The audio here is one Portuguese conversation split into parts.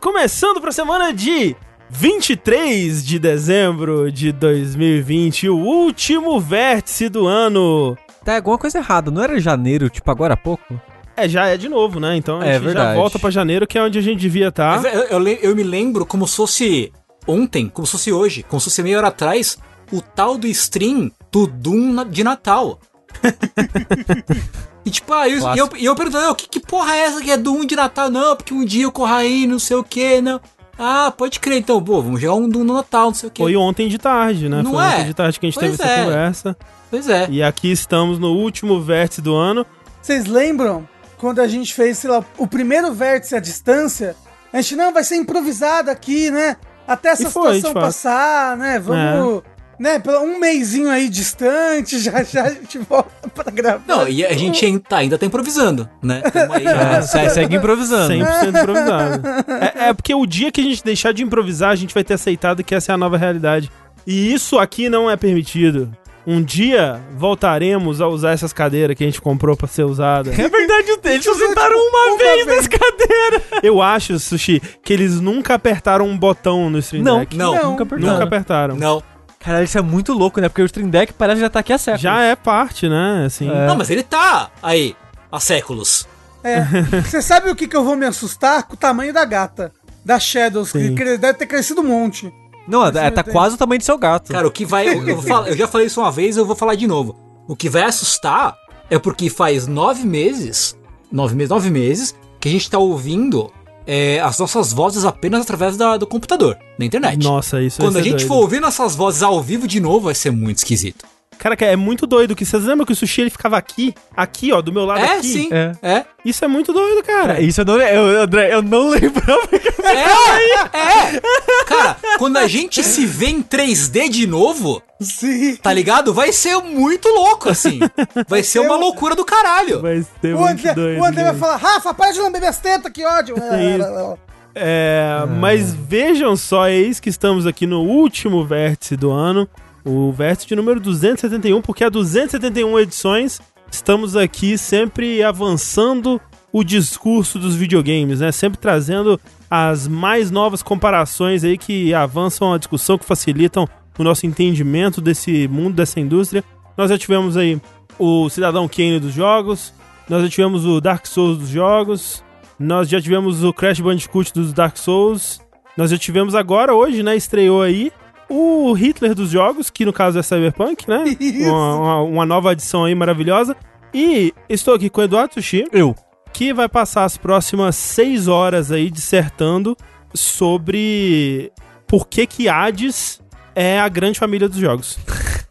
Começando para a semana de 23 de dezembro de 2020, o último vértice do ano. Tá alguma coisa errada, não era janeiro, tipo agora há pouco? É, já é de novo, né? Então a É gente já verdade. volta pra janeiro, que é onde a gente devia estar. Mas Eu, eu le- eu me lembro como se fosse ontem, como se fosse hoje, como se fosse meia hora atrás, o tal do stream do Doom de Natal. e tipo, ah, eu, e eu, eu perguntando, "Ô, que, que porra é essa que é Doom de Natal? Não, porque um dia eu corro aí, não sei o que, não. Ah, pode crer, então, pô, vamos jogar um Doom no Natal, não sei o que. Foi ontem de tarde, né? Não Foi é? ontem de tarde que a gente Pois teve essa é. conversa. Pois é. E aqui estamos no último vértice do ano. Vocês lembram quando a gente fez, sei lá, o primeiro vértice à distância? A gente, não, vai ser improvisado aqui, né? Até essa E situação passar, né? Vamos, né? Pelo um mêsinho aí distante, já já a gente volta pra gravar. Não, e a gente ainda tá, ainda tá improvisando, né? Aí, É, já- se- segue improvisando. 100% improvisado. é, é porque o dia que a gente deixar de improvisar, a gente vai ter aceitado que essa é a nova realidade. E isso aqui não é permitido. Um dia voltaremos a usar essas cadeiras que a gente comprou pra ser usada. É verdade, eles só sentaram uma, Uma vez vez. nas cadeiras. Eu acho, Sushi, que eles nunca apertaram um botão no Stream Não, Deck. Não, Não. nunca apertaram. Nunca apertaram. não. Caralho, isso é muito louco, né? Porque o Stream Deck parece que já tá aqui há séculos. Já é parte, né? Assim. É. Não, mas ele tá aí, há séculos. É. Você sabe o que, que eu vou me assustar? Com o tamanho da gata. Da Shadows, que Sim. cre- deve ter crescido um monte. Não, é, tá quase o tamanho do seu gato. Cara, o que vai. Eu, eu falar- eu já falei isso uma vez, eu vou falar de novo. O que vai assustar é porque faz nove meses. Nove meses, nove meses, que a gente tá ouvindo é, as nossas vozes apenas através da- do computador, na internet. Nossa, isso Quando a gente doido. for ouvir nossas vozes ao vivo de novo, vai ser muito esquisito. Cara, que é muito doido que vocês lembram que o Sushi ele ficava aqui, aqui, ó, do meu lado É, aqui? sim. É. É. Isso é muito doido, cara. Isso eu não, eu, André, eu não lembrava que É, é. Cara, quando a gente se vê em 3D de novo, Sim. tá ligado? Vai ser muito louco, assim. Vai ser uma loucura do caralho. Vai ser O muito André, doido. o André vai falar, Rafa, para de lamber minhas tetas, que ódio. isso. É, mas vejam só, eis que estamos aqui no último vértice do ano, o vértice de número 271, porque há 271 edições estamos aqui sempre avançando o discurso dos videogames, né? Sempre trazendo as mais novas comparações aí que avançam a discussão, que facilitam o nosso entendimento desse mundo, dessa indústria. Nós já tivemos aí o Cidadão Kane dos jogos, nós já tivemos o Dark Souls dos jogos, nós já tivemos o Crash Bandicoot dos Dark Souls. Nós já tivemos agora, hoje, né? Estreou aí o Hitler dos jogos, que no caso é Cyberpunk, né? Isso. Uma, uma- uma nova adição aí maravilhosa. E estou aqui com o Eduardo Sushi, Eu. que vai passar as próximas seis horas aí dissertando sobre por que que Hades é a grande família dos jogos.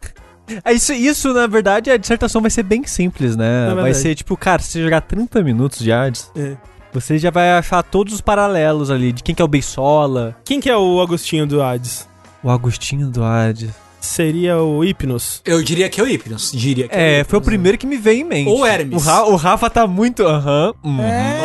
É isso, isso, na verdade, a dissertação vai ser bem simples, né? Vai ser tipo, cara, se você jogar 30 minutos de Hades, É. você já vai achar todos os paralelos ali, de quem que é o Beisola, Quem que é o Agostinho do Hades? O Agostinho do Hades. Seria o Hypnos. Eu diria que é o Hypnos. Diria que É, o foi o primeiro que me veio em mente. Ou Hermes. O, Ra- o Rafa tá muito. Aham. uhum. É.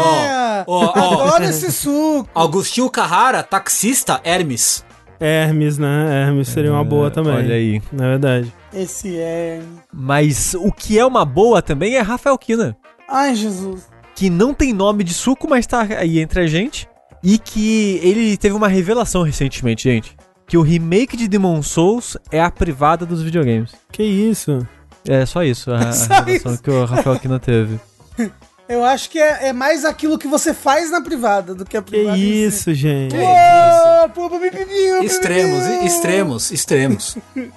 Ó, ó, ó. Adoro esse suco. Agostinho Carrara, taxista, Hermes. Hermes, né? Hermes seria uma boa também. É, Olha aí. Na verdade. Esse é. Mas o que é uma boa também é Rafael Kina. Ai, Jesus. Que não tem nome de suco, mas tá aí entre a gente. E que ele teve uma revelação recentemente, gente. Que o remake de Demon Souls é a privada dos videogames. Que isso? É só isso, a, a Só revelação isso. que o Rafael Kina teve. Eu acho que é, é mais aquilo que você faz na privada do que a Que privada. si. isso, gente? Que isso? Extremos, extremos, extremos.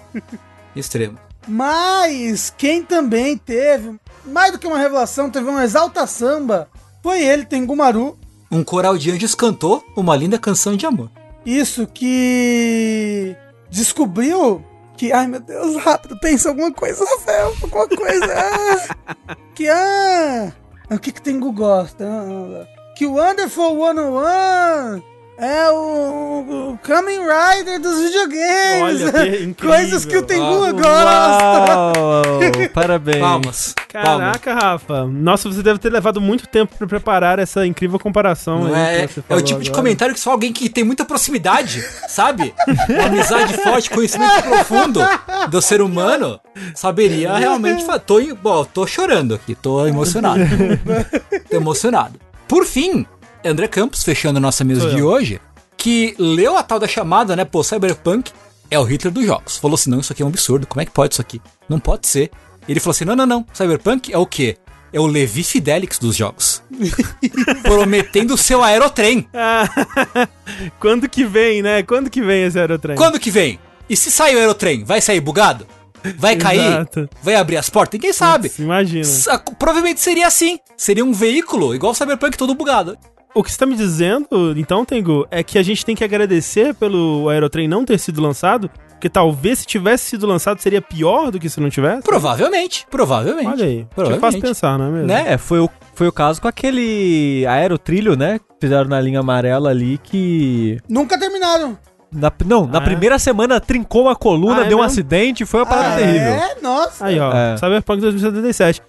Extremo. Mas quem também teve, mais do que uma revelação, teve uma exalta samba, foi ele, Tengumaru. Um coral de anjos cantou uma linda canção de amor. Isso que descobriu que, ai meu Deus, rápido, pensa alguma coisa, Rafael, alguma coisa. ah, que ah, o que que Tengu gosta? Ah, que o Wonderful 101 é o, o Kamen Rider dos videogames. Olha, que incrível. Coisas que o Tengu Ah, gosta. Uau! Parabéns. Palmas. palmas. Caraca, Rafa. Nossa, você deve ter levado muito tempo pra preparar essa incrível comparação. Não aí é, é o tipo de agora. comentário que só alguém que tem muita proximidade, sabe? Uma amizade forte, conhecimento profundo do ser humano, saberia realmente. Tô, bom, tô chorando aqui, tô emocionado. tô emocionado. Por fim, André Campos, fechando a nossa mesa Sou de eu. hoje, que leu a tal da chamada, né? Pô, Cyberpunk é o Hitler dos jogos. Falou assim: não, isso aqui é um absurdo. Como é que pode isso aqui? Não pode ser. Ele falou assim: não, não, não. Cyberpunk é o quê? É o Levi Fidelix dos jogos. Prometendo o seu aerotrem. Ah, Quando que vem, né? Quando que vem esse aerotrem? Quando que vem? E se sair o aerotrem, vai sair bugado? Vai cair? Exato. Vai abrir as portas? Ninguém sabe. Putz, Imagina. Sa- Provavelmente seria assim. Seria um veículo igual o Cyberpunk todo bugado. O que você tá me dizendo, então, Tengu, é que a gente tem que agradecer pelo aerotrem não ter sido lançado, porque talvez se tivesse sido lançado seria pior do que se não tivesse? Provavelmente, provavelmente. Olha aí, Provavelmente. fácil pensar, não é mesmo? Né? É, foi o, foi o caso com aquele aerotrilho, né? Que fizeram na linha amarela ali que. Nunca terminaram. Na, não, na Ah, é? primeira semana trincou uma coluna, Ah, é deu um mesmo? acidente, foi uma parada Ah, terrível. É, nossa. Aí, ó, É. Cyberpunk 2077.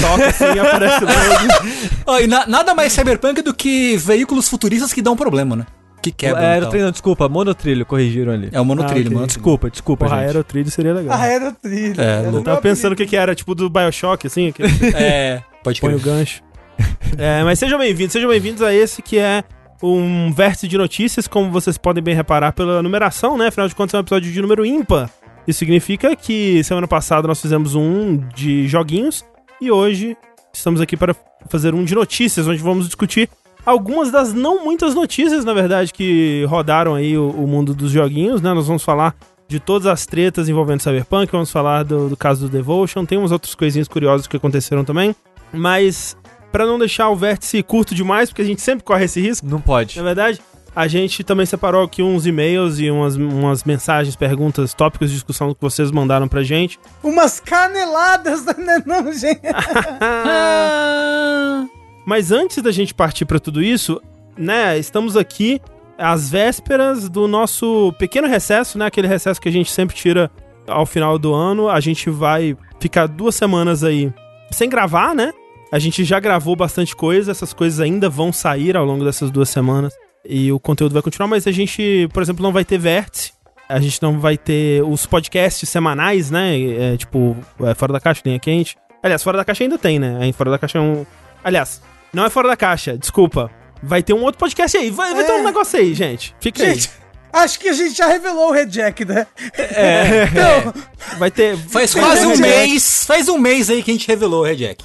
Toca assim e aparece logo. Ó, e na- nada mais cyberpunk do que veículos futuristas que dão problema, né? Que quebram. e tal. Aerotrilho, não, desculpa, monotrilho, corrigiram ali. É o monotrilho, Ah, ok. monotrilho. Desculpa, desculpa, Porra, gente. aerotrilho seria legal. Ah, era trilho. É, Era louco. Eu tava pensando o que que era, tipo do Bioshock, assim, aquele É, pode põe o crer. gancho. É, mas sejam bem-vindos, sejam bem-vindos a esse que é um vértice de notícias, como vocês podem bem reparar pela numeração, né? Afinal de contas, é um episódio de número ímpar. Isso significa que semana passada nós fizemos um de joguinhos e hoje estamos aqui para fazer um de notícias, onde vamos discutir algumas das não muitas notícias, na verdade, que rodaram aí o, o mundo dos joguinhos, né? Nós vamos falar de todas as tretas envolvendo Cyberpunk, vamos falar do, do caso do Devotion, tem umas outras coisinhas curiosas que aconteceram também, mas para não deixar o vértice curto demais, porque a gente sempre corre esse risco, Não pode. na verdade, a gente também separou aqui uns e-mails e umas, umas mensagens, perguntas, tópicos de discussão que vocês mandaram pra gente. Umas caneladas, né? Não, gente. Mas antes da gente partir pra tudo isso, né, estamos aqui às vésperas do nosso pequeno recesso, né, aquele recesso que a gente sempre tira ao final do ano. A gente vai ficar duas semanas aí sem gravar, né? A gente já gravou bastante coisa, essas coisas ainda vão sair ao longo dessas duas semanas e o conteúdo vai continuar, mas a gente, por exemplo, não vai ter vértice. A gente não vai ter os podcasts semanais, né? É, tipo, é, Fora da Caixa, Linha Quente. Aliás, Fora da Caixa ainda tem, né? Aí Fora da Caixa é um. Aliás, não é Fora da Caixa, desculpa. Vai ter um outro podcast aí. Vai, vai ter É. um negócio aí, gente. Fica Gente, acho que a gente já revelou o Reject, né? aí. Então, É, vai ter. Faz quase um mês. Faz um mês aí que a gente revelou o Red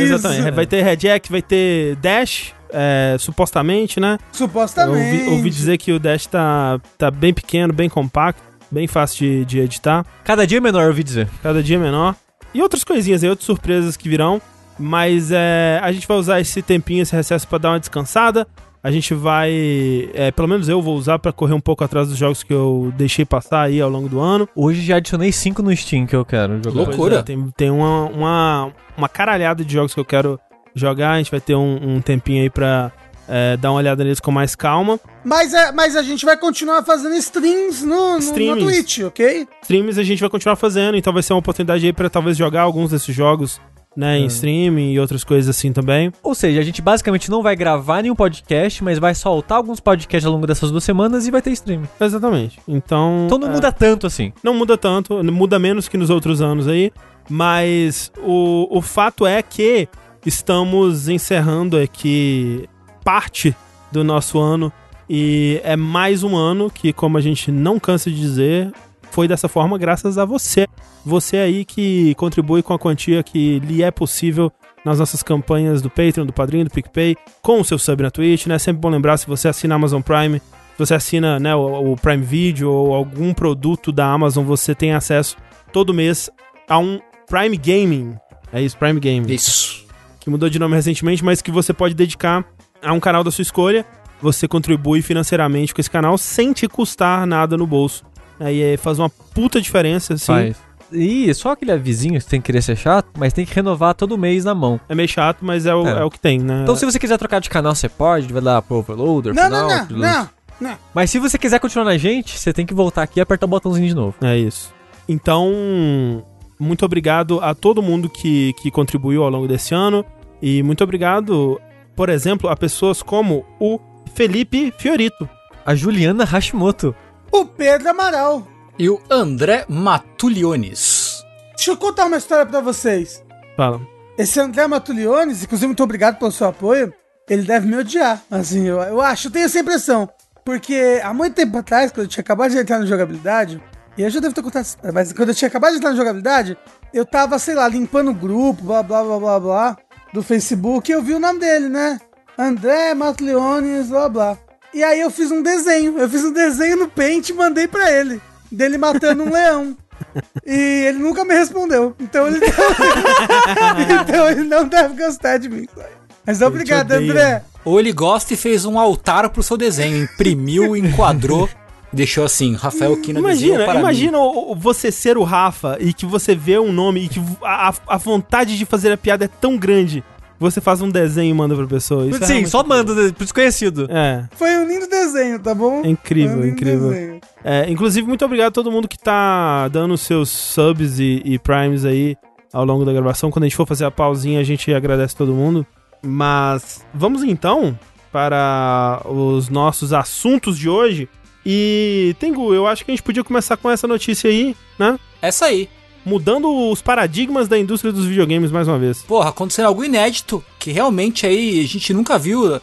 Exatamente. Vai ter Red Jack, vai ter Dash, é, supostamente, né? Supostamente. ouvi, ouvi dizer que o Dash tá, tá bem pequeno, bem compacto, bem fácil de, de editar. Cada dia é menor, eu ouvi dizer. cada dia menor. E outras coisinhas aí, outras surpresas que virão. Mas é, a gente vai usar esse tempinho, esse recesso pra dar uma descansada. A gente vai, é, pelo menos eu vou usar pra correr um pouco atrás dos jogos que eu deixei passar aí ao longo do ano. Hoje já adicionei 5 no Steam que eu quero jogar. Loucura. É, tem tem uma, uma, uma caralhada de jogos que eu quero jogar. A gente vai ter um, um tempinho aí pra é, dar uma olhada neles com mais calma. Mas, é, mas a gente vai continuar fazendo streams no, no, no. Twitch, ok? Streams a gente vai continuar fazendo, então vai ser uma oportunidade aí pra talvez jogar alguns desses jogos, né, em streaming e outras coisas assim também. Ou seja, a gente basicamente não vai gravar nenhum podcast, mas vai soltar alguns podcasts ao longo dessas duas semanas e vai ter stream. Exatamente. Então. Então não é, muda tanto assim. Não muda tanto, muda menos que nos outros anos aí. Mas o, o fato é que estamos encerrando aqui parte do nosso ano. E é mais um ano que, como a gente não cansa de dizer, foi dessa forma graças a você. Você aí que contribui com a quantia que lhe é possível nas nossas campanhas do Patreon, do Padrinho, do PicPay, com o seu sub na Twitch, né? Sempre bom lembrar, se você assina Amazon Prime, se você assina né, o, o Prime Video ou algum produto da Amazon, você tem acesso todo mês a um Prime Gaming. É isso, Prime Gaming Isso. que mudou de nome recentemente, mas que você pode dedicar a um canal da sua escolha. Você contribui financeiramente com esse canal sem te custar nada no bolso. Aí é, faz uma puta diferença, assim. Faz. E só aquele avisinho que tem que querer ser chato, mas tem que renovar todo mês na mão. É meio chato, mas é o, É. é o que tem, né? Então se você quiser trocar de canal, você pode, vai lá pro Overloader, Não, pro não, não, não, não. Mas se você quiser continuar na gente, você tem que voltar aqui e apertar o botãozinho de novo. É isso. Então, muito obrigado a todo mundo que, que contribuiu ao longo desse ano. E muito obrigado, por exemplo, a pessoas como o Felipe Fiorito. A Juliana Hashimoto. O Pedro Amaral. E o André Matuliones. Deixa eu contar uma história pra vocês. Fala. Esse André Matuliones, inclusive muito obrigado pelo seu apoio, ele deve me odiar. Assim, eu, eu acho, eu tenho essa impressão. Porque há muito tempo atrás, quando eu tinha acabado de entrar na jogabilidade, e eu já devo ter contado, mas quando eu tinha acabado de entrar na jogabilidade, eu tava, sei lá, limpando o grupo, blá blá blá blá blá, do Facebook, e eu vi o nome dele, né? André Matleones, blá blá. E aí eu fiz um desenho, eu fiz um desenho no Paint e mandei pra ele, dele matando um leão. E ele nunca me respondeu. Então ele não, então ele não deve gostar de mim. Mas obrigado. André. Ou ele gosta e fez um altar pro seu desenho, imprimiu, enquadrou, deixou assim, Rafael Kina Imagina, para imagina o- o- você ser o Rafa e que você vê um nome e que a, a- vontade de fazer a piada é tão grande você faz um desenho e manda pra pessoa. Isso é Sim, realmente só manda pro desconhecido. É, Foi um lindo desenho, tá bom? é incrível, um incrível. É, inclusive, muito obrigado a todo mundo que tá dando seus subs e, e primes aí ao longo da gravação. Quando a gente for fazer a pausinha, a gente agradece todo mundo. Mas vamos então para os nossos assuntos de hoje. E, Tengu, eu acho que a gente podia começar com essa notícia aí, né? Essa aí. Mudando os paradigmas da indústria dos videogames mais uma vez. Porra, acontecendo algo inédito, que realmente aí a gente nunca viu.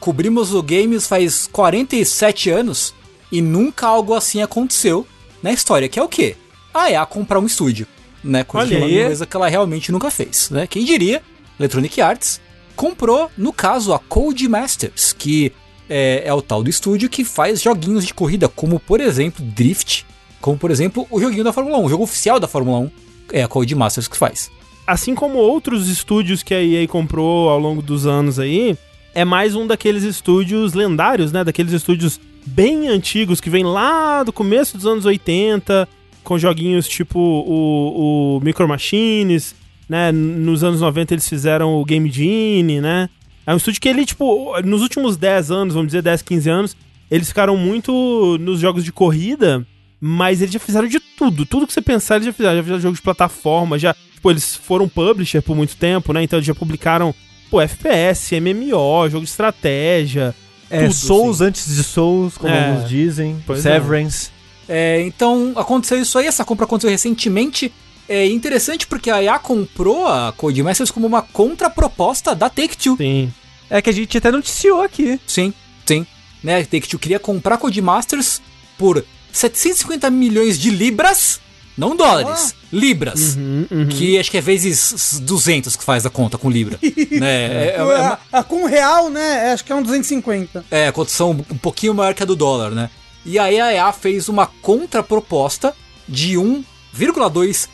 Cobrimos o games faz 47 anos e nunca algo assim aconteceu na história, que é o quê? A EA comprar um estúdio, né? Coisa, aí. uma coisa que ela realmente nunca fez, né? Quem diria, Electronic Arts comprou, no caso, a Codemasters, que é, é o tal do estúdio que faz joguinhos de corrida, como por exemplo Drift, como por exemplo o joguinho da Fórmula 1, o jogo oficial da Fórmula 1, é a Codemasters que faz. assim como outros estúdios que a EA comprou ao longo dos anos aí, é mais um daqueles estúdios lendários, né? Daqueles estúdios bem antigos que vem lá do começo dos anos 80, com joguinhos tipo o, o Micro Machines, né? Nos anos 90 eles fizeram o Game Genie, né? É um estúdio que ele, tipo, nos últimos 10 anos, vamos dizer 10, 15 anos, eles ficaram muito nos jogos de corrida, mas eles já fizeram de tudo. Tudo que você pensar, eles já fizeram. Já fizeram jogos de plataforma, já. Tipo, eles foram publisher por muito tempo, né? Então eles já publicaram, pô, FPS, MMO, jogo de estratégia. É, tudo, Souls antes de Souls, como É. alguns dizem. Pois Severance. É, então aconteceu isso aí, essa compra aconteceu recentemente. É interessante porque a EA comprou a Codemasters como uma contraproposta da Take-Two. Sim. É. que a gente até noticiou aqui. Sim, sim. Né, a Take-Two queria comprar a Codemasters por 750 milhões de libras, não dólares, libras. Uhum, uhum. Que acho que é vezes 200 que faz a conta com libra. né? É, é, é uma- Ah, ah, com real, né? é, Acho que é um 250. É, a cotação um pouquinho maior que a do dólar, né? E aí a EA fez uma contraproposta de 1,2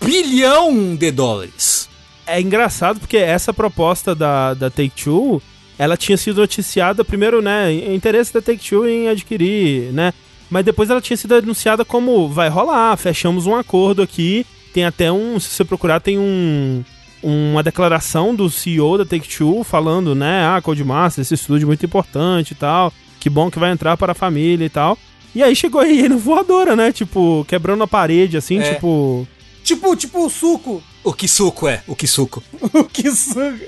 bilhão de dólares. É engraçado porque essa proposta da, da Take-Two, ela tinha sido noticiada primeiro, né, interesse da Take-Two em adquirir, né, mas depois ela tinha sido anunciada como vai rolar, fechamos um acordo aqui, tem até um, se você procurar, tem um uma declaração do CEO da Take-Two falando, né, ah, Codemaster, esse estúdio é muito importante e tal, que bom que vai entrar para a família e tal. E aí chegou aí no voadora, né, tipo, quebrando a parede, assim, É. tipo... Tipo, tipo o suco. O que suco é? O que suco? O que suco.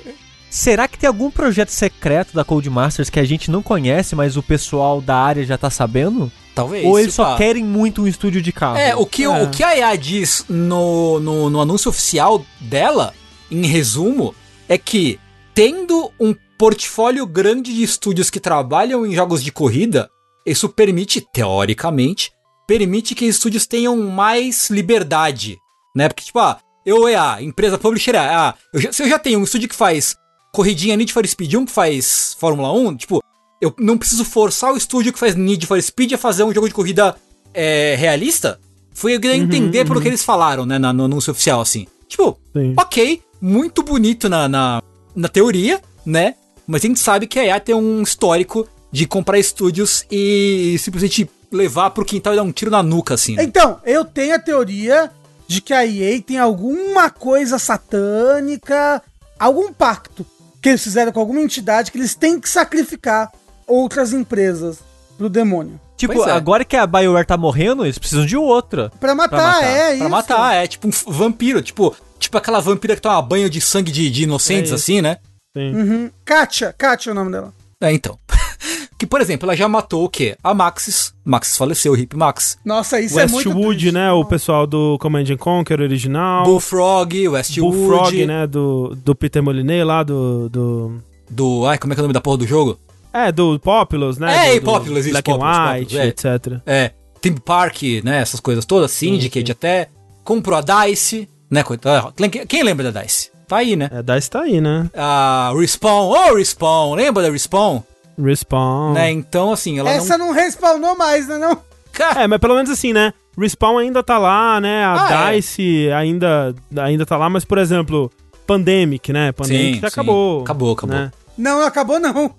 Será que tem algum projeto secreto da Codemasters que a gente não conhece, mas o pessoal da área já tá sabendo? Talvez. Ou eles só pá. querem muito um estúdio de carro? É, o que, É. o que a EA diz no, no, no anúncio oficial dela, em resumo, é que tendo um portfólio grande de estúdios que trabalham em jogos de corrida, isso permite, teoricamente, permite que estúdios tenham mais liberdade, né? Porque, tipo, ah, eu EA, empresa publisher, ah, eu já- se eu já tenho um estúdio que faz corridinha Need for Speed 1 que faz Fórmula 1, tipo, eu não preciso forçar o estúdio que faz Need for Speed a fazer um jogo de corrida é, realista. Foi eu queria entender pelo que eles falaram, né, na- no anúncio oficial, assim. Tipo, Sim. ok, muito bonito na, na, na teoria, né? Mas a gente sabe que a EA tem um histórico de comprar estúdios e simplesmente levar pro quintal e dar um tiro na nuca, assim. né? Então, eu tenho a teoria de que a EA tem alguma coisa satânica, algum pacto que eles fizeram com alguma entidade que eles têm que sacrificar outras empresas pro demônio. Tipo, é. agora que a BioWare tá morrendo, eles precisam de outra. Pra matar, matar. é isso. Pra matar, é tipo um vampiro, tipo, tipo aquela vampira que toma banho de sangue de, de inocentes, É assim, né? Sim. Uhum. Katia, Katia é o nome dela. É, então. que, por exemplo, ela já matou o quê? A Maxis. Maxis faleceu, Hip Max. Nossa, isso é muito Westwood, né? O pessoal do Command and Conquer original. Bullfrog, Westwood. Bullfrog, né? Do, do Peter Molineux lá, do, do, do. Ai, como é que é o nome da porra do jogo? É, do Populous, né? É, do, e Populous, isso, Black and Populous, White, Populous, etc. É, Theme Park, né? Essas coisas todas, Syndicate até. Comprou a DICE, né? coitado? Quem, lembra da DICE? Tá aí, né? É, DICE tá aí, né? A Respawn, ô Respawn, lembra da Respawn? Respawn. Né? Então, assim, ela Essa não. não respawnou mais, né não? Cara, É, mas pelo menos assim, né? Respawn ainda tá lá, né? A Ah, é. DICE ainda, ainda tá lá, mas, por exemplo, Pandemic, né? Pandemic Sim, já sim. acabou. Acabou, acabou. né? Não, não acabou não.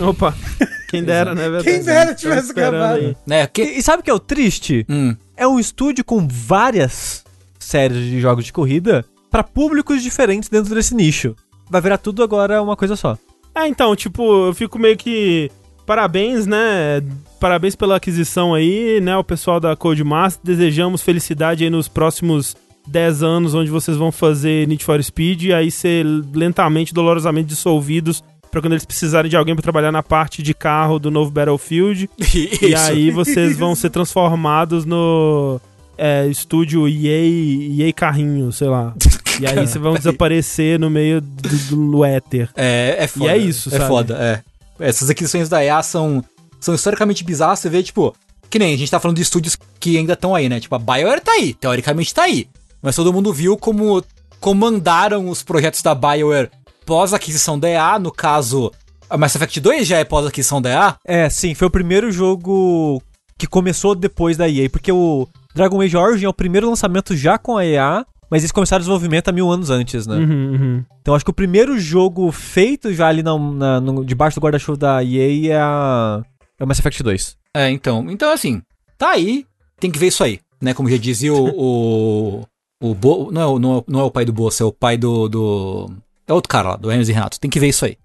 Opa, quem dera, né? verdade? Quem dera Tava tivesse aí. né? Que... E, e sabe o que é o triste? Hum. É um estúdio com várias séries de jogos de corrida pra públicos diferentes dentro desse nicho. Vai virar tudo agora uma coisa só. É, então, tipo, eu fico meio que. Parabéns, né? Parabéns pela aquisição aí, né? O pessoal da Codemaster. Desejamos felicidade aí nos próximos 10 anos, onde vocês vão fazer Need for Speed e aí ser lentamente, dolorosamente dissolvidos pra quando eles precisarem de alguém pra trabalhar na parte de carro do novo Battlefield. Isso. E aí vocês vão ser transformados no é, estúdio EA, EA Carrinho, sei lá. E aí vocês vão desaparecer no meio do, do éter. É, é foda. E é isso, É sabe? foda, é. Essas aquisições da EA são, são historicamente bizarras. Você vê, tipo, que nem a gente tá falando de estúdios que ainda estão aí, né? Tipo, a BioWare tá aí, teoricamente tá aí. Mas todo mundo viu como comandaram os projetos da BioWare pós-aquisição da EA. No caso, a Mass Effect 2 já é pós-aquisição da EA. É, sim, foi o primeiro jogo que começou depois da EA, porque o Dragon Age Origin é o primeiro lançamento já com a EA, mas eles começaram o desenvolvimento há mil anos antes, né? Uhum, uhum. Então acho que o primeiro jogo feito já ali na, na- no- debaixo do guarda-chuva da EA é, a, é o Mass Effect 2. É, então. Então, assim, tá aí. Tem que ver isso aí. Né? Como já dizia o. o, o Bo, não, é, o- não, é, não é o pai do Bossa, é o pai do. do é outro cara lá, do Hermes e Renato. Tem que ver isso aí.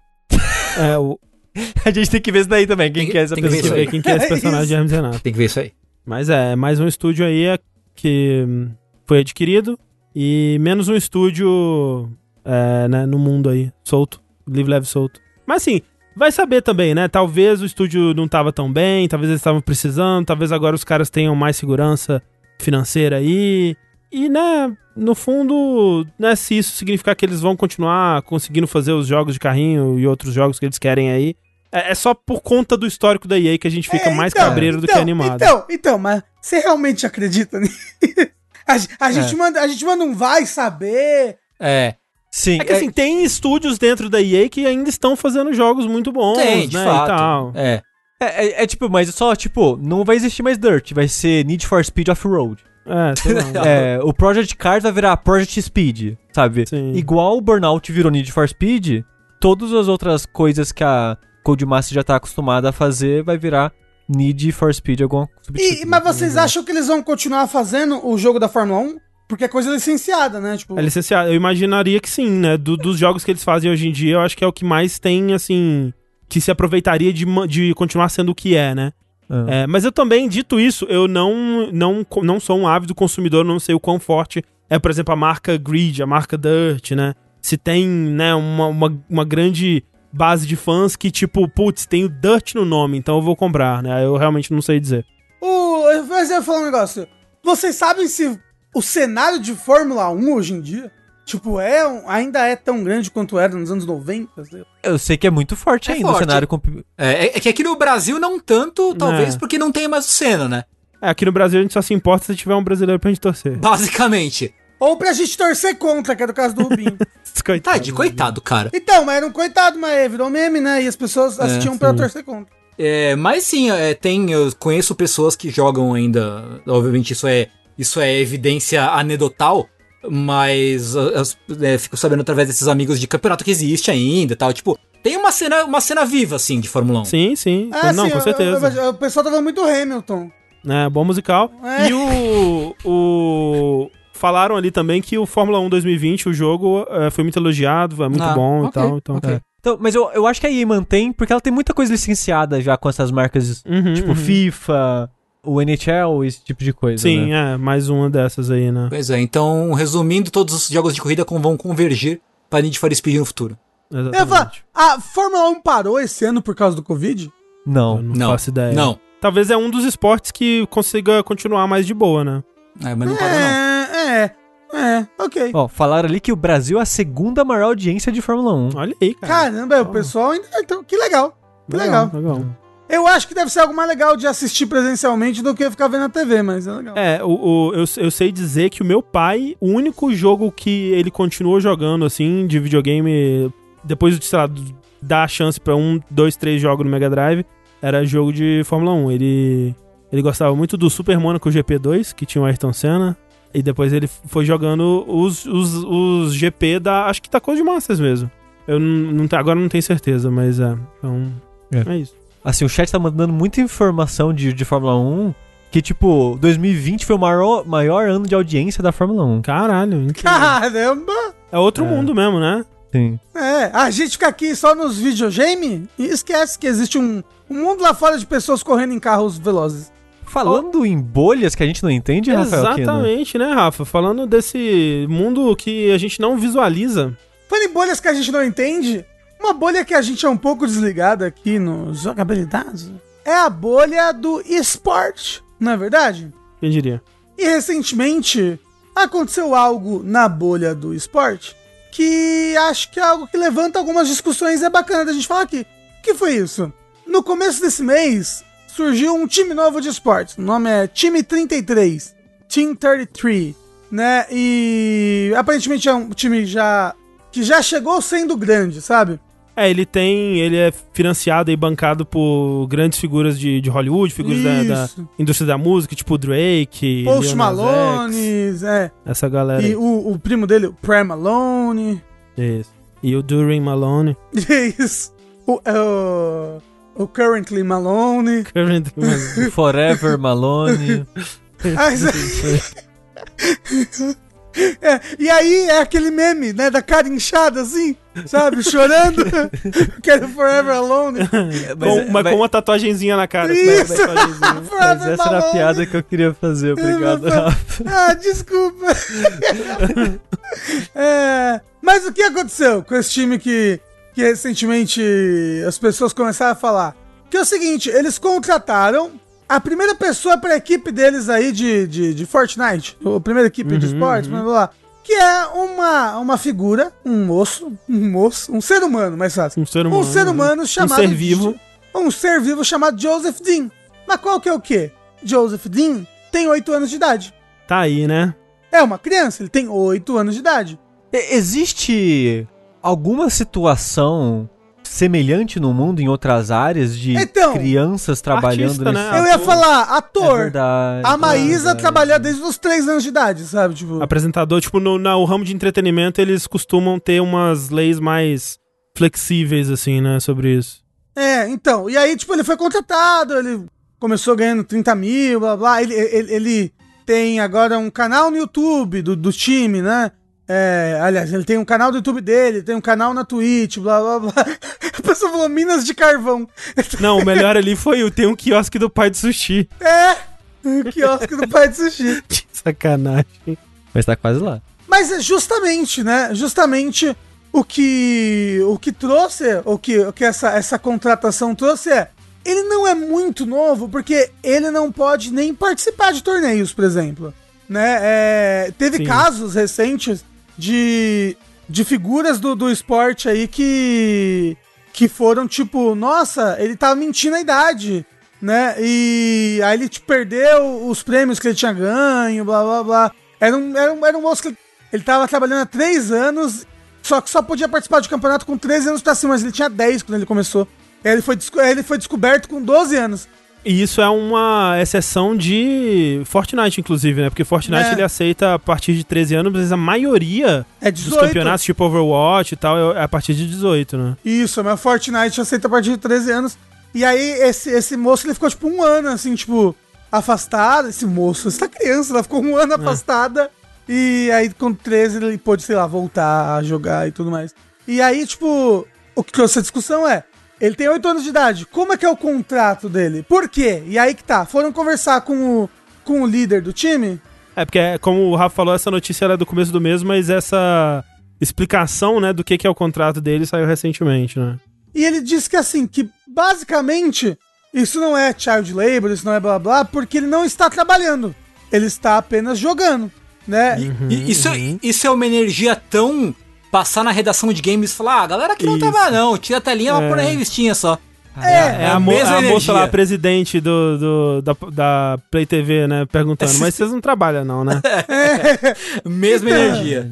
É, o, A gente tem que ver isso daí também, quem Tem- que é essa que pessoa. ver quem que é esse É personagem de. Hermes Renato. Tem que ver isso aí. Mas é, mais um estúdio aí é que hum, foi adquirido e menos um estúdio é, né, no mundo aí, solto, livre, leve, solto. Mas assim, vai saber também, né? Talvez o estúdio não tava tão bem, talvez eles estavam precisando, talvez agora os caras tenham mais segurança financeira aí. E, né, no fundo, né, se isso significar que eles vão continuar conseguindo fazer os jogos de carrinho e outros jogos que eles querem aí, é, é só por conta do histórico da EA que a gente fica É, mais então, cabreiro do que então, animado. Então, então, mas você realmente acredita nisso? A, a gente manda, a gente manda um vai saber. É. Sim, É que assim, tem estúdios dentro da EA que ainda estão fazendo jogos muito bons, Tem, de né, fato. e tal. É. é, é- é tipo, mas só, tipo, não vai existir mais Dirt, vai ser Need for Speed Off-Road. É, sei lá. É, o Project Cars vai virar Project Speed, sabe? Sim. Igual o Burnout virou Need for Speed, todas as outras coisas que a Codemaster já tá acostumada a fazer vai virar Need for Speed alguma. E, mas vocês acham que eles vão continuar fazendo o jogo da Fórmula 1? Porque é coisa licenciada, né? Tipo, É licenciado. Eu imaginaria que sim, né? Do- dos jogos que eles fazem hoje em dia, eu acho que é o que mais tem, assim. Que se aproveitaria de, de continuar sendo o que é, né? Ah. É, mas eu também, dito isso, eu não, não, não sou um ávido consumidor, não sei o quão forte é, por exemplo, a marca Grid, a marca Dirt, né? Se tem, né, uma, uma, uma grande base de fãs que, tipo, putz, tem o Dirt no nome, então eu vou comprar, né? Eu realmente não sei dizer. o, mas eu vou falar um negócio. Vocês sabem se o cenário de Fórmula 1 hoje em dia, tipo, é ainda é tão grande quanto era nos anos 90? sei lá? Eu sei que é muito forte É ainda forte. o cenário. Com... É, é que aqui no Brasil não tanto, talvez É. porque não tem mais o Senna, né? É, aqui no Brasil a gente só se importa se tiver um brasileiro pra gente torcer. Basicamente. Ou pra gente torcer contra, que é do caso do Rubinho. Coitado. Tade, coitado, cara. então, mas era um coitado, mas virou meme, né? E as pessoas assistiam pra sim. torcer contra. É, mas sim, é, tem, eu conheço pessoas que jogam ainda. Obviamente, isso é, isso é evidência anedotal. Mas eu, eu, é, fico sabendo através desses amigos de campeonato que existe ainda e tal. Tipo, tem uma cena, uma cena viva, assim, de Fórmula 1. Sim, sim. Ah, não, sim, com certeza. eu- eu- o pessoal tava muito Hamilton. É, bom musical. É. E o, o. Falaram ali também que o Fórmula 1 2020, o jogo, é, foi muito elogiado, é muito Ah, bom e ok, tal. Então, ok. é. Então, mas eu, eu acho que a EA mantém, porque ela tem muita coisa licenciada já com essas marcas, Uhum, tipo uhum. FIFA, o NHL, esse tipo de coisa. Sim, né? é, mais uma dessas aí, né? Pois é, então, resumindo, todos os jogos de corrida vão convergir para Need for Speed no futuro. Eu Exatamente. a Fórmula 1 parou esse ano por causa do Covid? Eu Não. não, Não, faço ideia. Não. Talvez é um dos esportes que consiga continuar mais de boa, né? É, mas não parou, não. É, é. É, ok. Ó, falaram ali que o Brasil é a segunda maior audiência de Fórmula 1. Olha aí, cara. Caramba, o pessoal ainda. Então, que legal. Que legal. legal. Eu acho que deve ser algo mais legal de assistir presencialmente do que ficar vendo na TV, mas é legal. É, o, o- eu, eu sei dizer que o meu pai, o único jogo que ele continuou jogando, assim, de videogame, depois de, sei lá, dar a chance pra um, dois, três jogos no Mega Drive, era jogo de Fórmula 1. Ele, ele gostava muito do Super Monaco GP2, que tinha o Ayrton Senna, e depois ele foi jogando os, os, os GP da, acho que da Code Masters mesmo. Eu não, não agora não tenho certeza, mas é, então, É. é isso. Assim, o chat tá mandando muita informação de, de Fórmula 1. Que, tipo, 2020 foi o maior, maior ano de audiência da Fórmula 1. Caralho, incrível. Caramba! é outro É. mundo mesmo, né? Sim. É, a gente fica aqui só nos videogame e esquece que existe um, um mundo lá fora de pessoas correndo em carros velozes. Falando em bolhas que a gente não entende, Rafael? Exatamente, né, Rafa? Falando desse mundo que a gente não visualiza. Falando em bolhas que a gente não entende, uma bolha que a gente é um pouco desligado aqui nos jogabilidades é a bolha do esporte, não é verdade? Quem diria? E recentemente aconteceu algo na bolha do esporte que acho que é algo que levanta algumas discussões e é bacana da gente falar aqui. O que foi isso? No começo desse mês surgiu um time novo de esportes. O nome é Time 33. Team 33. Né? E aparentemente é um time já. que já chegou sendo grande, sabe? É, ele tem. Ele é financiado e bancado por grandes figuras de, de Hollywood, figuras da, da Isso. indústria da música, tipo Drake, Post Malone, é. essa galera. E o, o primo dele, o Prem Malone. Isso. E o Durin Malone. Isso. O, é o, o Currently Malone. Current Malone. Forever Malone. Mas- É, e aí é aquele meme, né? Da cara inchada assim, sabe? Chorando. Quero Forever Alone. com, mas com uma tatuagenzinha na cara. Isso. uma tatuagenzinha. Mas Forever essa era a piada que eu queria fazer, obrigado, Rafa. Ah, desculpa. É, mas o que aconteceu com esse time que, que recentemente as pessoas começaram a falar? Que é o seguinte, eles contrataram a primeira pessoa pra equipe deles aí de, de, de Fortnite, a primeira equipe de Uhum, esportes, blá, blá, blá, que é uma, uma figura, um moço, um moço, um ser humano, mais fácil. Um ser humano. Um ser humano chamado. Um ser vivo. Um ser vivo chamado Joseph Dean. Mas qual que é o quê? Joseph Dean tem 8 anos de idade. Tá aí, né? É uma criança, ele tem 8 anos de idade. E- Existe alguma situação semelhante no mundo em outras áreas de Então, crianças trabalhando artista, nesse né? Eu ia ator. falar, É ator. verdade. a é Maísa verdade. trabalha desde os 3 anos de idade, sabe? Tipo, Apresentador, tipo, no, no ramo de entretenimento, eles costumam ter umas leis mais flexíveis, assim, né, sobre isso. é, então. E aí, tipo, ele foi contratado, ele começou ganhando 30 mil, blá blá. Ele, ele, ele tem agora um canal no YouTube do, do time, né? É, aliás, ele tem um canal do YouTube dele, tem um canal na Twitch, blá blá blá. A pessoa falou Minas de Carvão. Não, o melhor ali foi o tem um quiosque do pai de sushi. É! O quiosque do pai de sushi. Que sacanagem. Mas tá quase lá. Mas é justamente, né? Justamente o que o que trouxe, o que, o que essa, essa contratação trouxe é. Ele não é muito novo porque ele não pode nem participar de torneios, por exemplo. Né? É, teve Sim. casos recentes de, de figuras do, do esporte aí que, que foram tipo, nossa, ele tava mentindo a idade, né? E aí ele tipo, perdeu os prêmios que ele tinha ganho, blá blá blá. Era um, era um, era um moço que ele tava trabalhando há 3 anos, só que só podia participar de campeonato com 13 anos pra cima, mas ele tinha 10 quando ele começou. Ele foi, ele foi descoberto com 12 anos. E isso é uma exceção de Fortnite, inclusive, né? Porque Fortnite É. ele aceita a partir de 13 anos, mas a maioria É dos 18. campeonatos, tipo Overwatch e tal, é a partir de 18, né? Isso, mas Fortnite aceita a partir de 13 anos. E aí, esse, esse moço, ele ficou, tipo, um ano, assim, tipo, afastado. Esse moço, essa criança, ela ficou um ano afastada. E aí, com 13, ele pôde, sei lá, voltar a jogar e tudo mais. E aí, tipo, o que trouxe a discussão é, ele tem 8 anos de idade, como é que é o contrato dele? Por quê? E aí que tá, foram conversar com o, com o líder do time? É, porque, é, como o Rafa falou, essa notícia era do começo do mês, mas essa explicação, né, do que, que é o contrato dele saiu recentemente, né? E ele disse que assim, que basicamente isso não é child labor, isso não é blá blá, porque ele não está trabalhando. Ele está apenas jogando. né? Uhum. E isso, isso é uma energia tão. Passar na redação de games e falar, ah, galera que não Isso. trabalha não, tira a telinha, É. pôr na revistinha só. É, a, mo- mesma a moça lá, a presidente do, do- da, da Play TV, né, perguntando, mas vocês não trabalham não, né? Mesma energia.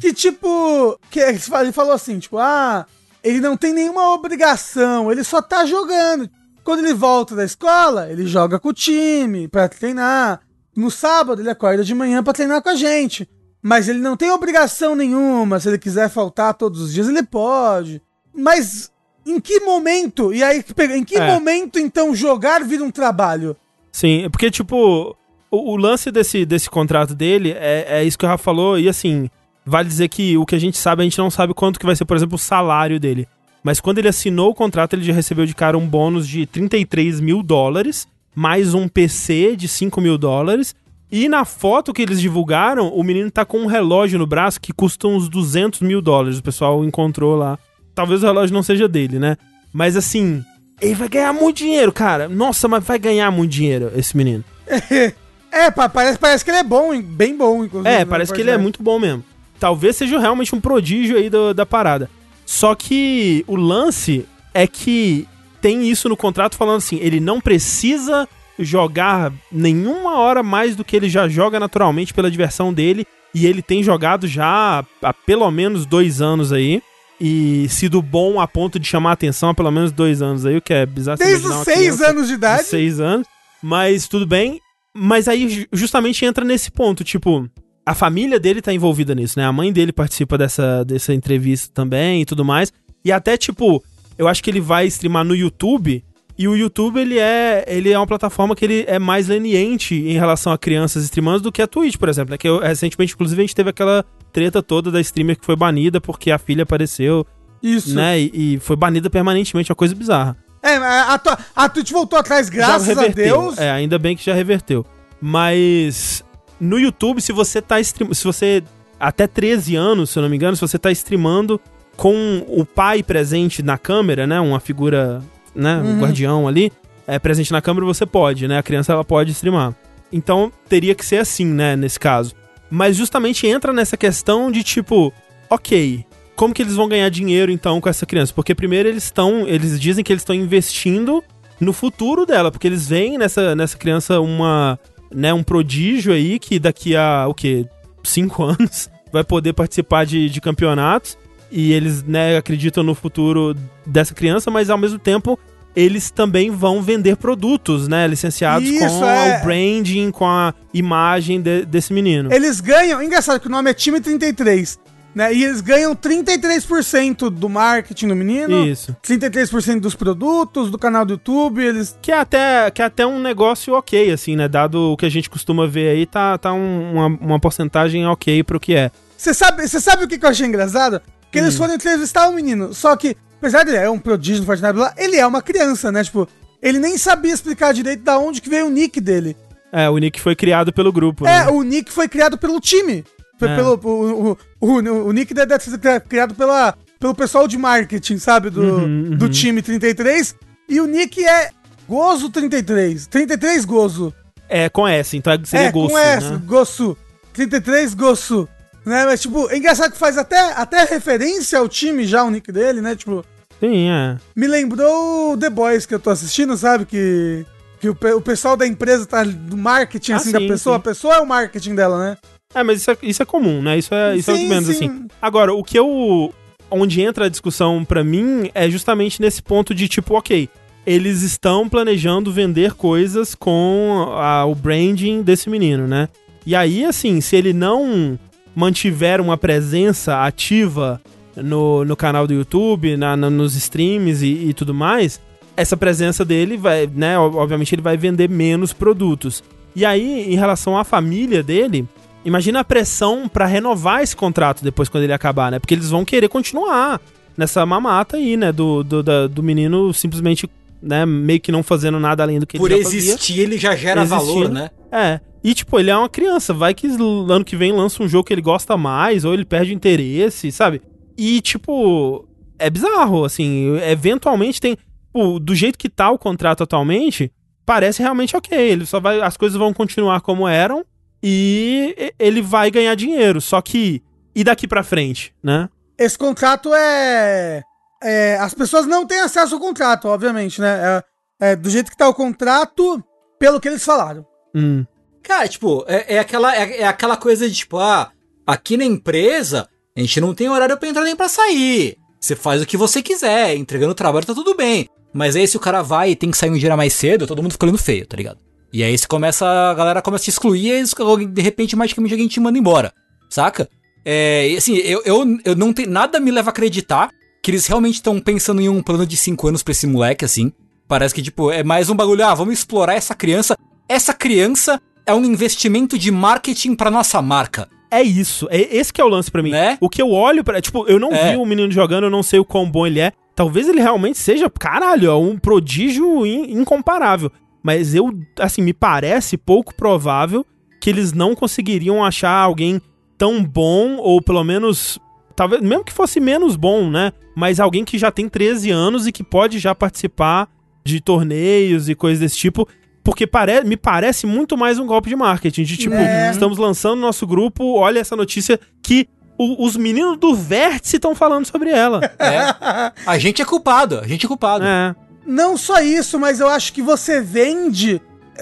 Que tipo. Que ele falou assim, tipo, ah, ele não tem nenhuma obrigação, ele só tá jogando. Quando ele volta da escola, ele joga com o time pra treinar. No sábado, ele acorda de manhã pra treinar com a gente. Mas ele não tem obrigação nenhuma. Se ele quiser faltar todos os dias, ele pode. Mas em que momento? E aí, em que É. momento, então, jogar vira um trabalho? Sim, porque, tipo, o, o lance desse, desse contrato dele é, é isso que o Rafa falou, e assim, vale dizer que o que a gente sabe, a gente não sabe quanto que vai ser, por exemplo, o salário dele. Mas quando ele assinou o contrato, ele já recebeu de cara um bônus de 33 mil dólares, mais um PC de 5 mil dólares. E na foto que eles divulgaram, o menino tá com um relógio no braço que custa uns 200 mil dólares. O pessoal encontrou lá. Talvez o relógio não seja dele, né? Mas assim, ele vai ganhar muito dinheiro, cara. Nossa, mas vai ganhar muito dinheiro, esse menino. É, pa- parece, parece que ele é bom, bem bom, inclusive. É, né, parece que ele é muito bom mesmo. Talvez seja realmente um prodígio aí do- da parada. Só que o lance é que tem isso no contrato falando assim, ele não precisa jogar nenhuma hora mais do que ele já joga naturalmente pela diversão dele. E ele tem jogado já há pelo menos dois anos aí. E sido bom a ponto de chamar a atenção há pelo menos dois anos aí, o que é bizarro. Desde os seis criança anos de de idade. seis anos. Mas tudo bem. Mas aí ju- justamente entra nesse ponto, tipo, a família dele tá envolvida nisso, né? A mãe dele participa dessa, dessa entrevista também e tudo mais. E até, tipo, eu acho que ele vai streamar no YouTube. E o YouTube, ele é, ele é uma plataforma que ele é mais leniente em relação a crianças streamando do que a Twitch, por exemplo. Né? Que eu, recentemente, inclusive, a gente teve aquela treta toda da streamer que foi banida porque a filha apareceu, Isso. né? E, e foi banida permanentemente, uma coisa bizarra. É, a, a, a Twitch voltou atrás, graças a. Deus. É, ainda bem que já reverteu. Mas no YouTube, se você tá streamando, se você até 13 anos, se eu não me engano, se você tá streamando com o pai presente na câmera, né, uma figura, né, um Uhum. guardião ali, é presente na câmera, você pode, né? A criança ela pode streamar. Então, teria que ser assim, né, nesse caso. Mas justamente entra nessa questão de tipo, OK, como que eles vão ganhar dinheiro então com essa criança? Porque primeiro eles estão, eles dizem que eles estão investindo no futuro dela, porque eles veem nessa, nessa criança uma, né, um prodígio aí que daqui a, o quê? Cinco anos vai poder participar de, de campeonatos e eles, né, acreditam no futuro dessa criança, mas ao mesmo tempo eles também vão vender produtos, né, licenciados Isso, com é. o branding, com a imagem de- desse menino. Eles ganham. Engraçado que o nome é Time 33. Né? E eles ganham 33% do marketing do menino. Isso. 33% dos produtos, do canal do YouTube, eles. Que é até, que é até um negócio ok, assim, né? Dado o que a gente costuma ver aí, tá, tá um- uma, uma porcentagem ok pro que é. Você sabe, você sabe o que que eu achei engraçado? Que eles foram entrevistar o menino. Só que, apesar de ele é um prodígio no Fortnite, blá, ele é uma criança, né? Tipo, ele nem sabia explicar direito da onde que veio o nick dele. É, o Nick foi criado pelo grupo, É, né? o nick foi criado pelo time. Foi É. pelo, o, o, o, o nick deve ser criado pela, pelo pessoal de marketing, sabe? Do, Uhum, do uhum. time 33. E o nick é Gozo 33. 33 Gozo. É, com S, então seria é, Gosto, com S, né? Gosu. 33 Gosu. Né? Mas, tipo, é engraçado que faz até, até referência ao time já, o nick dele, né? Tipo, Sim, é. me lembrou o The Boys que eu tô assistindo, sabe? Que, que o, o pessoal da empresa tá do marketing, Ah, assim, da sim, pessoa. sim. A pessoa é o marketing dela, né? É, mas isso é, isso é comum, né? Isso é, isso é Sim, menos, sim. assim. Agora, o que eu... Onde entra a discussão pra mim é justamente nesse ponto de, tipo, ok, eles estão planejando vender coisas com a- o branding desse menino, né? E aí, assim, se ele não mantiver uma presença ativa no, no canal do YouTube, na, na- nos streams e, e tudo mais, essa presença dele vai, né? ob- Obviamente ele vai vender menos produtos. E aí, em relação à família dele, imagina a pressão pra renovar esse contrato depois quando ele acabar, né? Porque eles vão querer continuar nessa mamata aí, né? Do, do, da- do menino simplesmente, né? Meio que não fazendo nada além do que Por ele já fazia. existir, ele já gera Existindo. valor, né? É. E, tipo, ele é uma criança. Vai que ano que vem lança um jogo que ele gosta mais, ou ele perde o interesse, sabe? E, tipo, é bizarro, assim. Eventualmente tem. Pô, do jeito que tá o contrato atualmente, parece realmente ok. Ele só vai. As coisas vão continuar como eram. e e- ele vai ganhar dinheiro. Só que. E daqui pra frente, né? Esse contrato é, é, As pessoas não têm acesso ao contrato, obviamente, né? É, é do jeito que tá o contrato, pelo que eles falaram. Hum. Cara, tipo, é, é aquela, é, é aquela coisa de, tipo, ah, aqui na empresa, a gente não tem horário pra entrar nem pra sair. Você faz o que você quiser, entregando o trabalho tá tudo bem. Mas aí se o cara vai e tem que sair um dia mais cedo, todo mundo fica olhando feio, tá ligado? E aí você começa, a galera começa a te excluir e eles- de repente, magicamente, alguém te manda embora, saca? É, assim, eu, eu, eu não tenho, nada me leva a acreditar que eles realmente estão pensando em um plano de 5 anos pra esse moleque, assim. Parece que, tipo, é mais um bagulho, ah, vamos explorar essa criança. Essa criança é um investimento de marketing pra nossa marca. É isso. É esse que é o lance pra mim. Né? O que eu olho pra. Tipo, eu não É. vi o menino jogando, eu não sei o quão bom ele é. Talvez ele realmente seja, caralho, é um prodígio in- incomparável. Mas eu, assim, me parece pouco provável que eles não conseguiriam achar alguém tão bom, ou pelo menos. Talvez, mesmo que fosse menos bom, né? Mas alguém que já tem 13 anos e que pode já participar de torneios e coisas desse tipo. Porque pare me parece muito mais um golpe de marketing. De tipo, É. estamos lançando nosso grupo, olha essa notícia que o- os meninos do Vértice estão falando sobre ela. É. A gente é culpado, a gente é culpado. é. Não só isso, mas eu acho que você vende.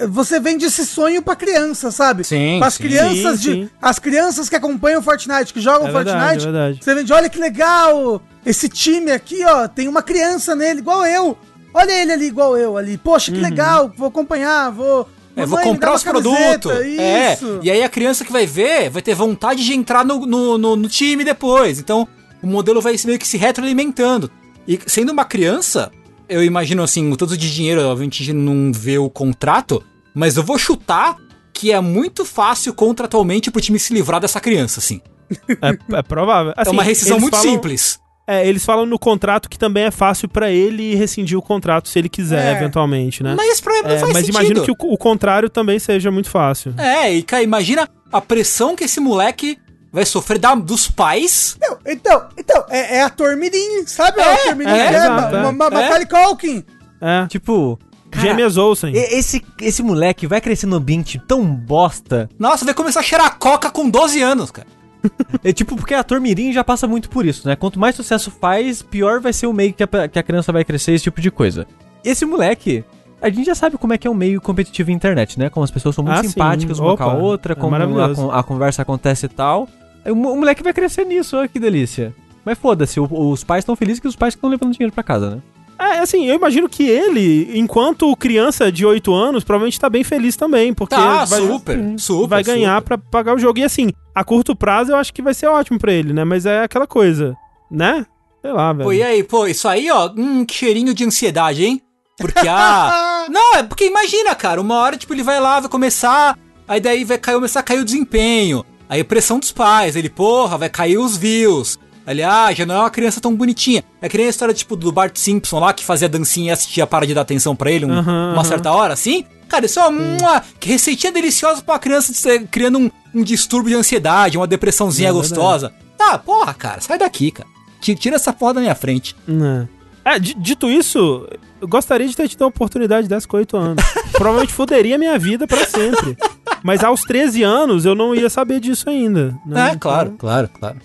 Você vende esse sonho pra criança, sabe? Sim, As sim. crianças Sim, de. sim. As crianças que acompanham Fortnite, que jogam É Fortnite. verdade, é verdade. Você vende, olha que legal! Esse time aqui, ó, tem uma criança nele, igual eu. Olha ele ali, igual eu ali. Poxa, que Uhum. legal, vou acompanhar, vou. É, vou comprar os produtos. É. E aí a criança que vai ver vai ter vontade de entrar no, no, no- no time depois. Então o modelo vai meio que se retroalimentando. E sendo uma criança, eu imagino assim, o tanto de dinheiro, obviamente a gente não vê o contrato, mas eu vou chutar que é muito fácil contratualmente pro time se livrar dessa criança, assim. É, é provável. é Assim, uma rescisão muito falam- simples. É, eles falam no contrato que também é fácil pra ele rescindir o contrato se ele quiser, É. eventualmente, né? Mas pra não É, faz mas sentido. imagino que o, o contrário também seja muito fácil. É, e cara, imagina a pressão que esse moleque vai sofrer da, dos pais. Então, então, então, é, é a Tormirim, sabe? É, a Tormirim é, é, Ma- é. Ma- Ma- É. Macaulay Culkin. É. Tipo, cara, James Olsen. esse, esse moleque vai crescer no ambiente tão bosta. Nossa, vai começar a cheirar coca com 12 anos, cara. É tipo, porque a ator Mirim já passa muito por isso, né? Quanto mais sucesso faz, pior vai ser o meio que a, que a criança vai crescer, esse tipo de coisa. Esse moleque, a gente já sabe como é que é um meio competitivo na internet, né? Como as pessoas são muito Ah, sim. simpáticas uma com a Opa, outra, é como a, maravilhoso. con- a conversa acontece e tal. O, mo- o moleque vai crescer nisso, olha que delícia. Mas foda-se, os pais estão felizes que os pais estão levando dinheiro pra casa, né? É, assim, eu imagino que ele, enquanto criança de 8 anos, provavelmente tá bem feliz também, porque Tá, vai, super, super. vai ganhar pra pagar o jogo. E assim, a curto prazo eu acho que vai ser ótimo pra ele, né? Mas é aquela coisa, né? Sei lá, velho. Pô, e aí, pô, isso aí, ó, hum, que cheirinho de ansiedade, hein? Porque, ah... não, é porque imagina, cara, uma hora, tipo, ele vai lá, vai começar, aí daí vai cair, começar a cair o desempenho, aí pressão dos pais, ele, porra, vai cair os views. Ele, ah, já não é uma criança tão bonitinha. É que nem a história, tipo, do Bart Simpson lá, que fazia dancinha e assistia para de dar atenção pra ele um- Aham, uma certa hora, assim. Cara, isso é uma que receitinha deliciosa pra uma criança criando um, um distúrbio de ansiedade, uma depressãozinha É gostosa. Tá, porra, cara, sai daqui, cara. Ti- Tira essa porra da minha frente. É. É, di- dito isso, eu gostaria de ter tido uma oportunidade dessa com 8 anos. Provavelmente foderia minha vida pra sempre. Mas aos 13 anos eu não ia saber disso ainda. né? É, claro, Então- claro, claro.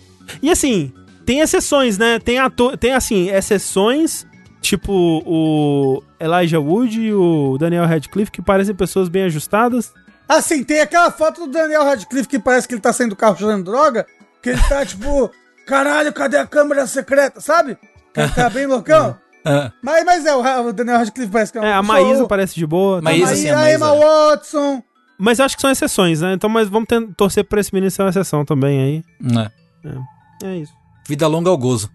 E assim, tem exceções, né? Tem, ator, tem assim, exceções, tipo o Elijah Wood e o Daniel Radcliffe, que parecem pessoas bem ajustadas. Assim, tem aquela foto do Daniel Radcliffe que parece que ele tá saindo do carro cheirando droga. Que ele tá tipo, caralho, cadê a câmera secreta, sabe? Que ele tá bem loucão. Ah, Mas, mas é, o Daniel Radcliffe parece que é um É, a Maísa parece de boa. tá? Maísa, Aí sim, a, a Maísa. Emma Watson. Mas eu acho que são exceções, né? Então, mas vamos torcer pra esse menino ser uma exceção também aí. é. É isso. Vida longa ao gozo.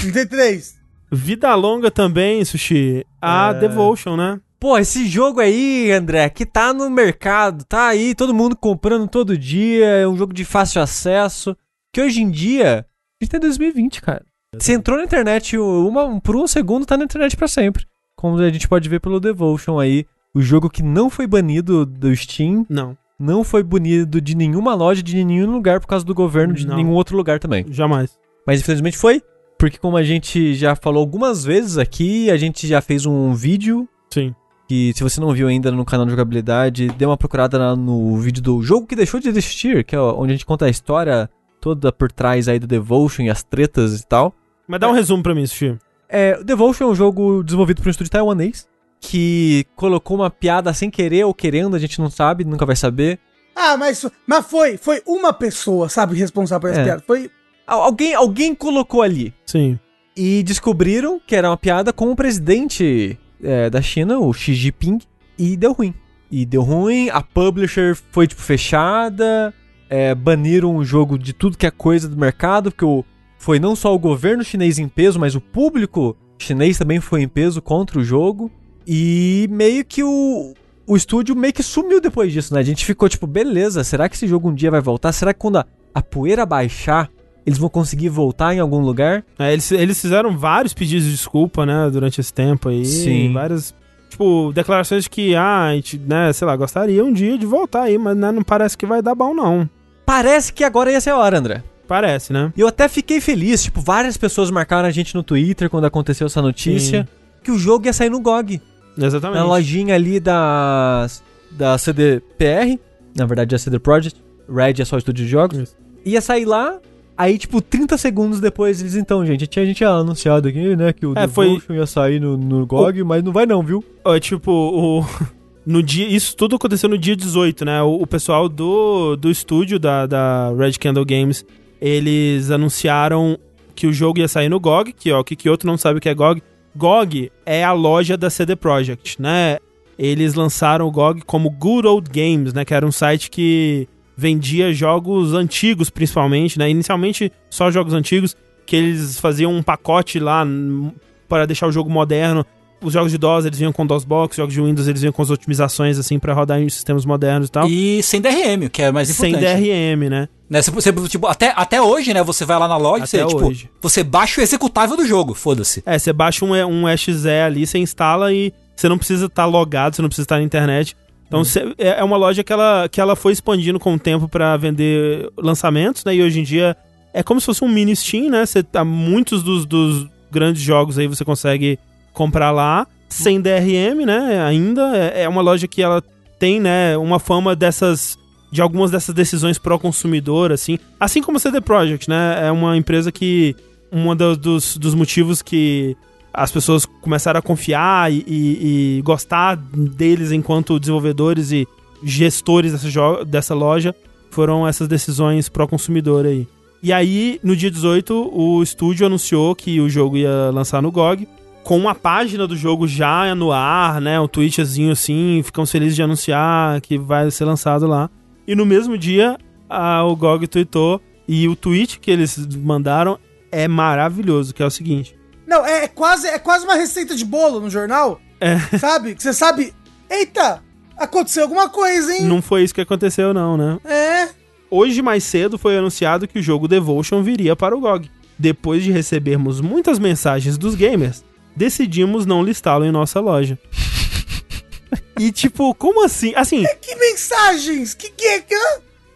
33. Vida longa também, Sushi. A É. Devotion, né? Pô, esse jogo aí, André, que tá no mercado, tá aí, todo mundo comprando todo dia, é um jogo de fácil acesso, que hoje em dia, a gente tá em 2020, cara. Você entrou na internet uma, por um segundo, tá na internet pra sempre. Como a gente pode ver pelo Devotion aí, o jogo que não foi banido do Steam, Não, não foi banido de nenhuma loja, de nenhum lugar por causa do governo, de Não. nenhum outro lugar também. jamais. Mas infelizmente foi, porque como a gente já falou algumas vezes aqui, a gente já fez um vídeo Sim. Que se você não viu ainda no canal de jogabilidade, dê uma procurada lá no vídeo do jogo que deixou de existir, que é onde a gente conta a história toda por trás aí do Devotion e as tretas e tal. Mas dá um resumo pra mim, Sushi. É, o Devotion é um jogo desenvolvido por um estúdio taiwanês que colocou uma piada sem querer ou querendo, a gente não sabe, nunca vai saber. Ah, mas, mas foi, foi uma pessoa, sabe, responsável por essa É. piada. Foi. Al- Alguém, alguém colocou ali. Sim. E descobriram que era uma piada com o presidente é, da China, o Xi Jinping, e deu ruim. E deu ruim, a publisher foi, tipo, fechada, é, baniram o jogo de tudo que é coisa do mercado, porque o, foi não só o governo chinês em peso, mas o público chinês também foi em peso contra o jogo. E meio que o, o estúdio meio que sumiu depois disso, né? A gente ficou tipo, beleza, será que esse jogo um dia vai voltar? Será que quando a, a poeira baixar, eles vão conseguir voltar em algum lugar? É, eles, eles fizeram vários pedidos de desculpa, né, durante esse tempo aí. Sim. Várias, tipo, declarações de que, ah, a gente, né, sei lá, gostaria um dia de voltar aí, mas né, não parece que vai dar bom, não. Parece que agora ia ser a hora, André. Parece, né? E eu até fiquei feliz, tipo, várias pessoas marcaram a gente no Twitter quando aconteceu essa notícia, que o jogo ia sair no GOG. Exatamente. Na lojinha ali da, da CDPR, na verdade é CD Projekt, Red é só estúdio de jogos. Isso. Ia sair lá, aí tipo 30 segundos depois eles então, gente, tinha, a gente tinha anunciado aqui, né, que o É, foi- Devotion ia sair no, no GOG, mas não vai não, viu? Ó, tipo, o. No dia, isso tudo aconteceu no dia 18, né? O, o pessoal do, do estúdio da, da Red Candle Games, eles anunciaram que o jogo ia sair no GOG, que ó, o Kikyoto não sabe o que é GOG. GOG é a loja da CD Projekt, né? Eles lançaram o GOG como Good Old Games, né? Que era um site que vendia jogos antigos, principalmente, né? Inicialmente só jogos antigos, que eles faziam um pacote lá hum, para deixar o jogo moderno. Os jogos de DOS eles vinham com DOSBox, jogos de Windows eles vinham com as otimizações assim para rodar em sistemas modernos e tal. E sem DRM, o que é mais sem importante. DRM, né? Né, você, você, tipo, até, até hoje, né? Você vai lá na loja, Até você, tipo, hoje. você baixa o executável do jogo, foda-se. É, você baixa um, um exe ali, você instala e você não precisa estar logado, você não precisa estar na internet. Então você- é é uma loja que ela, que ela foi expandindo com o tempo para vender lançamentos, né? E hoje em dia é como se fosse um mini Steam, né? Você tá, muitos dos, dos grandes jogos aí você consegue comprar lá sem DRM, né? Ainda é, é uma loja que ela tem, né, uma fama dessas de algumas dessas decisões pró consumidor, assim, assim como a CD Projekt, né? É uma empresa que um dos, dos motivos que as pessoas começaram a confiar e, e- e gostar deles enquanto desenvolvedores e gestores dessa, dessa loja foram essas decisões pró-consumidor aí. E aí, no dia 18, o estúdio anunciou que o jogo ia lançar no GOG, com uma página do jogo já no ar, né? Um tweetzinho assim, ficamos felizes de anunciar que vai ser lançado lá. E no mesmo dia, a- o GOG tweetou, e o tweet que eles mandaram é maravilhoso, que é o seguinte. Não, é, é quase, é quase uma receita de bolo no jornal. É. Sabe? Que você sabe. Eita! Aconteceu alguma coisa, hein? Não foi isso que aconteceu, não, né? É. Hoje, mais cedo, foi anunciado que o jogo Devotion viria para o GOG. Depois de recebermos muitas mensagens dos gamers, decidimos não listá-lo em nossa loja. e tipo, como assim? Assim, Que mensagens? Que que é? que-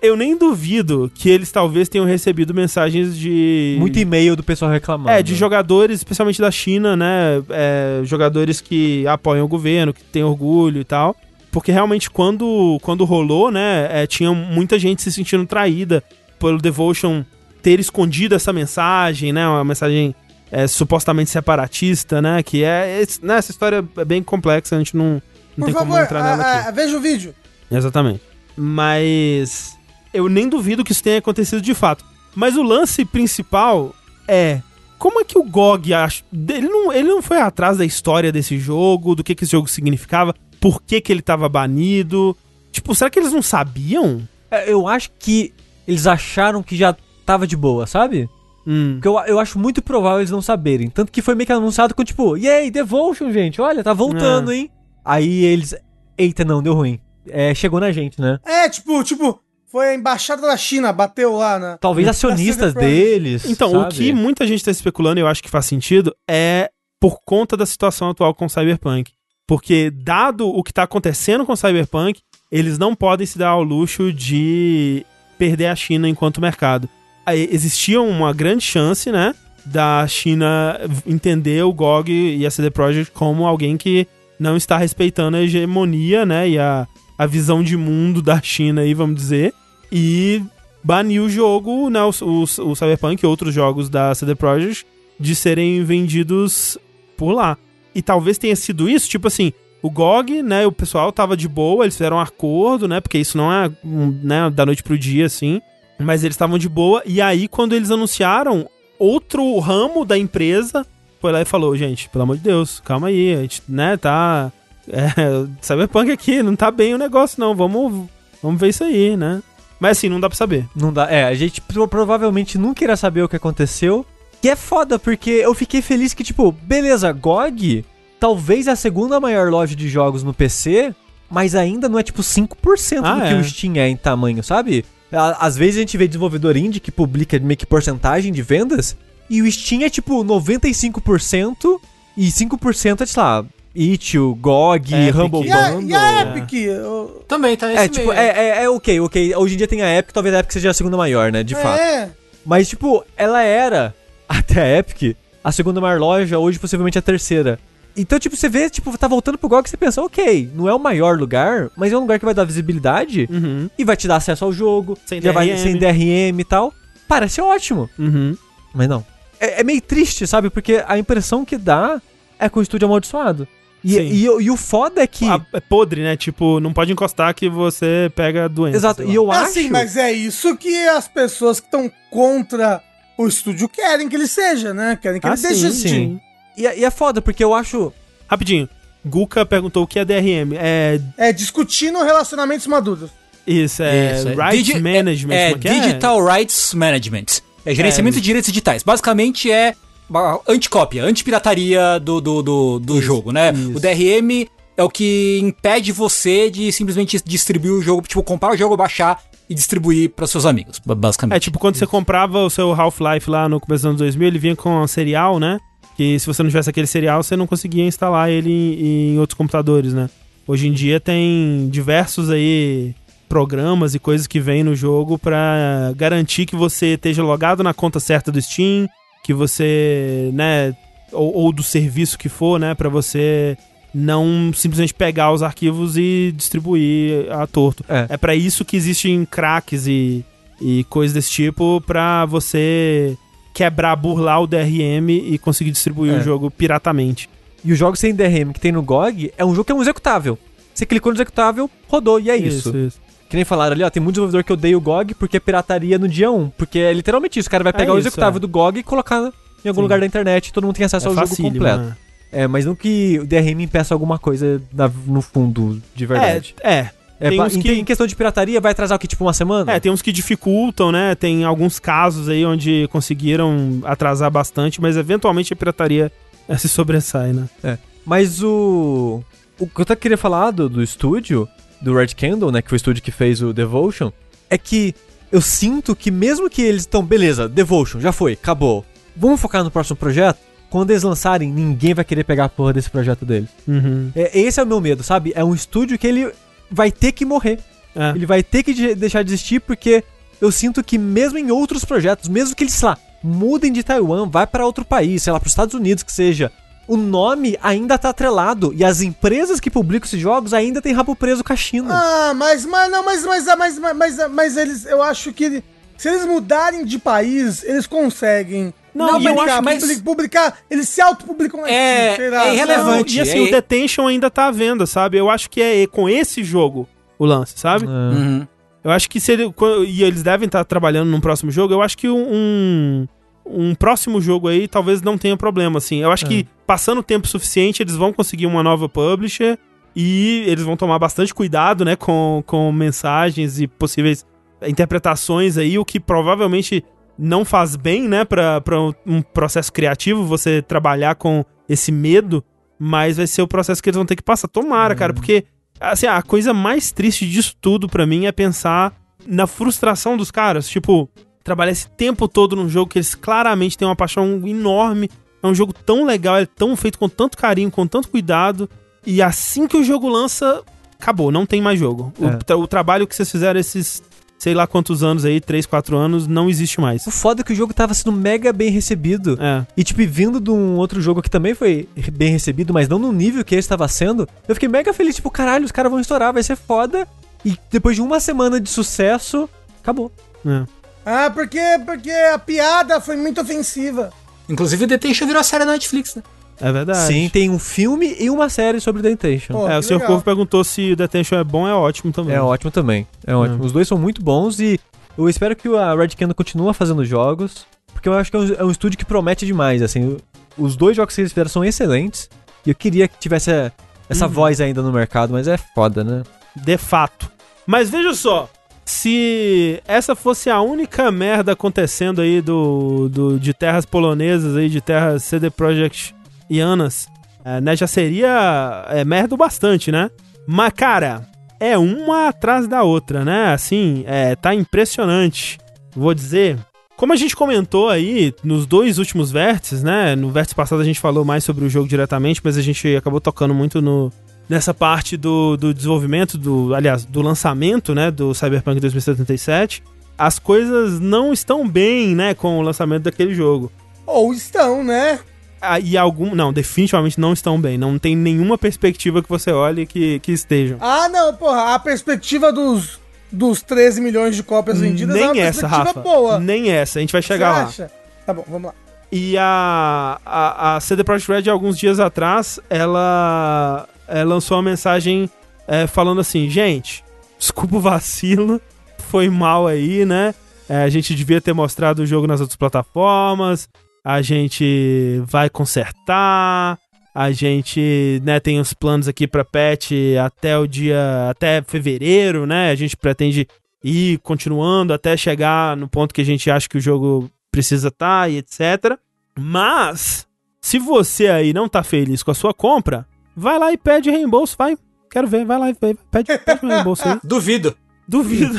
eu nem duvido que eles talvez tenham recebido mensagens de. Muito e-mail do pessoal reclamando. É, de jogadores, especialmente da China, né? É, jogadores que apoiam o governo, que têm orgulho e tal. Porque realmente, quando, quando rolou, né? é, tinha muita gente se sentindo traída pelo Devotion ter escondido essa mensagem, né? Uma mensagem é, supostamente separatista, né? Que é. esse- né, essa história é bem complexa, a gente não, não Por tem favor, como entrar nela ah, aqui. ah, veja o vídeo. Exatamente. Mas eu nem duvido que isso tenha acontecido de fato. Mas o lance principal é como é que o GOG acha. Ele não, ele não foi atrás da história desse jogo, do que, que esse jogo significava, por que, que ele tava banido. Tipo, será que eles não sabiam? É, Eu acho que eles acharam que já tava de boa, sabe? Hum. Porque eu, eu acho muito provável eles não saberem. Tanto que foi meio que anunciado com tipo, yay, Devotion, gente, olha, tá voltando, É. hein? Aí eles, eita, não, deu ruim. É, chegou na gente, né? É, tipo, tipo, foi a embaixada da China, bateu lá, né? Talvez acionistas deles. Então, o sabe? que muita gente tá especulando, e eu acho que faz sentido, é por conta da situação atual com o Cyberpunk. Porque, dado o que tá acontecendo com o Cyberpunk, eles não podem se dar ao luxo de perder a China enquanto mercado. Existia uma grande chance, né, da China entender o GOG e a CD Projekt como alguém que não está respeitando a hegemonia, né, e a, a visão de mundo da China aí, vamos dizer, e baniu o jogo, né, o, o, o Cyberpunk e outros jogos da CD Projekt de serem vendidos por lá. E talvez tenha sido isso, tipo assim, o GOG, né, o pessoal tava de boa, eles fizeram um acordo, né, porque isso não é, né, da noite pro dia, assim, mas eles estavam de boa, e aí quando eles anunciaram, outro ramo da empresa foi lá e falou, gente, pelo amor de Deus, calma aí, a gente, né, tá, é, Cyberpunk aqui, não tá bem o negócio não, vamos, vamos ver isso aí, né. Mas assim, não dá pra saber. Não dá. É, a gente pro- provavelmente nunca irá saber o que aconteceu. E é foda, porque eu fiquei feliz que, tipo, beleza, GOG talvez é a segunda maior loja de jogos no PC, mas ainda não é tipo 5% Ah, do que é. o Steam é em tamanho, sabe? Às vezes a gente vê desenvolvedor indie que publica meio que porcentagem de vendas, e o Steam é tipo 95% e 5% é, sei lá, Itch.io, GOG, Epic. Humble E a, Bundle. e a é. Epic? Eu- Também tá nesse É, tipo, meio. é, é, é ok, ok. Hoje em dia tem a Epic, talvez a Epic seja a segunda maior, né? De fato. é. Mas, tipo, ela era, até a Epic, a segunda maior loja, hoje possivelmente a terceira. Então, tipo, você vê, tipo, tá voltando pro GOG e você pensa, ok, não é o maior lugar, mas é um lugar que vai dar visibilidade Uhum, e vai te dar acesso ao jogo, Sem já vai DRM. sem DRM e tal. Parece ótimo, uhum. mas não. É, é meio triste, sabe? Porque a impressão que dá é com o estúdio amaldiçoado. E, Sim. e, e o foda é que. Ah, é podre, né? Tipo, não pode encostar que você pega a doença. exato, e eu É acho. assim, mas é isso que as pessoas que estão contra o estúdio querem que ele seja, né? Querem que Ah, ele deixe sim, de sim. E, é- e é foda, porque eu acho. Rapidinho. Guka perguntou o que é DRM. É É discutindo relacionamentos maduros. isso, é Isso, é. Rights Digi- Management. É, que é? Digital Rights Management. É gerenciamento de direitos digitais. Basicamente é anticópia, antipirataria do, do, do, do jogo, né? isso. O DRM é o que impede você de simplesmente distribuir o jogo, tipo, comprar o jogo, baixar e distribuir para seus amigos, ba- basicamente. É tipo quando você comprava o seu Half-Life lá no começo dos anos 2000, ele vinha com um serial, né? Que se você não tivesse aquele serial, você não conseguia instalar ele em, em outros computadores, né? Hoje em dia tem diversos aí programas e coisas que vêm no jogo pra garantir que você esteja logado na conta certa do Steam, que você, né, ou, ou do serviço que for, né, Pra você não simplesmente pegar os arquivos e distribuir a torto. É. É pra isso que existem cracks e, e coisas desse tipo pra você quebrar, burlar o DRM e conseguir distribuir É. o jogo piratamente. E os jogos sem DRM que tem no GOG é um jogo que é um executável. Você clicou no executável, rodou, e é isso. Que nem falaram ali, ó, tem muito desenvolvedor que odeia o GOG porque é pirataria no dia 1. Porque é literalmente isso, o cara vai É pegar o isso, executável é. do GOG e colocar em algum Sim. lugar da internet e todo mundo tem acesso ao jogo facílimo, completo. né? É, mas não que o DRM impeça alguma coisa na- no fundo, de verdade. É, é. É, tem uns em, que- em questão de pirataria, vai atrasar o que, tipo uma semana? É, tem uns que dificultam, né? Tem alguns casos aí onde conseguiram atrasar bastante, mas eventualmente a pirataria eh, se sobressai, né? Mas o. O que eu até queria falar do, do estúdio, do Red Candle, né? Que foi o estúdio que fez o Devotion, é que eu sinto que mesmo que eles estão, beleza, Devotion, já foi, acabou. Vamos focar no próximo projeto? Quando eles lançarem, ninguém vai querer pegar a porra desse projeto deles. Uhum. É, esse é o meu medo, sabe? É um estúdio que ele vai ter que morrer. É. Ele vai ter que de- deixar de existir porque eu sinto que mesmo em outros projetos, mesmo que eles, sei lá, mudem de Taiwan, vai para outro país, sei lá, para os Estados Unidos que seja, o nome ainda tá atrelado e as empresas que publicam esses jogos ainda tem rabo preso com a China. Ah, mas, mas não, mas, mas, mas, mas, mas, mas eles, eu acho que se eles mudarem de país, eles conseguem. Não, e eu publicar, acho- mas- public- publicar, eles se autopublicam É- lá, é irrelevante. E assim, é- o Detention ainda tá à venda, sabe? Eu acho que é com esse jogo o lance, sabe? Ah, Uhum. Eu acho que se ele, e eles devem estar trabalhando num próximo jogo, eu acho que um, um próximo jogo aí talvez não tenha problema, assim. Eu acho que passando tempo suficiente, eles vão conseguir uma nova publisher e eles vão tomar bastante cuidado, né, com, com mensagens e possíveis interpretações aí, o que provavelmente não faz bem, né, pra, pra um- processo criativo, você trabalhar com esse medo, mas vai ser o processo que eles vão ter que passar. Tomara, cara, porque assim, a coisa mais triste disso tudo pra mim é pensar na frustração dos caras. Tipo, trabalhar esse tempo todo num jogo que eles claramente têm uma paixão enorme. É um jogo tão legal, é tão feito com tanto carinho, com tanto cuidado. E assim que o jogo lança, acabou, não tem mais jogo. O, É. tra- o trabalho que vocês fizeram esses sei lá quantos anos aí, 3, 4 anos, não existe mais. O foda é que o jogo tava sendo mega bem recebido. É. E, tipo, vindo de um outro jogo que também foi bem recebido, mas não no nível que ele estava sendo, eu fiquei mega feliz. Tipo, caralho, os caras vão estourar, vai ser foda. E depois de uma semana de sucesso, acabou. é. Ah, porque, porque a piada foi muito ofensiva. Inclusive, Detention virou a série da Netflix, né? É verdade. Sim, tem um filme e uma série sobre The Intention. Pô, É, o Sr. Corvo perguntou se o Detention é bom, é ótimo também. É ótimo também. É ótimo. Os dois são muito bons e eu espero que a Red Candle continue fazendo jogos, porque eu acho que é um, é um estúdio que promete demais, assim. Os dois jogos que eles fizeram são excelentes e eu queria que tivesse é, essa voz ainda no mercado, mas é foda, né? De fato. Mas veja só, se essa fosse a única merda acontecendo aí do, do de terras polonesas aí, de terras CD Projekt Ianas, é, né, já seria é, merda bastante, né? Mas, cara, é uma atrás da outra, né? Assim, é, tá impressionante. Vou dizer, como a gente comentou aí nos dois últimos vértices, né? No vértice passado a gente falou mais sobre o jogo diretamente, mas a gente acabou tocando muito no, nessa parte do, do desenvolvimento, do, aliás, do lançamento, né, do Cyberpunk 2077, as coisas não estão bem, né, com o lançamento daquele jogo. Ou estão, né? Ah, e algum, não, definitivamente não estão bem. Não tem nenhuma perspectiva que você olhe que, que estejam. Ah, não, porra, a perspectiva dos, dos 13 milhões de cópias vendidas é uma Nem essa, perspectiva Rafa. boa. Nem essa. A gente vai Você chegar lá. acha? Tá bom, vamos lá. E a, a, a CD Projekt Red, alguns dias atrás, ela é, lançou uma mensagem é, falando assim: gente, desculpa o vacilo, foi mal aí, né? É, a gente devia ter mostrado o jogo nas outras plataformas, a gente vai consertar, a gente né, tem os planos aqui pra patch até o dia. até fevereiro, né? A gente pretende ir continuando até chegar no ponto que a gente acha que o jogo precisa estar e etc. Mas, se você aí não tá feliz com a sua compra, vai lá e pede reembolso, vai. Quero ver, vai lá e pede, pede um reembolso aí. Duvido. Duvido.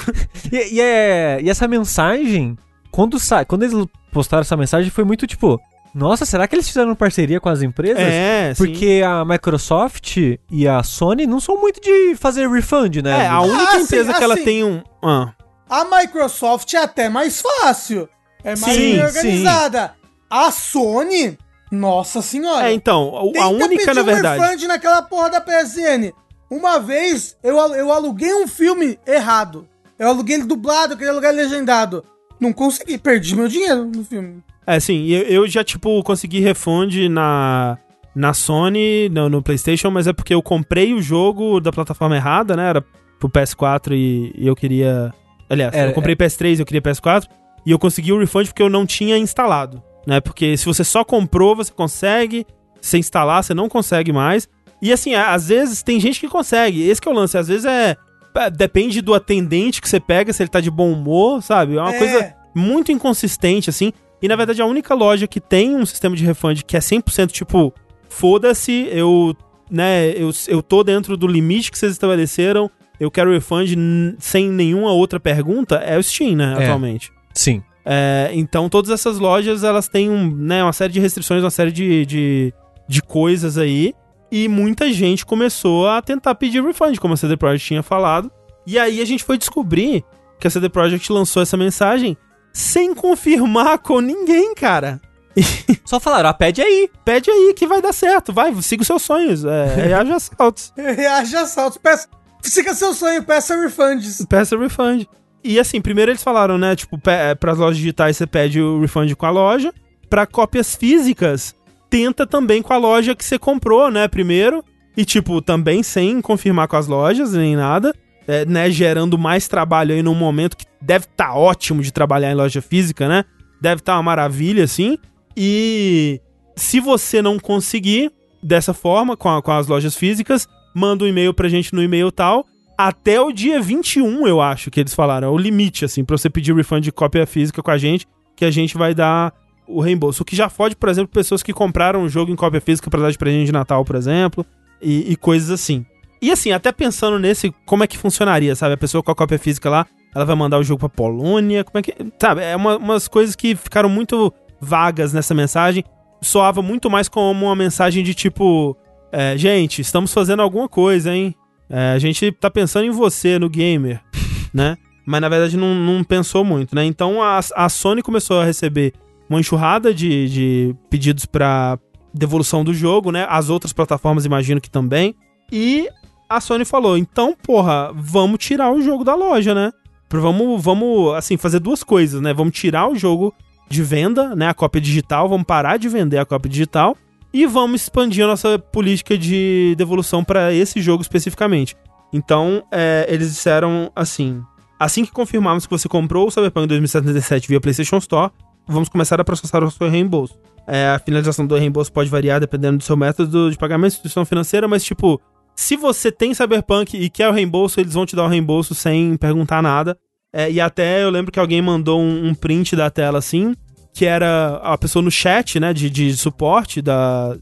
E, e é- e essa mensagem, quando, sa quando eles postaram essa mensagem, foi muito tipo: Nossa, será que eles fizeram parceria com as empresas? É, sim. Porque a Microsoft e a Sony não são muito de fazer refund, né? É, a única assim, empresa que ela assim. tem um. Ah, A Microsoft é até mais fácil. É mais Sim, organizada. A Sony, nossa senhora. é, então, a- a Tenta única, pedir na um verdade. refund naquela porra da PSN. Uma vez, eu, eu aluguei um filme errado. Eu aluguei ele dublado, eu queria alugar ele legendado. Não consegui, perdi meu dinheiro no filme. É, sim, eu, eu já, tipo, consegui refund na, na Sony, no, no PlayStation, mas é porque eu comprei o jogo da plataforma errada, né? Era pro PS4 e, e eu queria. Aliás, É, eu comprei PS3 e eu queria PS4. E eu consegui o refund porque eu não tinha instalado, né? Porque se você só comprou, você consegue. Se instalar, você não consegue mais. E assim, às vezes tem gente que consegue. Esse que é o lance. Às vezes é. É, Depende do atendente que você pega, se ele tá de bom humor, sabe? É uma É. coisa muito inconsistente, assim. E na verdade a única loja que tem um sistema de refund que é 100% tipo, foda-se, eu, né, eu, eu tô dentro do limite que vocês estabeleceram, eu quero refund sem nenhuma outra pergunta, é o Steam, né, É. atualmente. Sim. É, então todas essas lojas, elas têm um, né, uma série de restrições, uma série de, de, de coisas aí, e muita gente começou a tentar pedir refund, como a CD Projekt tinha falado. E aí a gente foi descobrir que a CD Projekt lançou essa mensagem sem confirmar com ninguém, cara. Só falaram, ah, pede aí. Pede aí que vai dar certo, vai, siga os seus sonhos, é, reaja assaltos, Reage assaltos. Peça, siga seu sonho, peça refunds. peça refund. E assim, primeiro eles falaram, né, tipo, pe- pras lojas digitais você pede o refund com a loja, pra cópias físicas, tenta também com a loja que você comprou, né, primeiro, e tipo, também sem confirmar com as lojas nem nada, é, né, gerando mais trabalho aí num momento que deve estar ótimo de trabalhar em loja física, né, deve estar uma maravilha, assim, e se você não conseguir dessa forma, com, a- com as lojas físicas, manda um e-mail pra gente no e-mail tal, até o dia 21, eu acho que eles falaram, é o limite, assim, pra você pedir refund de cópia física com a gente, que a gente vai dar o reembolso. O que já fode, por exemplo, pessoas que compraram o jogo em cópia física pra dar de presente de Natal, por exemplo, e, e coisas assim. E assim, até pensando nesse, como é que funcionaria, sabe? A pessoa com a cópia física lá, ela vai mandar o jogo pra Polônia, como é que... Sabe, é uma- umas coisas que ficaram muito vagas nessa mensagem. Soava muito mais como uma mensagem de tipo... é, gente, estamos fazendo alguma coisa, hein? É, a gente tá pensando em você no gamer, né? mas na verdade não, não pensou muito, né? Então a, a Sony começou a receber uma enxurrada de, de pedidos para devolução do jogo, né? As outras plataformas imagino que também. E a Sony falou: então, porra, vamos tirar o jogo da loja, né? Vamos, vamos, assim, fazer duas coisas, né? Vamos tirar o jogo de venda, né? A cópia digital, vamos parar de vender a cópia digital e vamos expandir a nossa política de devolução para esse jogo especificamente. Então, é, eles disseram assim: assim que confirmarmos que você comprou o Cyberpunk 2077 via PlayStation Store, vamos começar a processar o seu reembolso. É, a finalização do reembolso pode variar dependendo do seu método de pagamento, instituição financeira, mas tipo, se você tem Cyberpunk e quer o reembolso, eles vão te dar o reembolso sem perguntar nada. É, e até eu lembro que alguém mandou um, um, print da tela assim, que era a pessoa no chat, né, de, de suporte, da,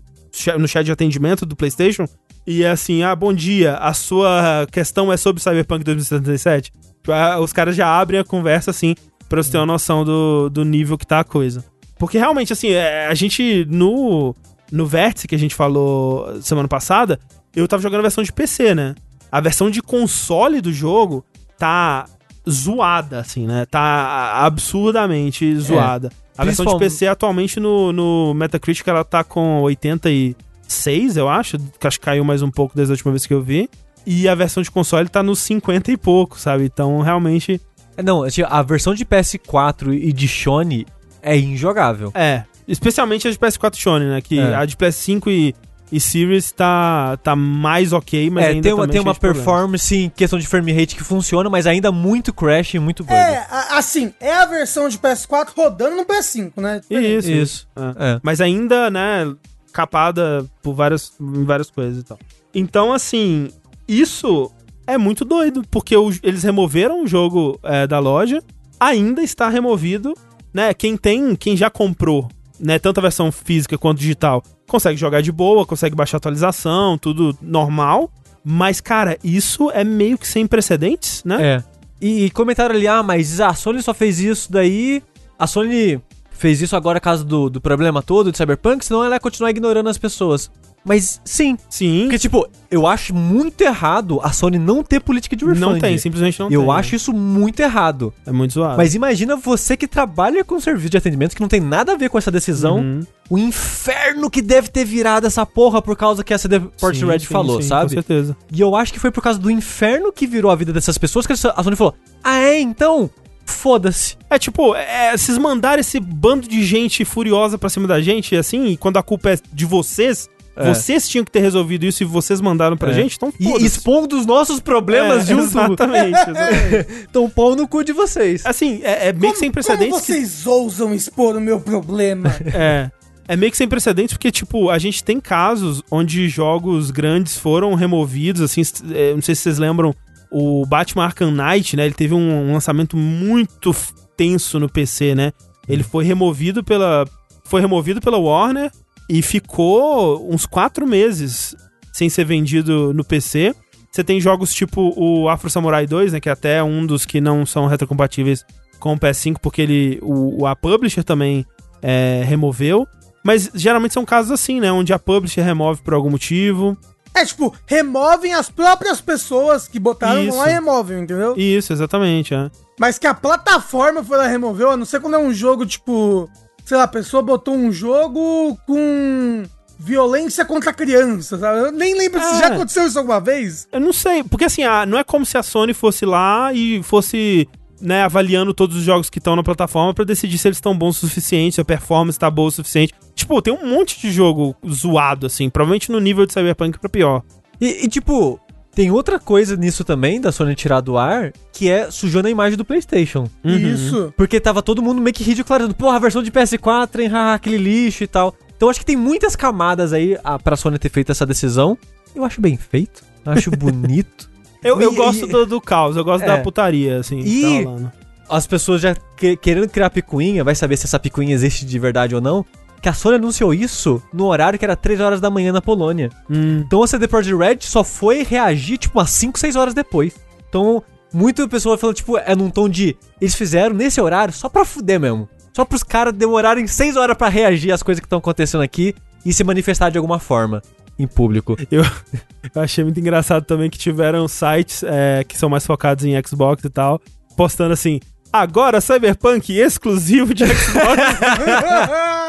no chat de atendimento do PlayStation, e é assim: ah, bom dia, a sua questão é sobre Cyberpunk 2077. Tipo, os caras já abrem a conversa assim, pra você ter uma noção do, do nível que tá a coisa. Porque realmente, assim, é, a gente no, no Vértice que a gente falou semana passada, eu tava jogando a versão de PC, né? A versão de console do jogo tá zoada, assim, né? Tá absurdamente zoada. É. A versão de PC atualmente no, no Metacritic ela tá com 86, eu acho. Acho que caiu mais um pouco desde a última vez que eu vi. E a versão de console tá nos 50 e pouco, sabe? Então realmente. Não, assim, a versão de PS4 e de Sony é injogável. É. Especialmente a de PS4 Sony, né? Que é. a de PS5 e e Series tá, tá mais ok, mas é, ainda tem uma, tem uma performance em questão de frame rate que funciona, mas ainda muito crash e muito bug. É, assim, é a versão de PS4 rodando no PS5, né? Isso, isso. É. É. Mas ainda, né, capada por várias, várias coisas e tal. Então, assim, isso é muito doido, porque o, eles removeram o jogo é, da loja, ainda está removido, né? Quem tem, quem já comprou, né, tanto a versão física quanto digital, consegue jogar de boa, consegue baixar atualização, tudo normal. Mas, cara, isso é meio que sem precedentes, né? É. E, e comentaram ali, ah, mas a Sony só fez isso daí. A Sony fez isso agora causa do, do problema todo de Cyberpunk, senão ela ia continuar ignorando as pessoas. Mas sim. Sim. Porque, tipo, eu acho muito errado a Sony não ter política de refund. Não tem, simplesmente não eu tem. Eu acho isso muito errado. É muito zoado. Mas imagina você que trabalha com serviço de atendimento que não tem nada a ver com essa decisão. Uhum. O inferno que deve ter virado essa porra por causa que a CD Port Red falou, sim, sabe? Com certeza. E eu acho que foi por causa do inferno que virou a vida dessas pessoas que a Sony falou: Ah, é? Então, foda-se. É tipo, é, vocês mandaram esse bando de gente furiosa pra cima da gente, assim, e quando a culpa é de vocês, é. Vocês tinham que ter resolvido isso e vocês mandaram pra é. gente, então E expondo os nossos problemas é, junto. Exatamente. exatamente. então pau no cu de vocês. Assim, é, é meio como, que sem precedentes. Como vocês que... ousam expor o meu problema? é. É meio que sem precedentes, porque, tipo, a gente tem casos onde jogos grandes foram removidos, assim, é, não sei se vocês lembram, o Batman Arkham Knight, né, ele teve um, um lançamento muito tenso no PC, né? Ele foi removido pela, foi removido pela Warner e ficou uns quatro meses sem ser vendido no PC. Você tem jogos tipo o Afro Samurai 2, né, que é até um dos que não são retrocompatíveis com o PS5, porque ele o, a publisher também é, removeu. Mas geralmente são casos assim, né, onde a publisher remove por algum motivo. É, tipo, removem as próprias pessoas que botaram Isso. lá e removem, entendeu? Isso, exatamente, é. Mas que a plataforma foi lá e removeu, a não ser quando é um jogo, tipo, sei lá, a pessoa botou um jogo com violência contra crianças? Eu nem lembro é. se já aconteceu isso alguma vez. Eu não sei, porque assim, a, não é como se a Sony fosse lá e fosse, né, avaliando todos os jogos que estão na plataforma para decidir se eles estão bons o suficiente, se a performance tá boa o suficiente. Tipo, tem um monte de jogo zoado, assim, provavelmente no nível de Cyberpunk pra pior. E, e tipo, tem outra coisa nisso também, da Sony tirar do ar, que é sujando a imagem do PlayStation. Uhum. Isso. Porque tava todo mundo meio que ridicularizando, porra, a versão de PS4, hein, haha, aquele lixo e tal. Então acho que tem muitas camadas aí a, pra Sony ter feito essa decisão. Eu acho bem feito, eu acho bonito. eu, eu e, gosto do, do, caos, eu gosto é. da putaria, assim, e tá as pessoas já que, querendo criar picuinha, vai saber se essa picuinha existe de verdade ou não que a Sony anunciou isso no horário que era 3 horas da manhã na Polônia. Hum. Então a CD Projekt Red só foi reagir, tipo, umas 5, 6 horas depois. Então, muita pessoa falando, tipo, é num tom de. Eles fizeram nesse horário só pra fuder mesmo. Só pros caras demorarem 6 horas para reagir às coisas que estão acontecendo aqui e se manifestar de alguma forma em público. Eu, eu achei muito engraçado também que tiveram sites é, que são mais focados em Xbox e tal, postando assim: agora Cyberpunk exclusivo de Xbox.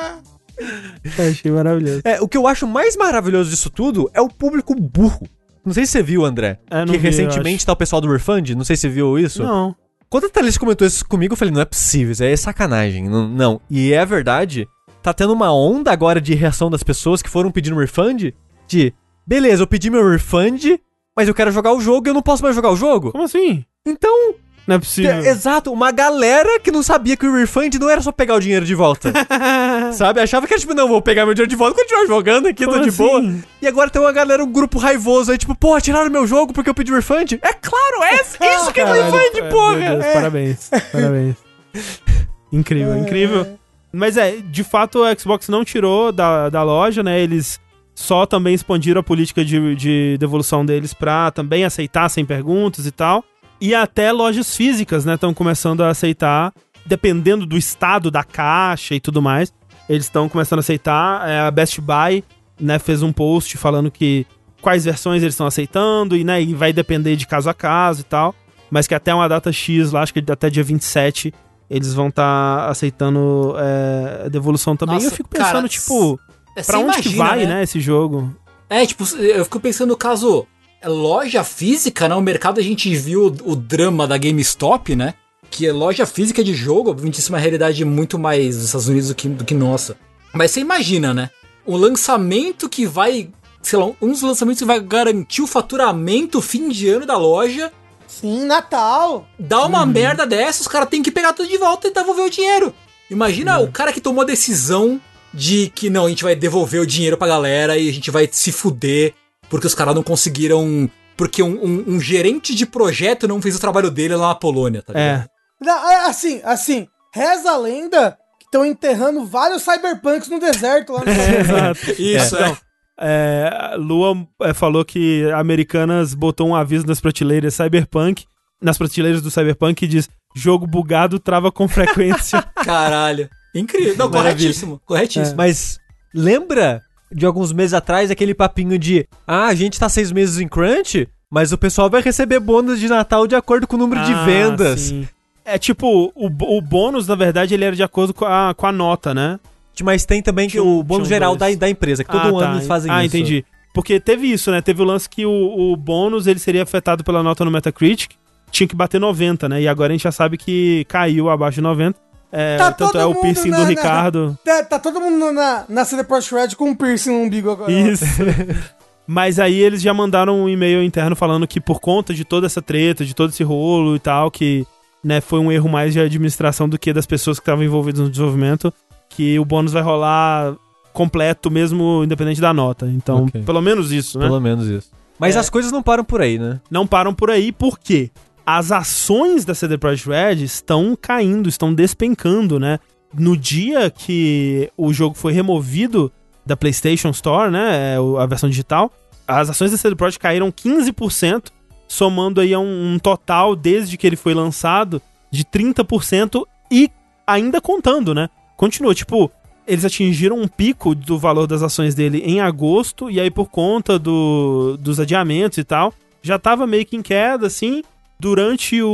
Eu achei maravilhoso. É, o que eu acho mais maravilhoso disso tudo é o público burro. Não sei se você viu, André. É, que vi, recentemente tá o pessoal do Refund, não sei se você viu isso. Não. Quando a Thalys comentou isso comigo, eu falei, não é possível, isso aí é sacanagem. Não, não. E é verdade, tá tendo uma onda agora de reação das pessoas que foram pedindo refund de, beleza, eu pedi meu refund, mas eu quero jogar o jogo e eu não posso mais jogar o jogo. Como assim? Então, Não é possível. é, exato, uma galera que não sabia que o refund não era só pegar o dinheiro de volta. Sabe? Achava que era tipo, não, vou pegar meu dinheiro de volta e continuar jogando aqui, tô Como de assim? boa. E agora tem uma galera, um grupo raivoso aí, tipo, porra, tiraram meu jogo porque eu pedi refund? É claro, é isso que é Caralho, refund, é, porra! Deus, Parabéns. Parabéns. Incrível, incrível. Mas é, de fato o Xbox não tirou da, da loja, né? Eles só também expandiram a política de, de devolução deles pra também aceitar sem perguntas e tal. E até lojas físicas, né? Estão começando a aceitar, dependendo do estado da caixa e tudo mais. Eles estão começando a aceitar. É, a Best Buy, né, fez um post falando que quais versões eles estão aceitando e, né, e vai depender de caso a caso e tal. Mas que até uma data X lá, acho que até dia 27, eles vão estar aceitando é, a devolução também. Nossa, e eu fico pensando, cara, tipo, pra onde que imagina, vai, né? esse jogo? É, tipo, eu fico pensando no caso. É Loja física, né? O mercado a gente viu o, o drama da GameStop, né? Que é loja física de jogo, obviamente isso é uma realidade muito mais dos Estados Unidos do que, do que nossa. Mas você imagina, né? O lançamento que vai. Sei lá, um dos lançamentos que vai garantir o faturamento fim de ano da loja. Sim, Natal. Dá uma merda dessa, os caras têm que pegar tudo de volta e devolver o dinheiro. Imagina o cara que tomou a decisão de que não, a gente vai devolver o dinheiro pra galera e a gente vai se fuder porque os caras não conseguiram. Porque um, um- um gerente de projeto não fez o trabalho dele lá na Polônia, tá É. ligado? É Assim, assim, reza a lenda que estão enterrando vários cyberpunks no deserto lá no Exato. Isso, é. É, a Lua é, falou que Americanas botou um aviso nas prateleiras Cyberpunk, nas prateleiras do Cyberpunk, e diz: jogo bugado trava com frequência. Caralho. Incrível. Não, Maravilha. corretíssimo. Corretíssimo. Mas lembra de alguns meses atrás aquele papinho de ah, a gente tá seis meses em crunch, mas o pessoal vai receber bônus de Natal de acordo com o número de Ah, vendas. sim. É tipo, o, o bônus, na verdade, ele era de acordo com a, com a nota, né? Mas tem também que o bônus geral da, dois. da empresa, que todo Ah, ano tá. eles fazem ah, isso. entendi. Porque teve isso, né? Teve o lance que o, o bônus ele seria afetado pela nota no Metacritic, tinha que bater 90, né? E agora a gente já sabe que caiu abaixo de 90. É, Tá tanto todo é o mundo piercing na- do na- Ricardo. Tá, tá todo mundo na, na CD Projekt Red com um piercing no umbigo agora. Isso. Mas aí eles já mandaram um e-mail interno falando que por conta de toda essa treta, de todo esse rolo e tal, que né, foi um erro mais de administração do que das pessoas que estavam envolvidas no desenvolvimento, que o bônus vai rolar completo mesmo independente da nota. Então, Ok. pelo menos isso, né? Pelo menos isso. Mas É. as coisas não param por aí, né? Não param por aí porque as ações da CD Projekt Red estão caindo, estão despencando, né? No dia que o jogo foi removido da PlayStation Store, né, é, a versão digital, as ações da CD Projekt caíram 15%, somando aí a um, um total desde que ele foi lançado de 30% e ainda contando, né? Continua, tipo, eles atingiram um pico do valor das ações dele em agosto, e aí por conta do, dos adiamentos e tal, já tava meio que em queda, assim. Durante o,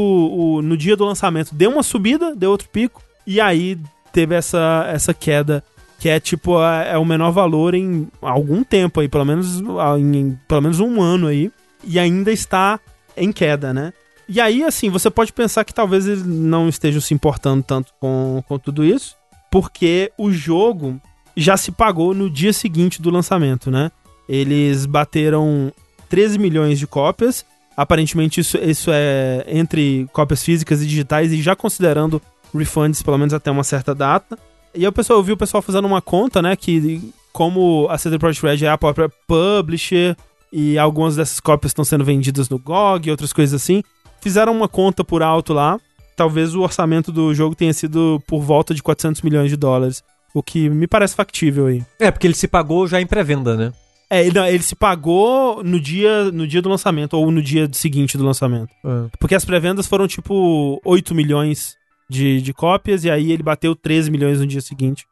o- No dia do lançamento, deu uma subida, deu outro pico, e aí teve essa, essa queda, que é tipo, a- é o menor valor em algum tempo aí, pelo menos, ah, em, pelo menos um ano aí, e ainda está em queda, né? E aí, assim, você pode pensar que talvez eles não estejam se importando tanto com, com tudo isso, porque o jogo já se pagou no dia seguinte do lançamento, né? Eles bateram 13 milhões de cópias. Aparentemente, isso, isso é entre cópias físicas e digitais, e já considerando refunds, pelo menos até uma certa data. E o pessoal eu vi o pessoal fazendo uma conta, né? Que como a CD Projekt Red é a própria publisher, e algumas dessas cópias estão sendo vendidas no GOG e outras coisas assim, fizeram uma conta por alto lá. Talvez o orçamento do jogo tenha sido por volta de 400 milhões de dólares. O que me parece factível aí. É, porque ele se pagou já em pré-venda, né? É, ele, não, ele se pagou no dia, no dia do lançamento, ou no dia seguinte do lançamento. Porque as pré-vendas foram tipo 8 milhões de, de cópias, e aí ele bateu 13 milhões no dia seguinte.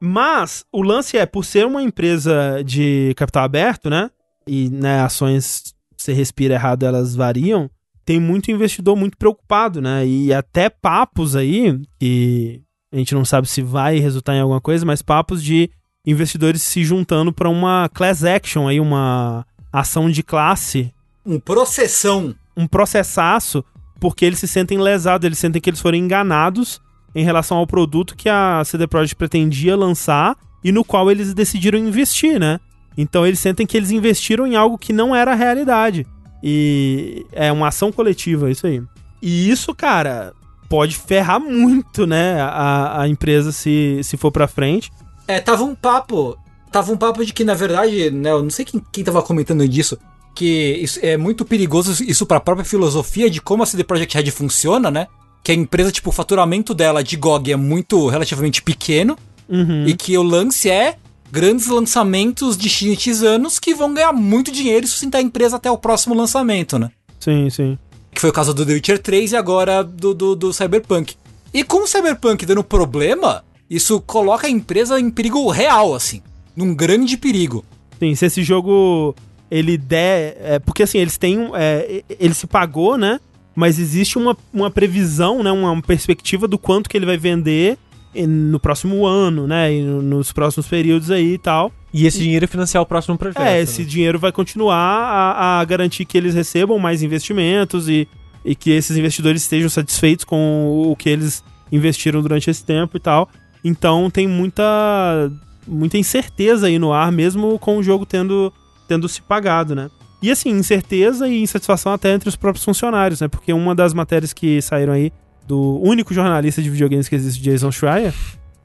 Mas o lance é, por ser uma empresa de capital aberto, né? E né, ações, se respira errado, elas variam. tem muito investidor muito preocupado, né? E até papos aí, que a gente não sabe se vai resultar em alguma coisa, mas papos de investidores se juntando para uma class action aí, uma ação de classe, Um processão. um processaço, porque eles se sentem lesados, eles sentem que eles foram enganados em relação ao produto que a CD Projekt pretendia lançar e no qual eles decidiram investir, né? Então eles sentem que eles investiram em algo que não era a realidade. E é uma ação coletiva, isso aí. E isso, cara, pode ferrar muito, né, a, a empresa se, se for pra frente. É, tava um papo. Tava um papo de que, na verdade, né, eu não sei quem, quem tava comentando disso, que isso é muito perigoso isso pra própria filosofia de como a CD Projekt Red funciona, né? Que a empresa, tipo, o faturamento dela de GOG é muito relativamente pequeno Uhum. e que o lance é grandes lançamentos de X anos que vão ganhar muito dinheiro e sustentar a empresa até o próximo lançamento, né? Sim, sim. Que foi o caso do The Witcher 3 e agora do, do, do Cyberpunk. E com o Cyberpunk dando problema, isso coloca a empresa em perigo real, assim. Num grande perigo. Sim, se esse jogo ele der. É, porque assim, eles têm. É, ele se pagou, né? Mas existe uma, uma previsão, né? Uma perspectiva do quanto que ele vai vender no próximo ano, né? E no- nos próximos períodos aí e tal. E esse dinheiro é financiar o próximo projeto. É, esse né? dinheiro vai continuar a, a garantir que eles recebam mais investimentos e, e que esses investidores estejam satisfeitos com o que eles investiram durante esse tempo e tal. Então tem muita muita incerteza aí no ar, mesmo com o jogo tendo, tendo se pagado, né? E assim, incerteza e insatisfação até entre os próprios funcionários, né? Porque uma das matérias que saíram aí do único jornalista de videogames que existe, Jason Schreier,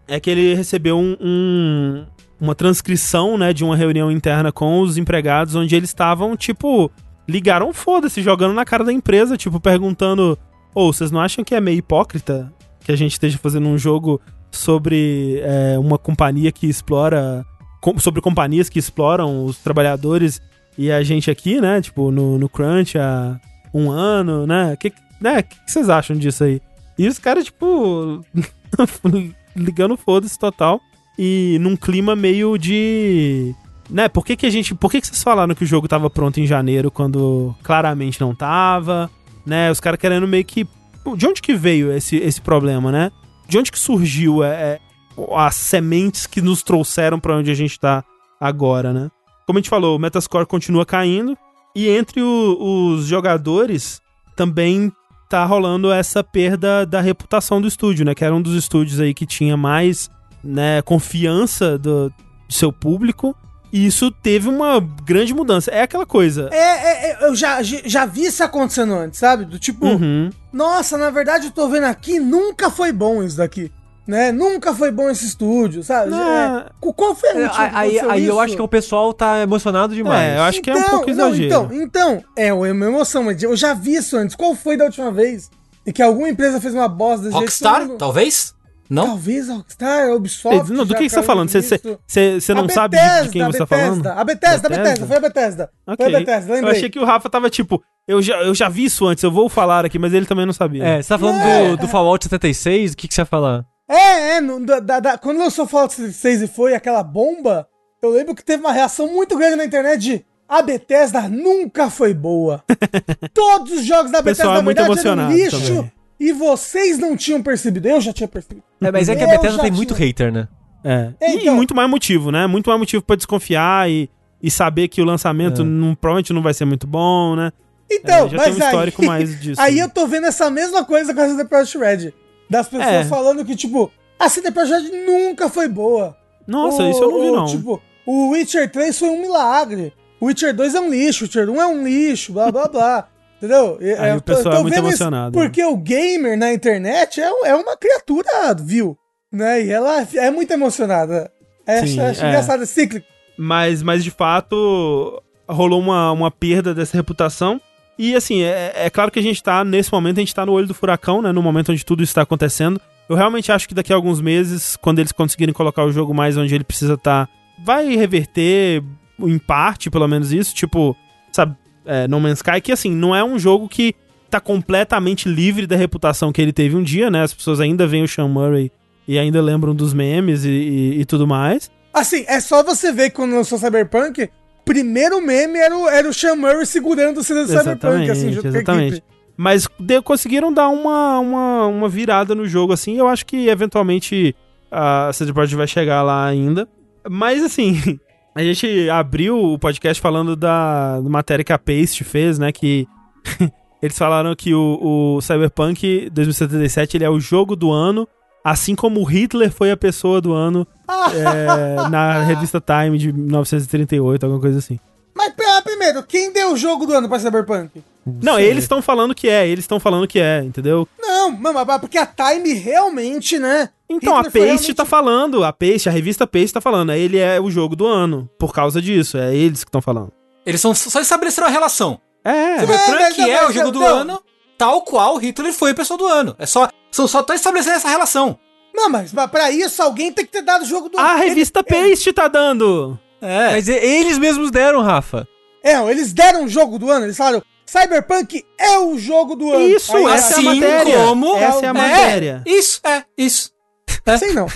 é que ele recebeu um, um- uma transcrição, né, de uma reunião interna com os empregados, onde eles estavam, tipo, ligaram foda-se, jogando na cara da empresa, tipo, perguntando: Ô, vocês não acham que é meio hipócrita que a gente esteja fazendo um jogo sobre é, uma companhia que explora. com- sobre companhias que exploram os trabalhadores e a gente aqui, né, tipo, no, no Crunch há um ano, né? Que, né, que, que vocês acham disso aí? E os caras, tipo, ligando foda-se total. E num clima meio de. Né, por que, que a gente. Por que, que vocês falaram que o jogo tava pronto em janeiro quando claramente não tava? Né, os caras querendo meio que. De onde que veio esse, esse problema, né? De onde que surgiu é, é, as sementes que nos trouxeram pra onde a gente tá agora, né? Como a gente falou, o Metascore continua caindo. E entre o- os jogadores também tá rolando essa perda da reputação do estúdio, né? Que era um dos estúdios aí que tinha mais né, confiança do, do seu público. E isso teve uma grande mudança. É aquela coisa. É, é, é, eu já, já vi isso acontecendo antes, sabe? Do tipo, Uhum. nossa, na verdade eu tô vendo aqui, nunca foi bom isso daqui. Né? Nunca foi bom esse estúdio, sabe? Não. É, qu- qual foi a É, última que aí aí eu acho que o pessoal tá emocionado demais. É, eu acho que é um pouco não, exagero. Então, então, é uma emoção, mas eu já vi isso antes. Qual foi da última vez? E que alguma empresa fez uma bosta desse Rockstar, jeito? mundo- talvez? Não? Talvez a Rockstar, a Ubisoft. Não, do que, que você tá falando? Você- nisso. Você você não A sabe de- de, quem você tá Bethesda, falando? A Bethesda, a Bethesda? Bethesda, foi a Bethesda. Ok. Foi a Bethesda, Eu lembrei. achei que o Rafa tava tipo, eu já, eu já vi isso antes, eu vou falar aqui, mas ele também não sabia. É, você tá falando É. do, do Fallout 76, o que, que você ia falar? É, é, no- da- da- quando lançou Fallout 76 e foi aquela bomba, eu lembro que teve uma reação muito grande na internet de a Bethesda nunca foi boa. Todos os jogos da Bethesda, pessoal é na muito verdade, eram emocionado lixo também. e vocês não tinham percebido. Eu já tinha percebido. É, mas é que a Eu Bethesda já tem muito tinha- hater, né? É. É, E então- muito mais motivo, né? Muito mais motivo pra desconfiar e, e saber que o lançamento É. não, provavelmente não vai ser muito bom, né? Então, É, já mas tem um histórico aí, mais disso. Aí eu tô vendo essa mesma coisa com a CD Projekt Red. Das pessoas É. falando que, tipo, a CD Projekt nunca foi boa. Nossa, O- isso eu não vi, o- não. Tipo, o Witcher 3 foi um milagre. O Witcher 2 é um lixo, o Witcher 1 é um lixo, blá blá blá. Entendeu? Aí eu o pessoal é muito emocionado, né? Porque o gamer na internet é, é uma criatura vil, né? E ela é muito emocionada. É, Sim, acho é. engraçado, é cíclico. Mas, mas de fato, rolou uma, uma perda dessa reputação. E assim, é, é claro que a gente tá, nesse momento, a gente tá no olho do furacão, né? No momento onde tudo isso tá acontecendo. Eu realmente acho que daqui a alguns meses, quando eles conseguirem colocar o jogo mais onde ele precisa estar, vai reverter, em parte, pelo menos isso. Tipo, sabe, é, No Man's Sky, que assim, não é um jogo que tá completamente livre da reputação que ele teve um dia, né? As pessoas ainda veem o Sean Murray e ainda lembram dos memes e, e- e tudo mais. Assim, é só você ver que quando lançou Cyberpunk, primeiro meme era o, era o Sean Murray segurando o CD do Cyberpunk, assim, junto com a exatamente. equipe. Mas de- conseguiram dar uma, uma, uma virada no jogo, assim. Eu acho que eventualmente a CD Projekt vai chegar lá ainda. Mas assim, a gente abriu o podcast falando da matéria que a Paste fez, né? Que eles falaram que o, o Cyberpunk 2077 ele é o jogo do ano, assim como o Hitler foi a pessoa do ano é, na revista Time de 1938, alguma coisa assim. Primeiro, quem deu o jogo do ano pra Cyberpunk? Não, eles estão falando que é, eles estão falando que é, entendeu? Não, mano, mas porque a Time realmente, né? Então a Hitler foi Paste realmente- tá falando, a Paste, a revista Paste tá falando, ele é o jogo do ano, por causa disso, é eles que estão falando. Eles são, só estabeleceram a relação. É, Cyberpunk não, é o jogo do não. ano, tal qual Hitler foi a pessoa do ano. É só, são só tão estabelecendo essa relação. Não, mas pra isso alguém tem que ter dado o jogo do a revista Ele- Paste tá dando. É. Mas eles mesmos deram, Rafa. É, eles deram o jogo do ano, eles falaram, Cyberpunk é o jogo do ano. Isso, Aí, essa é a assim matéria. como- Essa é a É. matéria. Isso, é, isso. Sei não.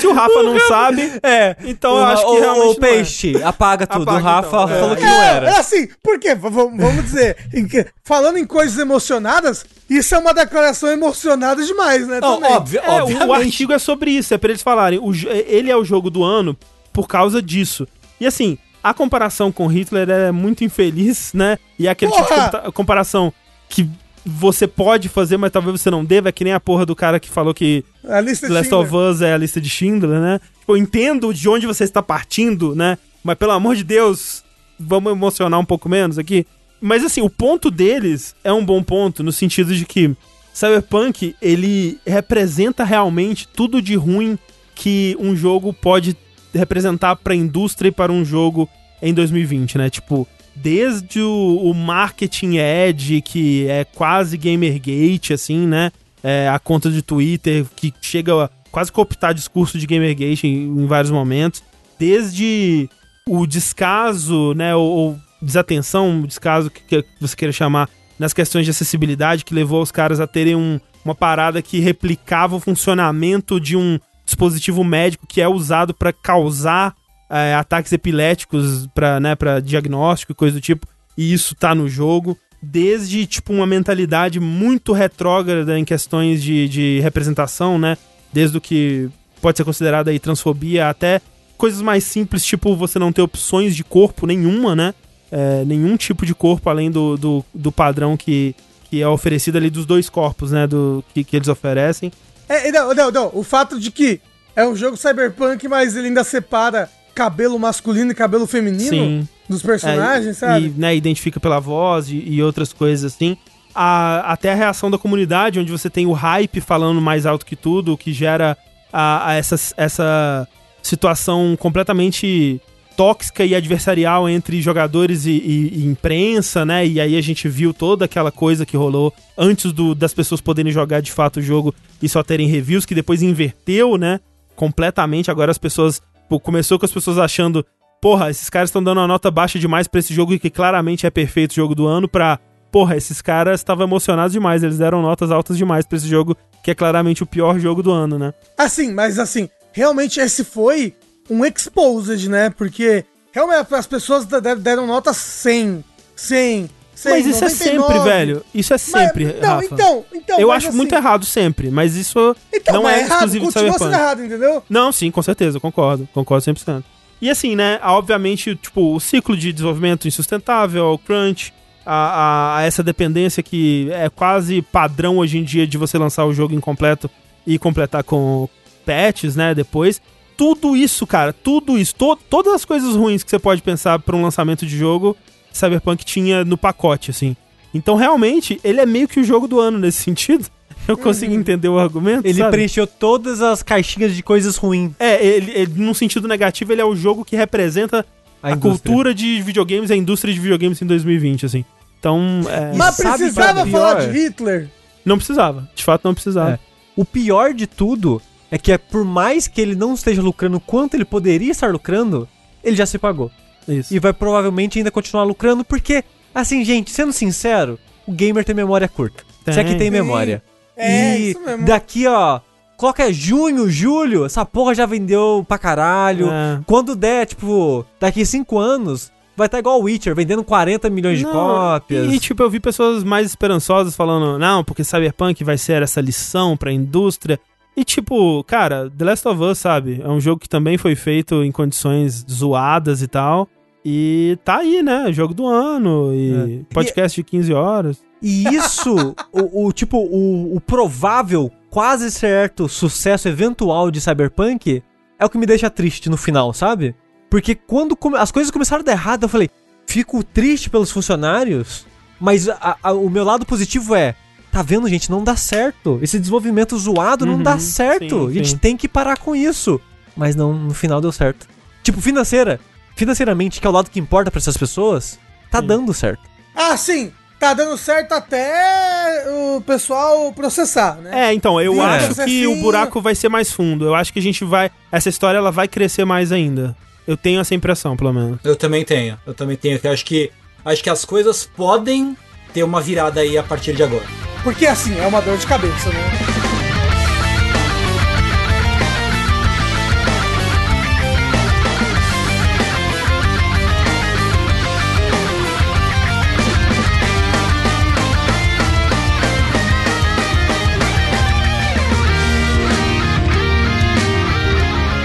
Se o Rafa não sabe, É. então o, eu acho que o, realmente o é. peixe, apaga tudo. Apaga, o Rafa então. É. falou que É, não era. é assim, por quê? V- v- vamos dizer, em que- falando em coisas emocionadas, isso é uma declaração emocionada demais, né? Não, óbvio, É, o- artigo é sobre isso, é pra eles falarem, o ele é o jogo do ano por causa disso. E assim, a comparação com Hitler é muito infeliz, né? E é aquele tipo de Porra! compa- comparação que você pode fazer, mas talvez você não deva, é que nem a porra do cara que falou que A lista The Last Schindler. of Us é a lista de Schindler, né? Tipo, eu entendo de onde você está partindo, né? Mas pelo amor de Deus, vamos emocionar um pouco menos aqui. Mas assim, o ponto deles é um bom ponto no sentido de que Cyberpunk, ele representa realmente tudo de ruim que um jogo pode representar para a indústria e para um jogo em 2020, né? Tipo, desde o, o marketing edge, que é quase Gamergate, assim, né? É, a conta de Twitter que chega a quase cooptar discurso de Gamergate em, em vários momentos. Desde o descaso, né? Ou, ou desatenção, descaso que, que você queira chamar, nas questões de acessibilidade, que levou os caras a terem um- uma parada que replicava o funcionamento de um dispositivo médico que é usado para causar é, ataques epiléticos para né, pra diagnóstico e coisa do tipo, e isso tá no jogo. Desde, tipo, uma mentalidade muito retrógrada em questões de, de representação, né? Desde o que pode ser considerado aí transfobia até coisas mais simples, tipo você não ter opções de corpo nenhuma, né? É, nenhum tipo de corpo além do, do, do padrão que, que é oferecido ali dos dois corpos, né? Do, que, que eles oferecem. É, não, não, não. O fato de que é um jogo cyberpunk, mas ele ainda separa cabelo masculino e cabelo feminino Sim. dos personagens, É, sabe? E né, identifica pela voz e, e outras coisas assim. A- até a reação da comunidade, onde você tem o hype falando mais alto que tudo, o que gera a, a essa, essa situação completamente tóxica e adversarial entre jogadores e, e- e imprensa, né? E aí a gente viu toda aquela coisa que rolou antes do- das pessoas poderem jogar de fato o jogo e só terem reviews, que depois inverteu, né? Completamente. Agora as pessoas. pô, começou com as pessoas achando porra, esses caras estão dando uma nota baixa demais pra esse jogo que claramente é perfeito jogo do ano pra, porra, esses caras estavam emocionados demais, eles deram notas altas demais pra esse jogo que é claramente o pior jogo do ano, né? Assim, mas assim, realmente esse foi um exposed, né? Porque realmente as pessoas de- de- deram nota 100, 100, 100 mas isso é 99. sempre, velho. Isso é sempre, Mas- não, Rafa. então, então, Eu acho assim- muito errado sempre, mas isso Então, não mas é errado, exclusivo de continua sendo errado, entendeu? Não, sim, com certeza, concordo. Concordo 100%. E assim, né, obviamente, tipo, o ciclo de desenvolvimento insustentável, ao crunch, a, a- a essa dependência que é quase padrão hoje em dia de você lançar o jogo incompleto e completar com patches, né, depois. Tudo isso, cara, tudo isso, to- todas as coisas ruins que você pode pensar para um lançamento de jogo, Cyberpunk tinha no pacote, assim. Então, realmente, ele é meio que o jogo do ano nesse sentido. Eu consigo entender o argumento, Ele sabe? preencheu todas as caixinhas de coisas ruins. É, ele, ele, num sentido negativo, ele é o jogo que representa a, indústria. cultura de videogames, a indústria de videogames em 2020, assim. Então, é, Mas sabe precisava falar pior? de Hitler? não precisava. De fato, não precisava. É. O pior de tudo é que é por mais que ele não esteja lucrando quanto ele poderia estar lucrando, ele já se pagou. Isso. E vai provavelmente ainda continuar lucrando, porque, assim, gente, sendo sincero, o gamer tem memória curta. Se é que Tem. tem Sim. memória. É, e isso mesmo. daqui, ó, coloca junho, julho, essa porra já vendeu pra caralho. É. Quando der, tipo, daqui cinco anos, vai estar igual o Witcher, vendendo 40 milhões de Não, cópias. E, tipo, eu vi pessoas mais esperançosas falando, não, porque Cyberpunk vai ser essa lição pra indústria. E, tipo, cara, The Last of Us, sabe? É um jogo que também foi feito em condições zoadas e tal. E tá aí, né? Jogo do ano e podcast de 15 horas. E isso, o, o tipo, o, o provável, quase certo sucesso eventual de Cyberpunk é o que me deixa triste no final, sabe? Porque quando as coisas começaram a dar errado, eu falei, fico triste pelos funcionários, mas a- a- o meu lado positivo é, tá vendo, gente, não dá certo. Esse desenvolvimento zoado não Uhum, dá certo. sim, a gente sim. tem que parar com isso. Mas não, no final deu certo. Tipo, financeira, financeiramente, que é o lado que importa pra essas pessoas, tá Sim. dando certo. Ah, sim. Tá dando certo até o pessoal processar, né? É, então, eu Sim, acho que processinho. o buraco vai ser mais fundo. Eu acho que a gente vai. Essa história ela vai crescer mais ainda. Eu tenho essa impressão, pelo menos. Eu também tenho. Eu também tenho. Eu acho que acho que as coisas podem ter uma virada aí a partir de agora. Porque assim, é uma dor de cabeça, né?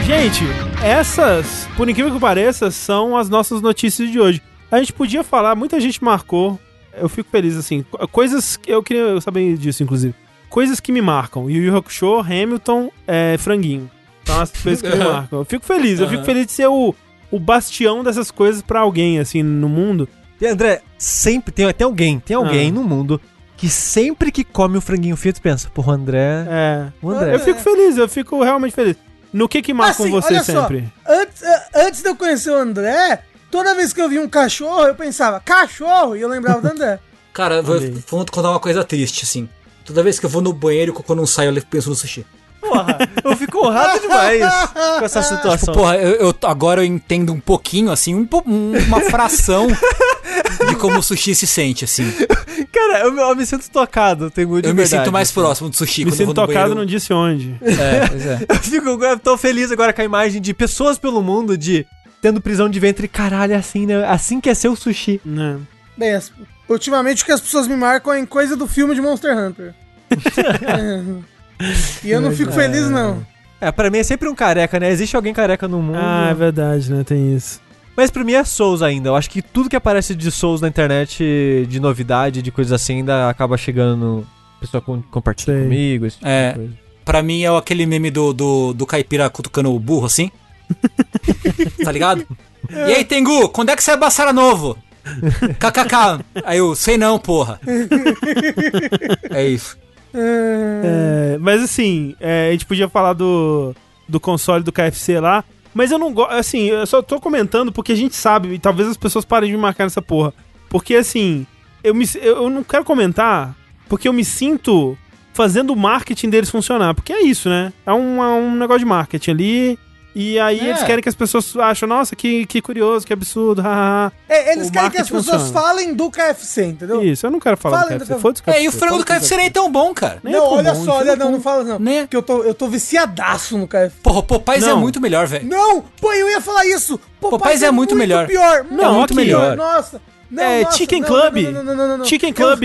Gente, essas, por incrível que pareça, são as nossas notícias de hoje. A gente podia falar, muita gente marcou. Eu fico feliz, assim. co- Coisas que eu queria saber disso, inclusive. Coisas que me marcam. Yu Yu Hakusho, Hamilton, é, Franguinho. São as coisas que me marcam. Eu fico feliz. Eu fico feliz de ser o, o bastião dessas coisas pra alguém, assim, no mundo. E André, sempre tem, tem alguém, tem alguém Ah. no mundo que sempre que come o franguinho frito pensa, porra, o André. É. O André. Eu fico feliz, eu fico realmente feliz. No que que marcam Assim, você olha só. sempre? Antes, eh, antes de eu conhecer o André, toda vez que eu vi um cachorro, eu pensava, cachorro! E eu lembrava do André. Cara, vou, vou contar uma coisa triste, assim. Toda vez que eu vou no banheiro e o cocô não sai, eu penso no sushi. Porra, eu fico honrado demais com essa situação. Porra, eu, eu- agora eu entendo um pouquinho, assim, um um- uma fração de como o sushi se sente, assim. Cara, eu, eu me sinto tocado, tenho de Eu me verdade, sinto mais assim. próximo do sushi Me quando eu sinto vou no tocado, banheiro. não disse onde. É, pois é. Eu fico, eu tô feliz agora com a imagem de pessoas pelo mundo de tendo prisão de ventre. Caralho, é assim, né? Assim que é ser o sushi. Né? Bem, as- ultimamente o que as pessoas me marcam é em coisa do filme de Monster Hunter. e eu não fico feliz, não. É, pra mim é sempre um careca, né? Existe alguém careca no mundo. Ah, é verdade, né? Tem isso. Mas pra mim é Souls ainda. Eu acho que tudo que aparece de Souls na internet, de novidade, de coisas assim, ainda acaba chegando. A pessoa com, compartilha Sei. comigo, esse tipo É. de coisa. Pra mim é aquele meme do, do, do caipira cutucando o burro, assim. tá ligado? E aí, Tengu, quando é que sai Bassara novo? KKK. Aí eu, sei não, porra. é isso. É, mas assim, é, a gente podia falar do, do console do KFC lá. Mas eu não gosto. Assim, eu só tô comentando porque a gente sabe, e talvez as pessoas parem de me marcar nessa porra. Porque assim, eu, me, eu não quero comentar porque eu me sinto fazendo o marketing deles funcionar. Porque é isso, né? É um, é um negócio de marketing ali. E aí É. eles querem que as pessoas acham, nossa, que, que curioso, que absurdo, hahaha. É, eles O querem que as pessoas funciona. falem do KFC, entendeu? Isso, eu não quero falar Fala do do KFC. KFC. É, e o KFC, frango do KFC nem é tão bom, cara. Nem é não, tão olha bom, só, olha, no não, não fala não. Nem é. Porque eu tô, eu tô viciadaço no KFC. Porra, Popeyes é muito melhor, velho. Não, pô, eu ia falar isso. Popeyes é muito melhor. pior. Não, muito aqui, melhor. Nossa. Não, É, nossa, Chicken não, Club. Não, não, não, não, não, não. Chicken Club.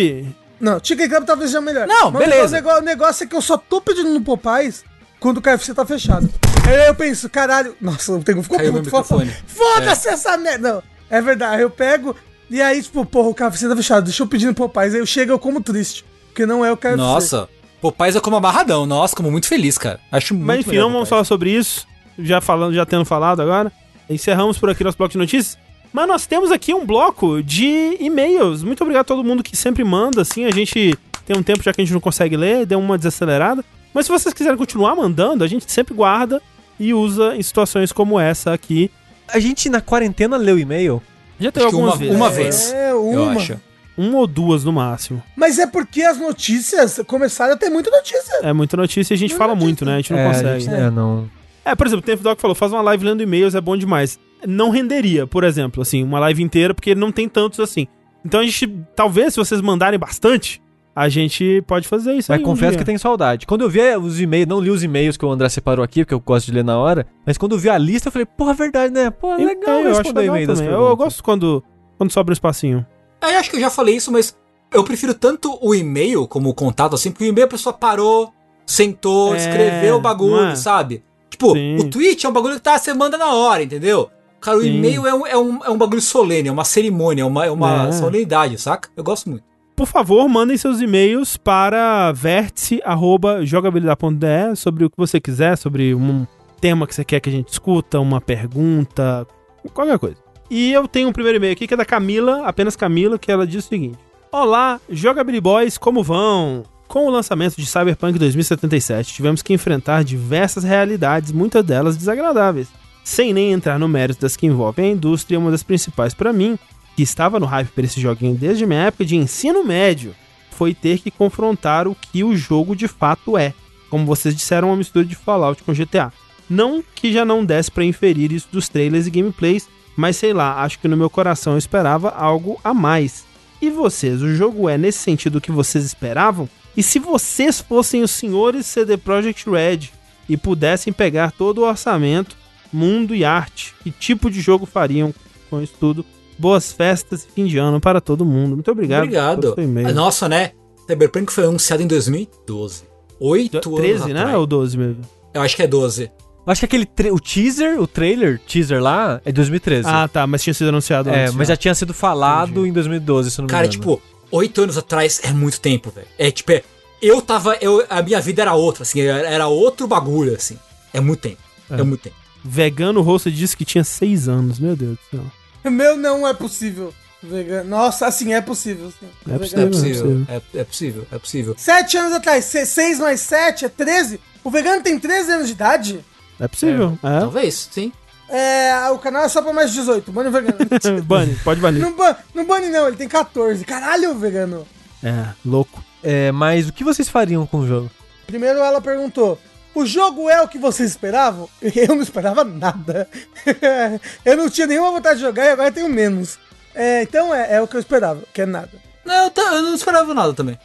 Não, Chicken Club talvez seja melhor. Não, Mas o beleza. negócio- O negócio é que eu só tô pedindo no Popeyes quando o KFC tá fechado. Aí eu penso, caralho. Nossa, o Tengu ficou Caiu puto. Foda-se essa merda. Não, é verdade. Eu pego e aí, tipo, porra, o KFC tá fechado. Deixa eu pedir no Popeyes. Aí eu chego eu como triste. Porque não é o KFC. Nossa, Popeyes eu como amarradão. Nossa, como muito feliz, cara. Acho muito Mas enfim, não vamos falar sobre isso. Já falando, já tendo falado agora. Encerramos por aqui nosso bloco de notícias. Mas nós temos aqui um bloco de e-mails. Muito obrigado a todo mundo que sempre manda, assim. A gente tem um tempo já que a gente não consegue ler, deu uma desacelerada. Mas se vocês quiserem continuar mandando, a gente sempre guarda e usa em situações como essa aqui. A gente na quarentena leu e-mail. Já teve que algumas uma- vezes. uma vez. É, Eu uma. acho. Uma ou duas no máximo. Mas é porque as notícias começaram a ter muita notícia. É muita notícia e a gente Muita fala notícia. muito, né? A gente não é, consegue. gente- é, não. É, por exemplo, tem o Doc falou, faz uma live lendo e-mails, é bom demais. Não renderia, por exemplo, assim, uma live inteira, porque não tem tantos assim. Então a gente, talvez, se vocês mandarem bastante, a gente pode fazer isso Mas aí. um confesso dia. que tenho saudade. Quando eu vi os e-mails, não li os e-mails que o André separou aqui, porque eu gosto de ler na hora, mas quando eu vi a lista, eu falei, porra, é verdade, né? Pô, é legal eu acho responder legal e-mail das. Eu, eu gosto quando, quando sobra um espacinho. É, eu acho que eu já falei isso, mas eu prefiro tanto o e-mail como o contato, assim, porque o e-mail a pessoa parou, sentou, É, escreveu o bagulho, é? sabe? Tipo, Sim. o tweet é um bagulho que tá, você manda na hora, entendeu? Cara, o e-mail é um, é, um, é um bagulho solene, é uma cerimônia, é uma, é uma É. solenidade, saca? Eu gosto muito. Por favor, mandem seus e-mails para vértice.jogabilidade.de sobre o que você quiser, sobre um tema que você quer que a gente discuta, uma pergunta, qualquer coisa. E eu tenho um primeiro e-mail aqui que é da Camila, apenas Camila, que ela diz o seguinte: Olá, Jogability Boys, como vão? Com o lançamento de Cyberpunk 2077, tivemos que enfrentar diversas realidades, muitas delas desagradáveis. Sem nem entrar no mérito das que envolvem a indústria, uma das principais para mim, que estava no hype por esse joguinho desde minha época de ensino médio, foi ter que confrontar o que o jogo de fato é. Como vocês disseram, uma mistura de Fallout com GTA. Não que já não desse pra inferir isso dos trailers e gameplays, mas sei lá, acho que no meu coração eu esperava algo a mais. E vocês, o jogo é nesse sentido que vocês esperavam? E se vocês fossem os senhores CD Projekt Red e pudessem pegar todo o orçamento, mundo e arte, que tipo de jogo fariam com isso tudo? Boas festas e fim de ano para todo mundo. Muito obrigado. Obrigado. pelo seu e-mail. Nossa, né? Cyberpunk foi anunciado em 2012. Oito anos 13, né? atrás. Ou 12 mesmo? Eu acho que é 12. Eu Acho que aquele o teaser, o trailer, teaser lá, é 2013. Ah, tá, mas tinha sido anunciado é, antes. mas já tinha sido falado Entendi. em 2012, se eu não me Cara, engano. tipo, oito anos atrás é muito tempo, velho. É tipo, é, eu tava. Eu, a minha vida era outra, assim, era, outro bagulho, assim. É muito tempo. É, muito tempo. Vegano Rosto disse que tinha 6 anos, meu Deus do céu. Meu não é possível. Vegano. Nossa, assim, é possível. Sim. É É possível. possível, é, é possível, é possível. Sete anos atrás, 6 mais 7 é 13? O vegano tem 13 anos de idade? É possível. É. Talvez, sim. É, o canal é só pra mais de 18, mano vegano. Bunny, pode banir. não, ban, não bane não, ele tem 14. Caralho, vegano. É, louco. É, mas o que vocês fariam com o jogo? Primeiro ela perguntou: O jogo é o que vocês esperavam? Eu não esperava nada. eu não tinha nenhuma vontade de jogar e agora tenho menos. É, então é, é o que eu esperava, que é nada. Não, eu, não esperava nada também.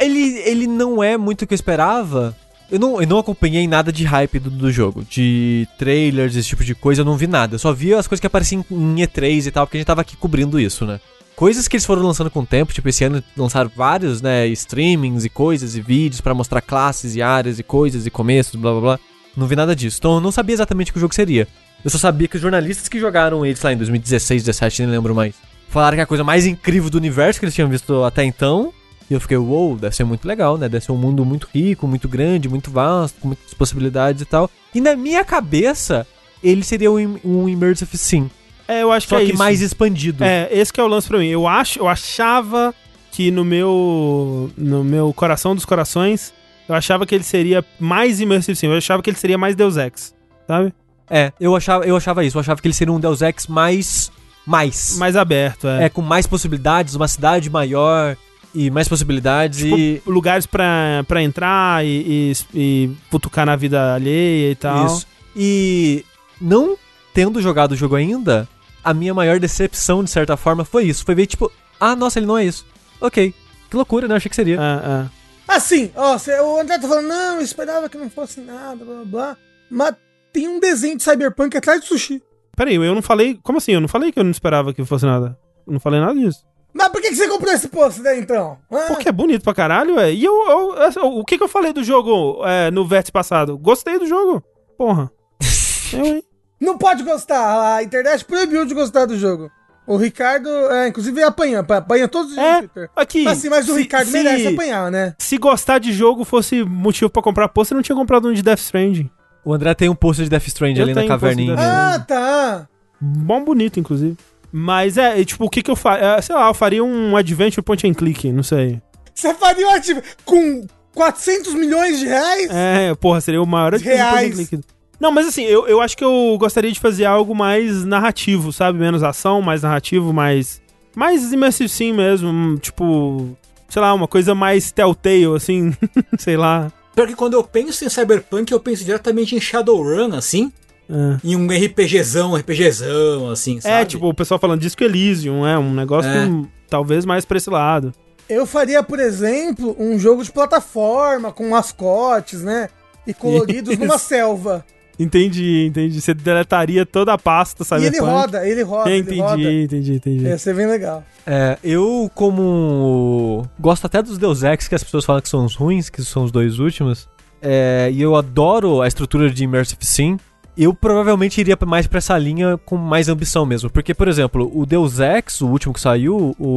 Ele, ele não é muito o que eu esperava. Eu não, eu não acompanhei nada de hype do, do jogo. De trailers, esse tipo de coisa, eu não vi nada. Eu só vi as coisas que apareciam em E3 e tal, porque a gente tava aqui cobrindo isso, né? Coisas que eles foram lançando com o tempo, tipo, esse ano lançaram vários, né, streamings e coisas e vídeos pra mostrar classes e áreas e coisas e começos, blá blá blá. Não vi nada disso. Então eu não sabia exatamente o que o jogo seria. Eu só sabia que os jornalistas que jogaram eles lá em 2016, 17, nem lembro mais, falaram que é a coisa mais incrível do universo que eles tinham visto até então. E eu fiquei, uou, deve ser muito legal, né? Deve ser um mundo muito rico, muito grande, muito vasto, com muitas possibilidades e tal. E na minha cabeça, ele seria um, um Immersive Sim. É, eu acho Só que é que mais expandido. É, esse que é o lance pra mim. Eu, acho, eu achava que no meu, no meu coração dos corações, eu achava que ele seria mais Immersive Sim. Eu achava que ele seria mais Deus Ex, sabe? É, eu achava, eu achava isso. Eu achava que ele seria um Deus Ex mais. Mais. Mais aberto, é. É, com mais possibilidades, uma cidade maior e mais possibilidades Tipo, e. lugares pra, pra entrar e, e, e putucar na vida alheia e tal. Isso. E não tendo jogado o jogo ainda, a minha maior decepção, de certa forma, foi isso. Foi ver, tipo, ah, nossa, ele não é isso. Ok. Que loucura, né? Eu achei que seria. É, é. Assim, ó, cê- o André tá falando, não, eu esperava que não fosse nada, blá blá blá. Mas tem um desenho de Cyberpunk atrás do sushi. Peraí, eu não falei. Como assim? Eu não falei que eu não esperava que fosse nada. Eu não falei nada disso. Mas por que, que você comprou esse post daí então? Hã? Porque é bonito pra caralho, é. E eu, eu- essa- o que, que eu falei do jogo é, no vértice passado? Gostei do jogo. Porra. eu, hein? Não pode gostar, a internet proibiu de gostar do jogo. O Ricardo, é, inclusive, apanha, apanha todos os É, Twitter. aqui. Assim, mas o se- Ricardo se- merece apanhar, né? Se gostar de jogo fosse motivo pra comprar pôster, eu não tinha comprado um de Death Stranding. O André tem um post de Death Stranding Eu ali na um caverninha. Dele. Ah, tá. Bom bonito, inclusive. Mas é, tipo, o que que eu faria? Sei lá, eu faria um adventure point and click, não sei. Você faria um ativo com 400 milhões de reais? É, porra, seria o maior adventure point and Reais. click. Não, mas assim, eu, eu acho que eu gostaria de fazer algo mais narrativo, sabe? Menos ação, mais narrativo, mais. Mais immersive sim mesmo. hum, Tipo. Sei lá, uma coisa mais telltale, assim. sei lá. Pior que quando eu penso em Cyberpunk, eu penso diretamente em Shadowrun, assim. É. Em um RPGzão, RPGzão, assim, sabe? É, tipo, o pessoal falando Disco Elysium, é um negócio É. hum, talvez mais pra esse lado. Eu faria, por exemplo, um jogo de plataforma com mascotes, né? E coloridos numa selva. Entendi, entendi. Você deletaria toda a pasta, sabe? E ele roda, ele roda, ele Entendi, roda. entendi, entendi. Ia ser bem legal. É, eu, como. Gosto até dos Deus Ex, que as pessoas falam que são os ruins, que são os dois últimos. É, e eu adoro a estrutura de Immersive Sim. Eu provavelmente iria mais pra essa linha com mais ambição mesmo. Porque, por exemplo, o Deus Ex, o último que saiu, o,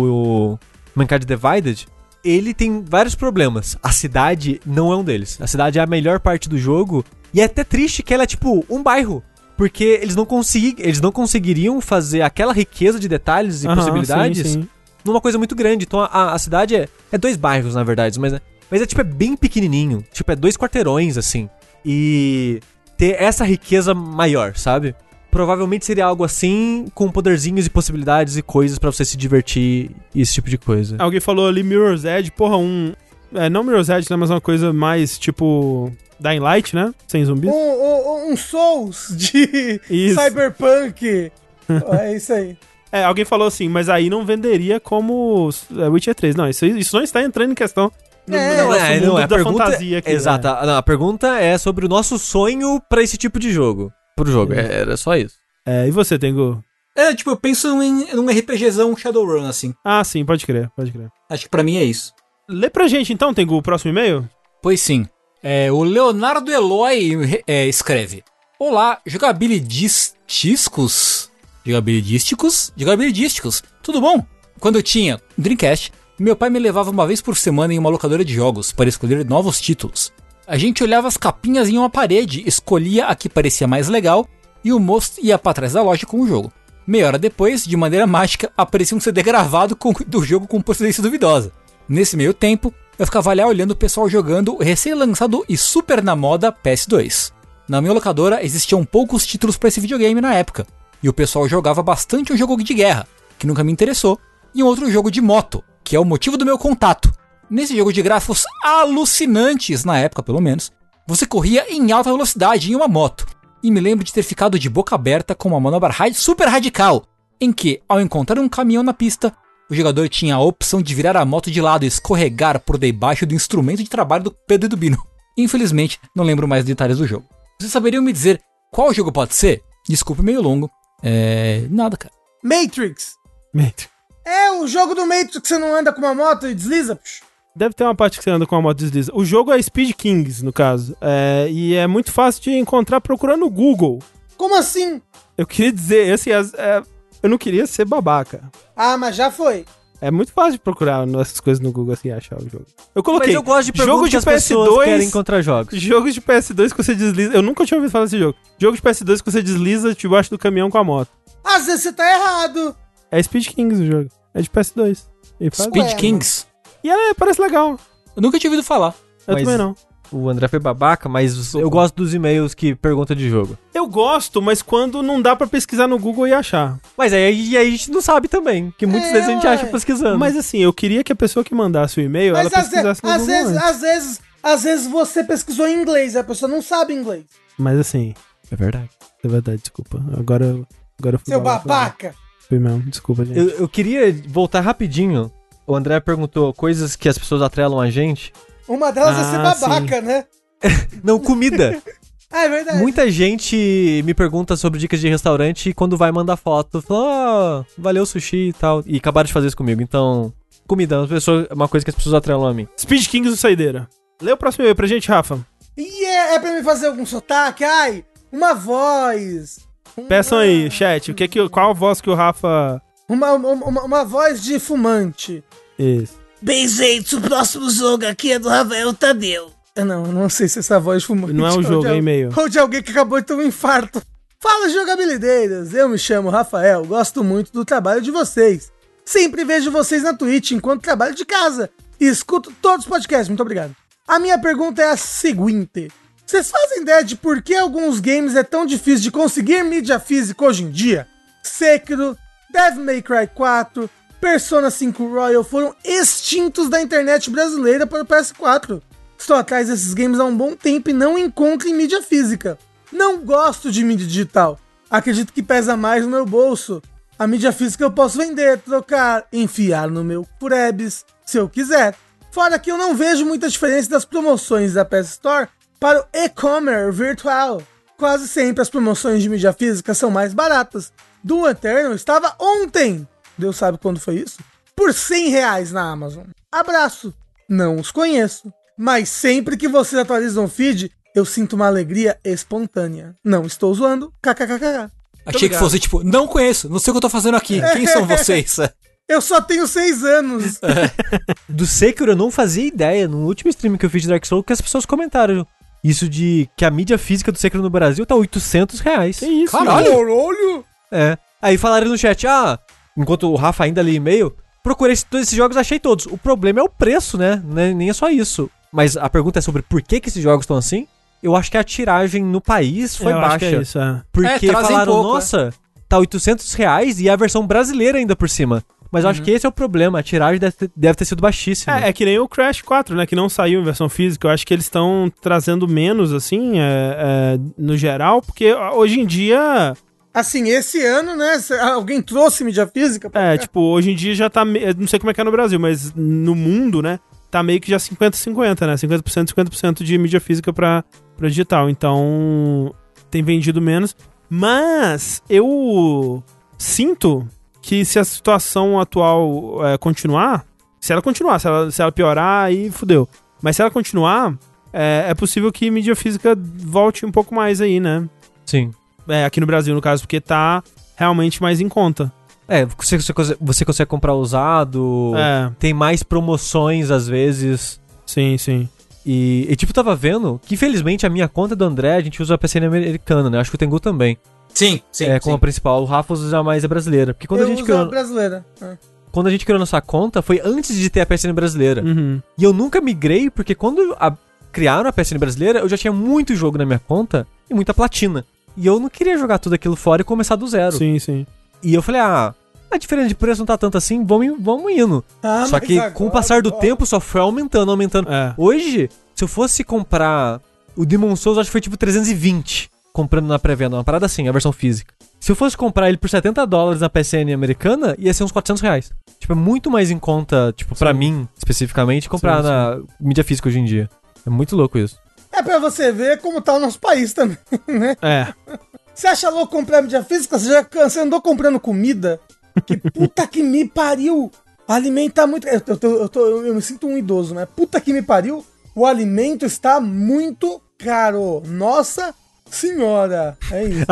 o Mankind Divided, ele tem vários problemas. A cidade não é um deles. A cidade é a melhor parte do jogo. E é até triste que ela é tipo um bairro. Porque eles não, consegui eles não conseguiriam fazer aquela riqueza de detalhes e Aham, possibilidades sim, sim. numa coisa muito grande. Então a, a cidade é, é dois bairros, na verdade, mas, é- mas é tipo é bem pequenininho. Tipo, é dois quarteirões, assim. E ter essa riqueza maior, sabe? Provavelmente seria algo assim, com poderzinhos e possibilidades e coisas pra você se divertir e esse tipo de coisa. Alguém falou ali Mirror's Edge, porra, um. É, não Mirror's Edge, né? Mas uma coisa mais tipo. Dying Light, né? Sem Um, zumbis. um, um Souls de Isso. Cyberpunk. é isso aí. É, alguém falou assim, mas aí não venderia como é, Witcher 3. Não, isso, isso não está entrando em questão no, É, no a da pergunta- fantasia aqui. Exato, né? a, não, a pergunta é sobre o nosso sonho pra esse tipo de jogo. Pro jogo, é, era só isso. É, e você, Tengu? É, tipo, eu penso em num RPGzão Shadowrun, assim. Ah, sim, pode crer, pode crer. Acho que pra mim é isso. Lê pra gente então, Tengu, o próximo e-mail? Pois sim. É, o Leonardo Eloy é, escreve: Olá, jogabilidísticos. Jogabilidísticos? Jogabilidísticos. Tudo bom? Quando eu tinha Dreamcast, meu pai me levava uma vez por semana em uma locadora de jogos para escolher novos títulos. A gente olhava as capinhas em uma parede, escolhia a que parecia mais legal e o moço ia para trás da loja com o jogo. Meia hora depois, de maneira mágica, aparecia um CD gravado com- do jogo com procedência duvidosa. Nesse meio tempo, eu ficava lá olhando o pessoal jogando o recém-lançado e super na moda PS2. Na minha locadora existiam poucos títulos para esse videogame na época, e o pessoal jogava bastante um jogo de guerra, que nunca me interessou, e um outro jogo de moto, que é o motivo do meu contato. Nesse jogo de gráficos alucinantes, na época pelo menos, você corria em alta velocidade em uma moto. E me lembro de ter ficado de boca aberta com uma manobra ra- super radical, em que, ao encontrar um caminhão na pista, o jogador tinha a opção de virar a moto de lado e escorregar por debaixo do instrumento de trabalho do Pedro Dubino. Infelizmente, não lembro mais detalhes do jogo. Vocês saberiam me dizer qual jogo pode ser? Desculpe, meio longo. É. Nada, cara. Matrix. É o jogo do Matrix que você não anda com uma moto e desliza. Psh. Deve ter uma parte que você anda com a moto desliza. O jogo é Speed Kings, no caso. É, e é muito fácil de encontrar procurando no Google. Como assim? Eu queria dizer, assim, as- é, eu não queria ser babaca. Ah, mas já foi. É muito fácil de procurar essas coisas no Google assim e achar o jogo. Eu coloquei Mas eu gosto de jogo de que as pessoas PS2, querem encontrar jogos. jogos de PS2 que você desliza. Eu nunca tinha ouvido falar desse jogo. Jogo de PS2 que você desliza debaixo do caminhão com a moto. Às vezes você tá errado. É Speed Kings o jogo. É de PS2. E, faz- Speed Kings. e é, parece legal. Eu nunca tinha ouvido falar. Eu Mas- também não. O André foi babaca, mas eu gosto dos e-mails que pergunta de jogo. Eu gosto, mas quando não dá pra pesquisar no Google e achar. Mas aí, aí a gente não sabe também, que muitas É, vezes a gente ué. acha pesquisando. Mas assim, eu queria que a pessoa que mandasse o e-mail, ela Mas às, ve- pesquisasse no às Google vezes, às vezes, às vezes você pesquisou em inglês, a pessoa não sabe inglês. Mas assim, é verdade. é verdade, desculpa. Agora, eu- agora eu fui Seu babaca. babaca. Fui mesmo, desculpa, gente. Eu, eu queria voltar rapidinho. O André perguntou coisas que as pessoas atrelam a gente. Uma delas é ser Ah, babaca, né? Não, comida. Ah, é verdade. Muita gente me pergunta sobre dicas de restaurante e quando vai mandar foto, fala, ah, valeu sushi e tal. E acabaram de fazer isso comigo. Então, comida é uma, coisa que as pessoas atrelam a mim. Speed Kings do Saideira. Lê o próximo e-mail pra gente, Rafa. E é, é pra me fazer algum sotaque? Ai, uma voz. Uma- Peçam aí, chat, o que que, qual a voz que o Rafa... Uma, uma, uma- uma voz de fumante. Isso. Bem, gente, o próximo jogo aqui é do Rafael Tadeu. Eu não, não sei se essa voz fumante. Não é um jogo, é e-mail. Ou de alguém que acabou de ter um infarto. Fala, jogabilideiras! Eu me chamo Rafael, gosto muito do trabalho de vocês. Sempre vejo vocês na Twitch enquanto trabalho de casa. E escuto todos os podcasts, muito obrigado. A minha pergunta é a seguinte. Vocês fazem ideia de por que alguns games é tão difícil de conseguir mídia física hoje em dia? Sekiro, Devil May Cry 4, Persona 5 Royal foram extintos da internet brasileira para o PS4. Estou atrás desses games há um bom tempo e não encontro em mídia física. Não gosto de mídia digital. Acredito que pesa mais no meu bolso. A mídia física eu posso vender, trocar, enfiar no meu Purebs, se eu quiser. Fora que eu não vejo muita diferença das promoções da PS Store para o e-commerce virtual. Quase sempre as promoções de mídia física são mais baratas. Do Eternal estava ontem, Deus sabe quando foi isso, por 100 reais na Amazon. Abraço! Não os conheço, mas sempre que vocês atualizam o feed, eu sinto uma alegria espontânea. Não estou zoando, kkkk. Achei que fosse tipo, não conheço, não sei o que eu tô fazendo aqui. Quem são vocês? Eu só tenho 6 anos. Do Sekiro eu não fazia ideia, no último stream que eu fiz de Dark Souls, que as pessoas comentaram isso de que a mídia física do Sekiro no Brasil tá 800 reais. Que isso, Caralho. Caralho! É. Aí falaram no chat, ah, enquanto o Rafa ainda lê e-mail, procurei todos esses jogos, achei todos. O problema é o preço, né? Nem é só isso. Mas a pergunta é sobre por que, que esses jogos estão assim? Eu acho que a tiragem no país foi Eu acho que baixa. é isso, é. Porque É, falaram, pouco, nossa, tá 800 reais e a versão brasileira ainda por cima. Mas eu acho que esse é o problema, a tiragem deve ter, deve ter sido baixíssima. É, é que nem o Crash 4, né? Que não saiu em versão física. Eu acho que eles estão trazendo menos, assim, é, é, no geral, porque hoje em dia. Assim, esse ano, né? Alguém trouxe mídia física? pra É, tipo, hoje em dia já tá. Não sei como é que é no Brasil, mas no mundo, né? Tá meio que já 50-50, né? 50%, 50% de mídia física pra, pra digital. Então, tem vendido menos. Mas eu sinto que se a situação atual é, continuar, se ela continuar, se ela, se ela piorar, aí fudeu. Mas se ela continuar, é, é possível que mídia física volte um pouco mais aí, né? Sim. É, aqui no Brasil, no caso, porque tá realmente mais em conta. É, você, você, consegue- você consegue comprar usado, É, tem mais promoções às vezes. sim, sim. E, e, tipo, tava vendo que infelizmente a minha conta do André, a gente usa a PCN americana, né? Acho que o Tengu também. Sim, sim. é, como sim. a principal. O Rafa usa mais a brasileira. Porque quando eu a gente criou. brasileira. É. Quando a gente criou nossa conta, foi antes de ter a PSN brasileira. Uhum. E eu nunca migrei, porque quando a- criaram a PSN brasileira, eu já tinha muito jogo na minha conta e muita platina. E eu não queria jogar tudo aquilo fora e começar do zero. Sim, sim. E eu falei, ah, a diferença de preço não tá tanto assim, vamos, vamos indo. Ah, Só que agora- com o passar do agora- tempo só foi aumentando, aumentando. É. Hoje, se eu fosse comprar o Demon Souls, acho que foi tipo 320 comprando na pré-venda, uma parada assim, a versão física. Se eu fosse comprar ele por 70 dólares na PSN americana, ia ser uns 400 reais. Tipo, é muito mais em conta, tipo, pra Sim. mim, especificamente, comprar Sim, na mídia física hoje em dia. É muito louco isso. É pra você ver como tá o nosso país também, né? É. Você acha louco comprar mídia física? Você já você andou comprando comida? Que puta que me pariu! Tá muito. Eu, eu, eu, tô- eu me sinto um idoso, né? Puta que me pariu! O alimento está muito caro. Nossa senhora! É isso.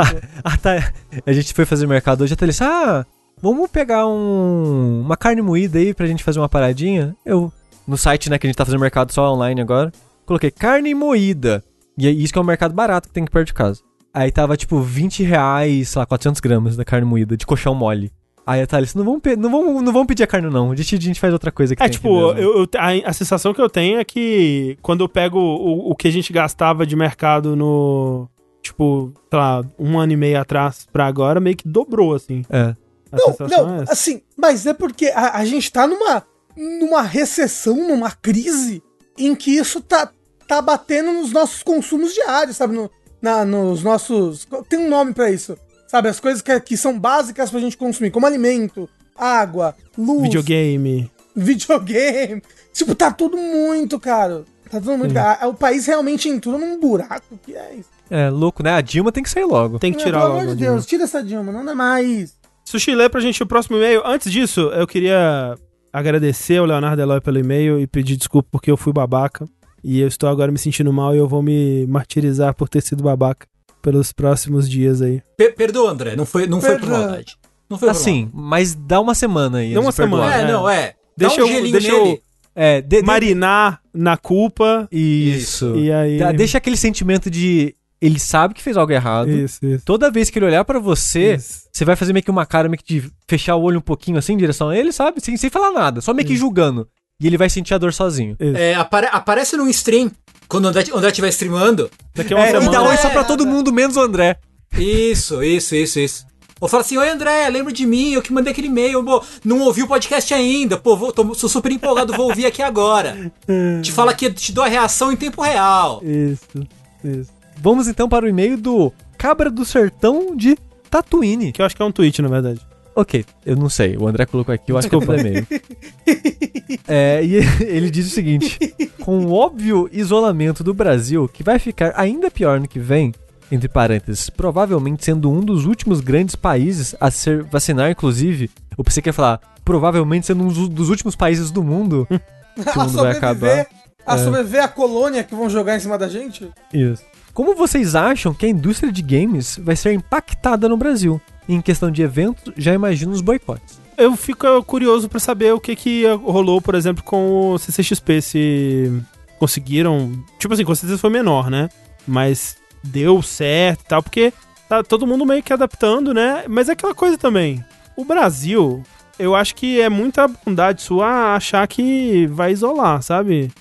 Ah, tá. A gente foi fazer mercado hoje, até ele disse, ah, vamos pegar um, uma carne moída aí pra gente fazer uma paradinha. Eu, no site, né, que a gente tá fazendo mercado só online agora, coloquei carne moída. E é isso que é um mercado barato que tem aqui perto de casa. Aí tava, tipo, 20 reais, sei lá, 400 gramas da carne moída, de colchão mole. Aí a Thalys, não vamos, não vamos, não vamos pedir a carne não, a gente, a gente faz outra coisa que É, tem tipo, aqui mesmo." eu, eu- a, a sensação que eu tenho é que quando eu pego o, o que a gente gastava de mercado no. Tipo, sei lá, um ano e meio atrás pra agora, meio que dobrou, assim. É. A Não, não, é essa. assim, mas é porque a, a gente tá numa, numa recessão, numa crise, em que isso tá, tá batendo nos nossos consumos diários, sabe? No, na, nos nossos. Tem um nome pra isso. Sabe? As coisas que, que são básicas pra gente consumir, como alimento, água, luz, Videogame. videogame. Tipo, tá tudo muito caro. Tá tudo muito caro. A- O país realmente entrou num buraco que é isso. É, louco, né? A Dilma tem que sair logo. Tem que Não, tirar pelo logo. amor de. Deus, tira essa Dilma, não dá mais. Sushi, lê pra gente o próximo e-mail. Antes disso, eu queria agradecer ao Leonardo Eloy pelo e-mail e pedir desculpa porque eu fui babaca. E eu estou agora me sentindo mal e eu vou me martirizar por ter sido babaca pelos próximos dias aí. Per- perdoa, André, não foi, não foi por maldade. Não foi por Assim, mas dá uma semana aí. Dá uma perdoar. semana. maldade. É, não, é. Deixa Dá um eu- gelinho deixa eu- nele. É, de, de- Marinar na culpa. Isso. E aí. Deixa aquele sentimento de ele sabe que fez algo errado. Isso, isso. Toda vez que ele olhar pra você, Isso. você vai fazer meio que uma cara meio que de fechar o olho um pouquinho assim em direção a ele, sabe? Sem, sem falar nada, só meio que julgando. E ele vai sentir a dor sozinho. É, apare- aparece num stream, quando o André, o André estiver streamando. Daqui a uma É, e semana. dá oi só É, pra todo mundo, menos o André. Isso, isso, isso, isso. Ou fala assim, oi André, lembra de mim, eu que mandei aquele e-mail, pô, não ouvi o podcast ainda, pô, vou, tô, sou super empolgado, vou ouvir aqui agora. te fala que te dou a reação em tempo real. Isso, isso. Vamos então para o e-mail do Cabra do Sertão de Tatooine. Que eu acho que é um tweet, na verdade. Ok, eu não sei. O André colocou aqui, eu acho que eu falei É, e ele diz o seguinte: com o óbvio isolamento do Brasil, que vai ficar ainda pior no que vem, entre parênteses, provavelmente sendo um dos últimos grandes países a ser vacinar, inclusive. Eu pensei que ia falar, provavelmente sendo um dos últimos países do mundo que o a mundo vai acabar. A É. sobreviver a colônia que vão jogar em cima da gente? Isso. Como vocês acham que a indústria de games vai ser impactada no Brasil? Em questão de eventos, já imagino os boicotes. Eu fico curioso pra saber o que que rolou, por exemplo, com o CCXP, se conseguiram... Tipo assim, com certeza foi menor, né? Mas deu certo e tal, porque tá todo mundo meio que adaptando, né? Mas é aquela coisa também. O Brasil, eu acho que é muita bondade sua achar que vai isolar, sabe?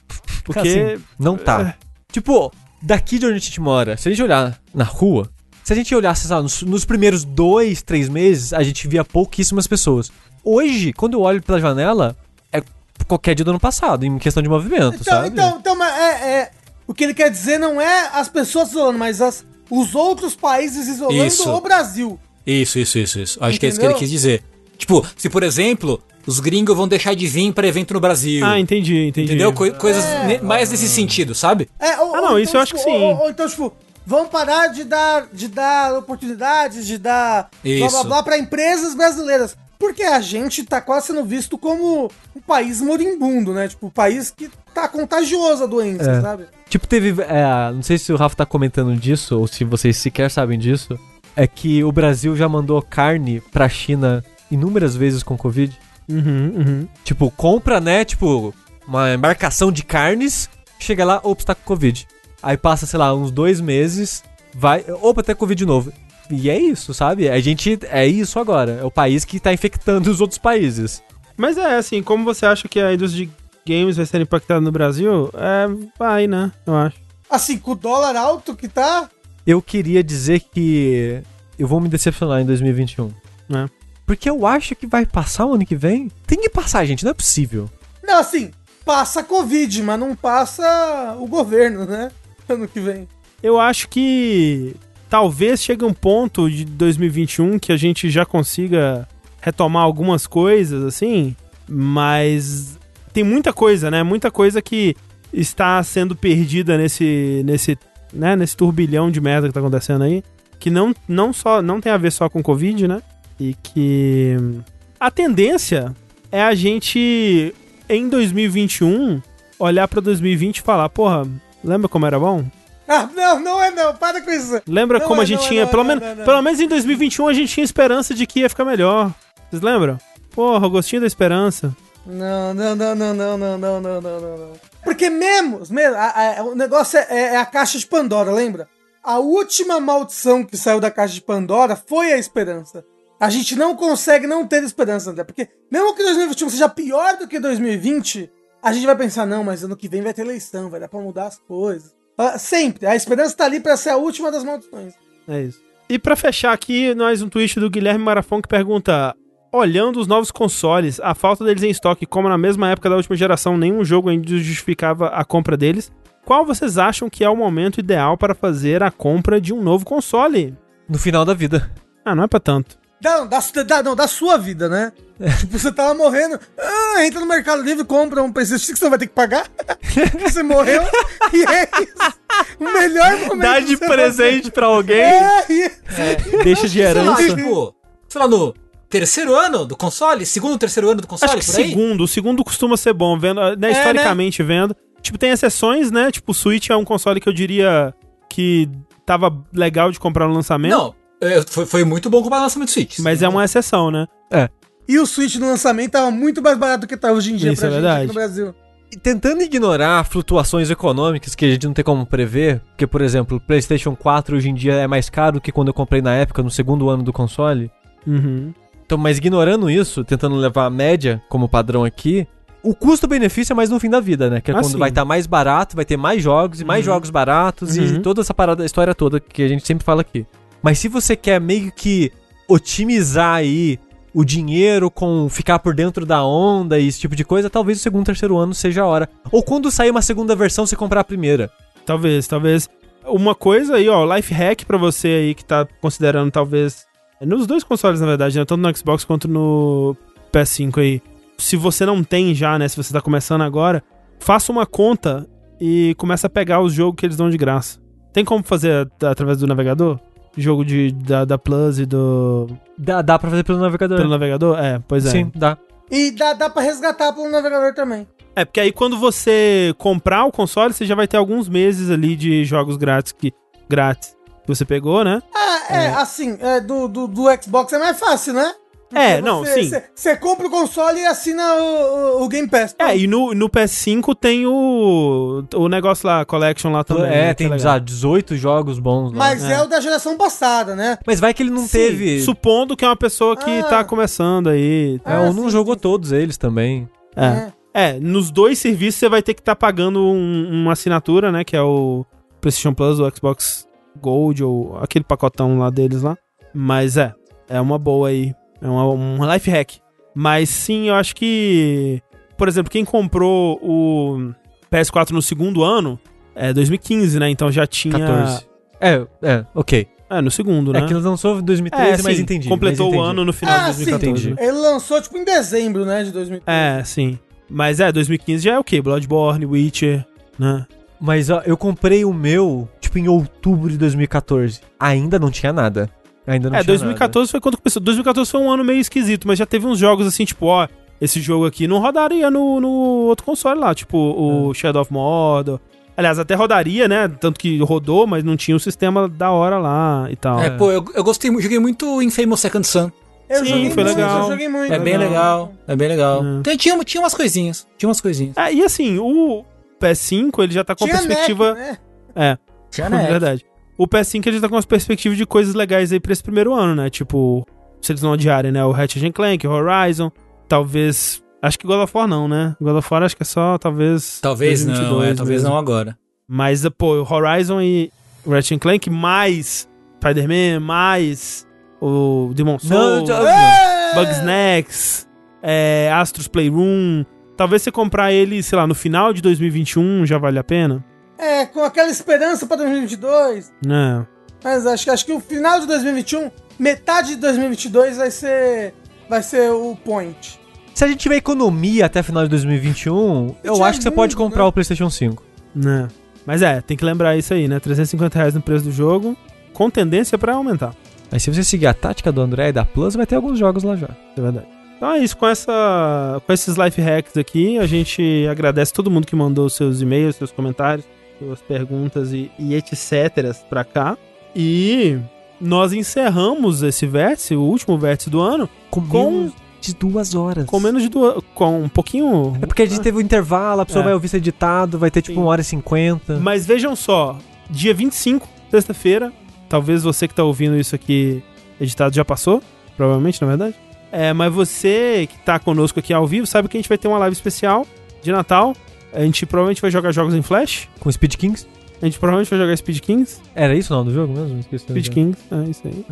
Porque... Assim, não tá. Tipo, daqui de onde a gente mora, se a gente olhar na rua, se a gente olhasse, sei lá, nos, nos primeiros dois, três meses, a gente via pouquíssimas pessoas. Hoje, quando eu olho pela janela, é qualquer dia do ano passado, em questão de movimento, Então, sabe? então, então mas é, é- o que ele quer dizer não é as pessoas isolando, mas as, os outros países isolando Isso. o Brasil. Isso, isso, isso, isso. Acho que é isso que Entendeu? ele quis dizer. Tipo, se por exemplo, os gringos vão deixar de vir pra evento no Brasil. Ah, entendi, entendi. entendeu? Co- coisas É. mais nesse sentido, sabe? É, ou- Ah, não, ou isso eu acho que tipo, sim. Ou, ou então, tipo, vão parar de dar, de dar oportunidades, de dar blá blá Isso. blá pra empresas brasileiras. Porque a gente tá quase sendo visto como um país moribundo, né? Tipo, um país que tá contagioso a doença, É. sabe? Tipo, teve. é, não sei se o Rafa tá comentando disso, ou se vocês sequer sabem disso. É que o Brasil já mandou carne pra China inúmeras vezes com Covid. Uhum, uhum. Tipo, compra, né? Tipo, uma embarcação de carnes, chega lá, opa, tá com Covid. Aí passa, sei lá, uns dois meses, vai, opa, com Covid de novo. E é isso, sabe? A gente. É isso agora. É o país que tá infectando os outros países. Mas é assim, como você acha que a indústria de games vai ser impactada no Brasil? É, vai, né? Eu acho. Assim, com o dólar alto que tá. Eu queria dizer que eu vou me decepcionar em 2021. É. Porque eu acho que vai passar o ano que vem. Tem que passar, gente, não é possível. Não, assim, passa a Covid, mas não passa o governo, né? Ano que vem. Eu acho que talvez chegue um ponto de 2021 que a gente já consiga retomar algumas coisas, assim, mas tem muita coisa, né? Muita coisa que está sendo perdida nesse, nesse, né? nesse turbilhão de merda que tá acontecendo aí, que não, não só não tem a ver só com Covid, né? E que a tendência é a gente em 2021 olhar pra 2020 e falar, porra, lembra como era bom? Ah, não, não é não, para com isso. Lembra Não como é, a gente é, tinha, não é, pelo, não menos, pelo menos em 2021 a gente tinha esperança de que ia ficar melhor. Vocês lembram? Porra, o gostinho da esperança. Não, não, não, não, não, não, não, não, não, não. Porque mesmo, mesmo a- a- o negócio é, é- é a caixa de Pandora, lembra? A última maldição que saiu da caixa de Pandora foi a esperança. A gente não consegue não ter esperança, André. Porque mesmo que 2021 seja pior do que 2020, a gente vai pensar, não, mas ano que vem vai ter eleição, vai dar pra mudar as coisas. Ah, Sempre. A esperança tá ali pra ser a última das maldições. É isso. E pra fechar aqui, nós um tweet do Guilherme Marafon que pergunta: Olhando os novos consoles, a falta deles em estoque, como na mesma época da última geração, nenhum jogo ainda justificava a compra deles. Qual vocês acham que é o momento ideal para fazer a compra de um novo console? No final da vida. Ah, não é pra tanto. Da, da, da, não, da sua vida, né? Tipo, você tava morrendo. Ah, entra no Mercado Livre, compra um PlayStation que você não vai ter que pagar. você morreu. e é isso. O melhor momento. Dá de presente pra alguém, É, e- deixa de Sei lá, herança. tipo, sei lá, no terceiro ano do console, segundo, terceiro ano do console, Acho que por aí. segundo. O segundo costuma ser bom, vendo, né, É, historicamente vendo. Tipo, tem exceções, né? Tipo, o Switch é um console que eu diria que tava legal de comprar no lançamento. Não, é, foi, foi muito bom comprar o lançamento do Switch. Mas é uma exceção, né? E o Switch no lançamento tava muito mais barato do que tá hoje em dia Isso pra é gente verdade. aqui no Brasil. E tentando ignorar flutuações econômicas que a gente não tem como prever, porque, por exemplo, o PlayStation 4 hoje em dia é mais caro que quando eu comprei na época, no segundo ano do console. Uhum. Então, mas ignorando isso, tentando levar a média como padrão aqui, o custo-benefício é mais no fim da vida, né? Que é Ah, quando sim. vai estar mais barato, vai ter mais jogos e mais jogos baratos e Uhum. toda essa parada, a história toda que a gente sempre fala aqui. Mas se você quer meio que otimizar aí o dinheiro com ficar por dentro da onda e esse tipo de coisa, talvez o segundo, terceiro ano seja a hora. Ou quando sair uma segunda versão, você comprar a primeira. Talvez, talvez. Uma coisa aí, ó, life hack pra você aí que tá considerando talvez Nos dois consoles, na verdade, né? Tanto no Xbox quanto no PS5 aí. Se você não tem já, né? Se você tá começando agora, faça uma conta e começa a pegar os jogos que eles dão de graça. Tem como fazer através do navegador? Jogo de, da, da Plus e do. Dá, dá pra fazer pelo navegador. Pelo navegador? É, pois é. Sim, dá. E dá, dá pra resgatar pelo navegador também. É, porque aí quando você comprar o console, você já vai ter alguns meses ali de jogos grátis que, grátis que você pegou, né? Ah, é, assim, é, do, do, do Xbox é mais fácil, né? É, não, você, sim. Você, você compra o console e assina o, o, Game Pass. É, e no, no PS5 tem o, o negócio lá, Collection lá também. é, né, que tem já 18 jogos bons lá. Mas é. é. o da geração passada, né? Mas vai que ele não Sim, teve. Supondo que é uma pessoa que Ah. tá começando aí. É, Ah, ou não sim, jogou sim, todos eles também. É. É, nos dois serviços você vai ter que estar pagando um- uma assinatura, né? Que é o PlayStation Plus, o Xbox Gold, ou aquele pacotão lá deles lá. Mas é, é uma boa aí. É uma, um life hack. Mas sim, eu acho que. Por exemplo, quem comprou o PS4 no segundo ano é 2015, né? Então já tinha. 14. É, é, ok. É, no segundo, né? É que ele lançou em 2013, É, mas sim, entendi. Completou mas o entendi. ano no final Ah, de sim. 2014. Entendi. Ele lançou, tipo, em dezembro, né, de 2013. É, sim. Mas é, 2015 já é o quê? Bloodborne, Witcher, né? Mas ó, eu comprei o meu, tipo, em outubro de 2014. Ainda não tinha nada. Ainda não é, tinha 2014 foi quando começou. 2014 foi um ano meio esquisito, mas já teve uns jogos assim, tipo, ó, esse jogo aqui não rodaria no, no outro console lá, tipo o Shadow of Mordor. Aliás, até rodaria, né? Tanto que rodou, mas não tinha o sistema da hora lá e tal. É, pô, eu, eu gostei, joguei muito Infamous Second Son. Eu Sim, joguei foi muito, legal. eu joguei muito. É bem legal, é bem legal. É. Tem- tinha, tinha umas coisinhas, tinha umas coisinhas. É, e assim, o PS5, ele já tá com a Tinha perspectiva... neck, né? É, Tinha É né? verdade. O PS5 ele tá com as perspectivas de coisas legais aí pra esse primeiro ano, né? Tipo, se eles não adiarem, né? O Ratchet and Clank, o Horizon, talvez... Acho que God of War não, né? God of War acho que é só, talvez... Talvez não, 2022 é, talvez mesmo. não agora. Mas, pô, o Horizon e o Ratchet Clank, mais Spider-Man, mais o Demon Souls, É! Bugsnax, é, Astros Playroom... Talvez você comprar ele, sei lá, no final de 2021 já vale a pena, É, com aquela esperança pra 2022. né? Mas acho, que- acho que o final de 2021, metade de 2022 vai ser, vai ser o point. Se a gente tiver economia até final de 2021, eu tiver acho que você pode comprar né? o PlayStation 5. Né? Mas é, tem que lembrar isso aí, né? 350 reais no preço do jogo, com tendência pra aumentar. Aí se você seguir a tática do André e da Plus, vai ter alguns jogos lá já. É verdade. Então é isso, com, essa, com esses life hacks aqui, a gente agradece todo mundo que mandou seus e-mails, seus comentários, suas perguntas e, e etc. pra cá. E nós encerramos esse vértice, o último vértice do ano, Com, Com- menos de duas horas. com menos de duas. com um pouquinho. É porque a gente teve um intervalo, a pessoa É. vai ouvir isso editado, vai ter tipo Sim. uma hora e cinquenta. Mas vejam só, dia 25, sexta-feira, talvez você que tá ouvindo isso aqui editado já passou, provavelmente, na verdade. É, mas você que tá conosco aqui ao vivo, sabe que a gente vai ter uma live especial de Natal. A gente provavelmente vai jogar jogos em Flash. Com Speed Kings. A gente provavelmente vai jogar Speed Kings. Era isso o nome do jogo mesmo? Esqueci. Speed Kings, é isso aí.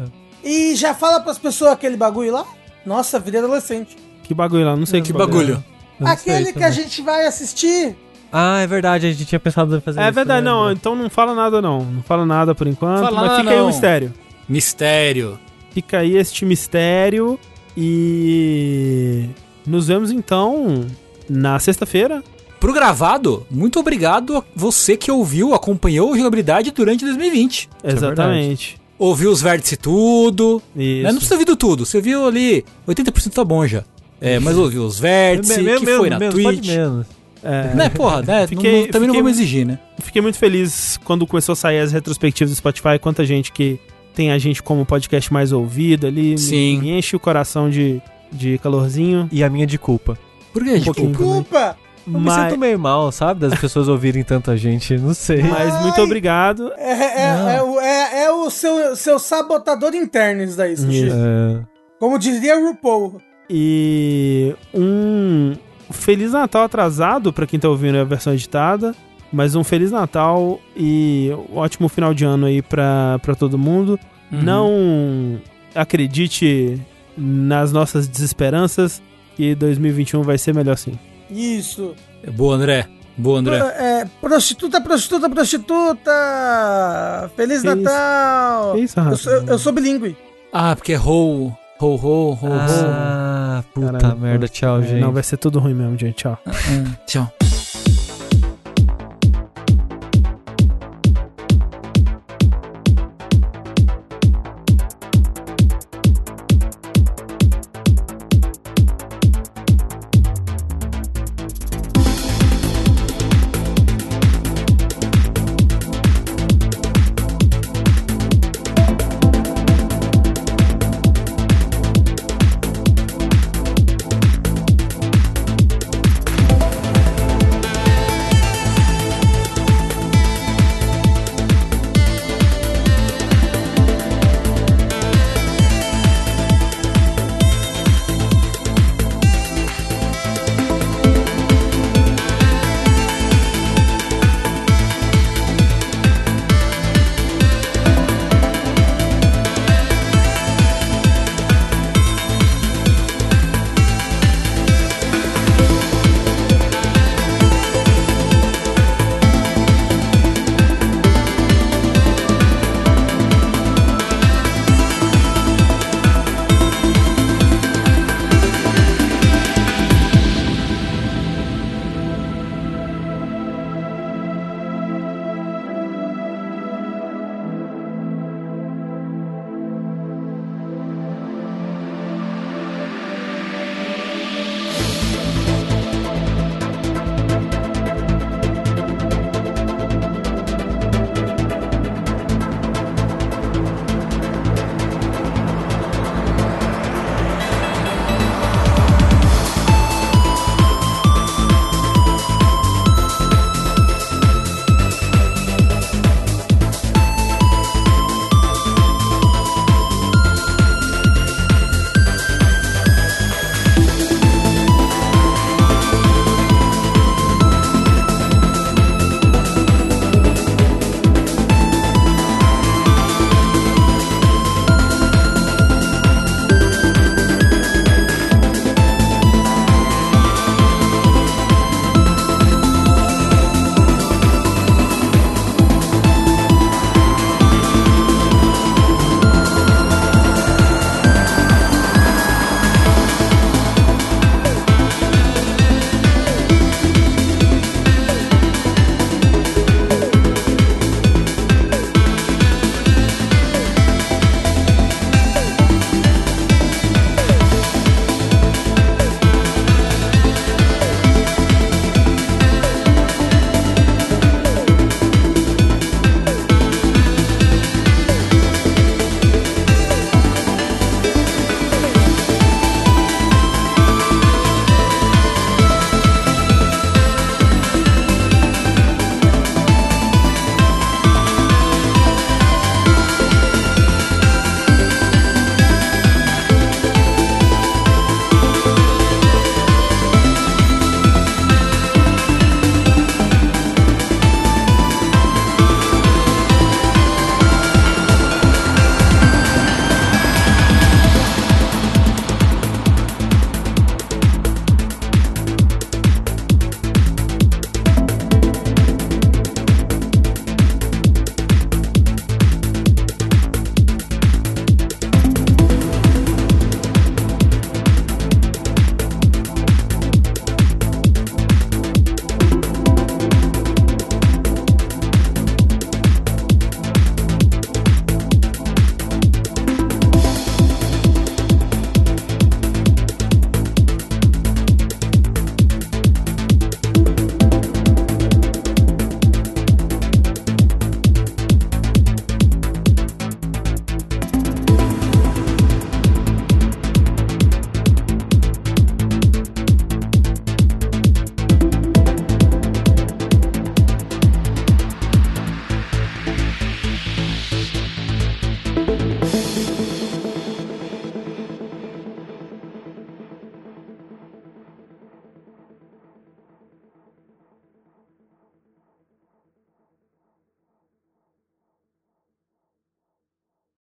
E já fala pras pessoas aquele bagulho lá? Nossa, virei adolescente. Que bagulho lá, não sei Que bagulho. Eu não sei Aquele que também. a gente vai assistir. Ah, é verdade, a gente tinha pensado em fazer É isso. verdade, né, não, então não fala nada não. Não fala nada por enquanto, Fala mas fica aí o não. mistério. Mistério. Fica aí este mistério e nos vemos então na sexta-feira. Pro gravado, muito obrigado a você que ouviu, acompanhou a jogabilidade durante 2020. Exatamente. Ouviu os vértices tudo. Isso. Né? Não precisa ouvir tudo. Você viu ali, 80% tá bom já. É, mas ouviu os vértices, Me- me- que foi na pode Twitch. menos. É, Né, porra, né? Fiquei- não- também não fiquei- vamos exigir, né? Fiquei muito feliz quando começou a sair as retrospectivas do Spotify, quanta gente que tem a gente como podcast mais ouvido ali. me- Sim. Me, enche o coração de, de calorzinho. E a minha de culpa. Por que, tipo, pouquinho. Desculpa! Eu me Mas, sinto meio mal, sabe? Das pessoas ouvirem tanta gente, não sei. mas muito Ai. obrigado. É, é, é, o- é, é o seu, seu sabotador interno isso daí, Sushi. É, Como diria o RuPaul. E um Feliz Natal atrasado pra quem tá ouvindo a versão editada. Mas um Feliz Natal e um ótimo final de ano aí pra, pra todo mundo. Uhum. Não acredite nas nossas desesperanças que 2021 vai ser melhor sim. Isso. É Boa, André. Boa, André. É, prostituta, prostituta, prostituta! Feliz Que isso? Natal! Que isso, eu, sou, eu sou bilíngue. Ah, porque é ho, ho, ho, ho, ho. Ah, puta Caralho, merda. Tchau, É, gente. Não, vai ser tudo ruim mesmo, gente. Tchau. Tchau.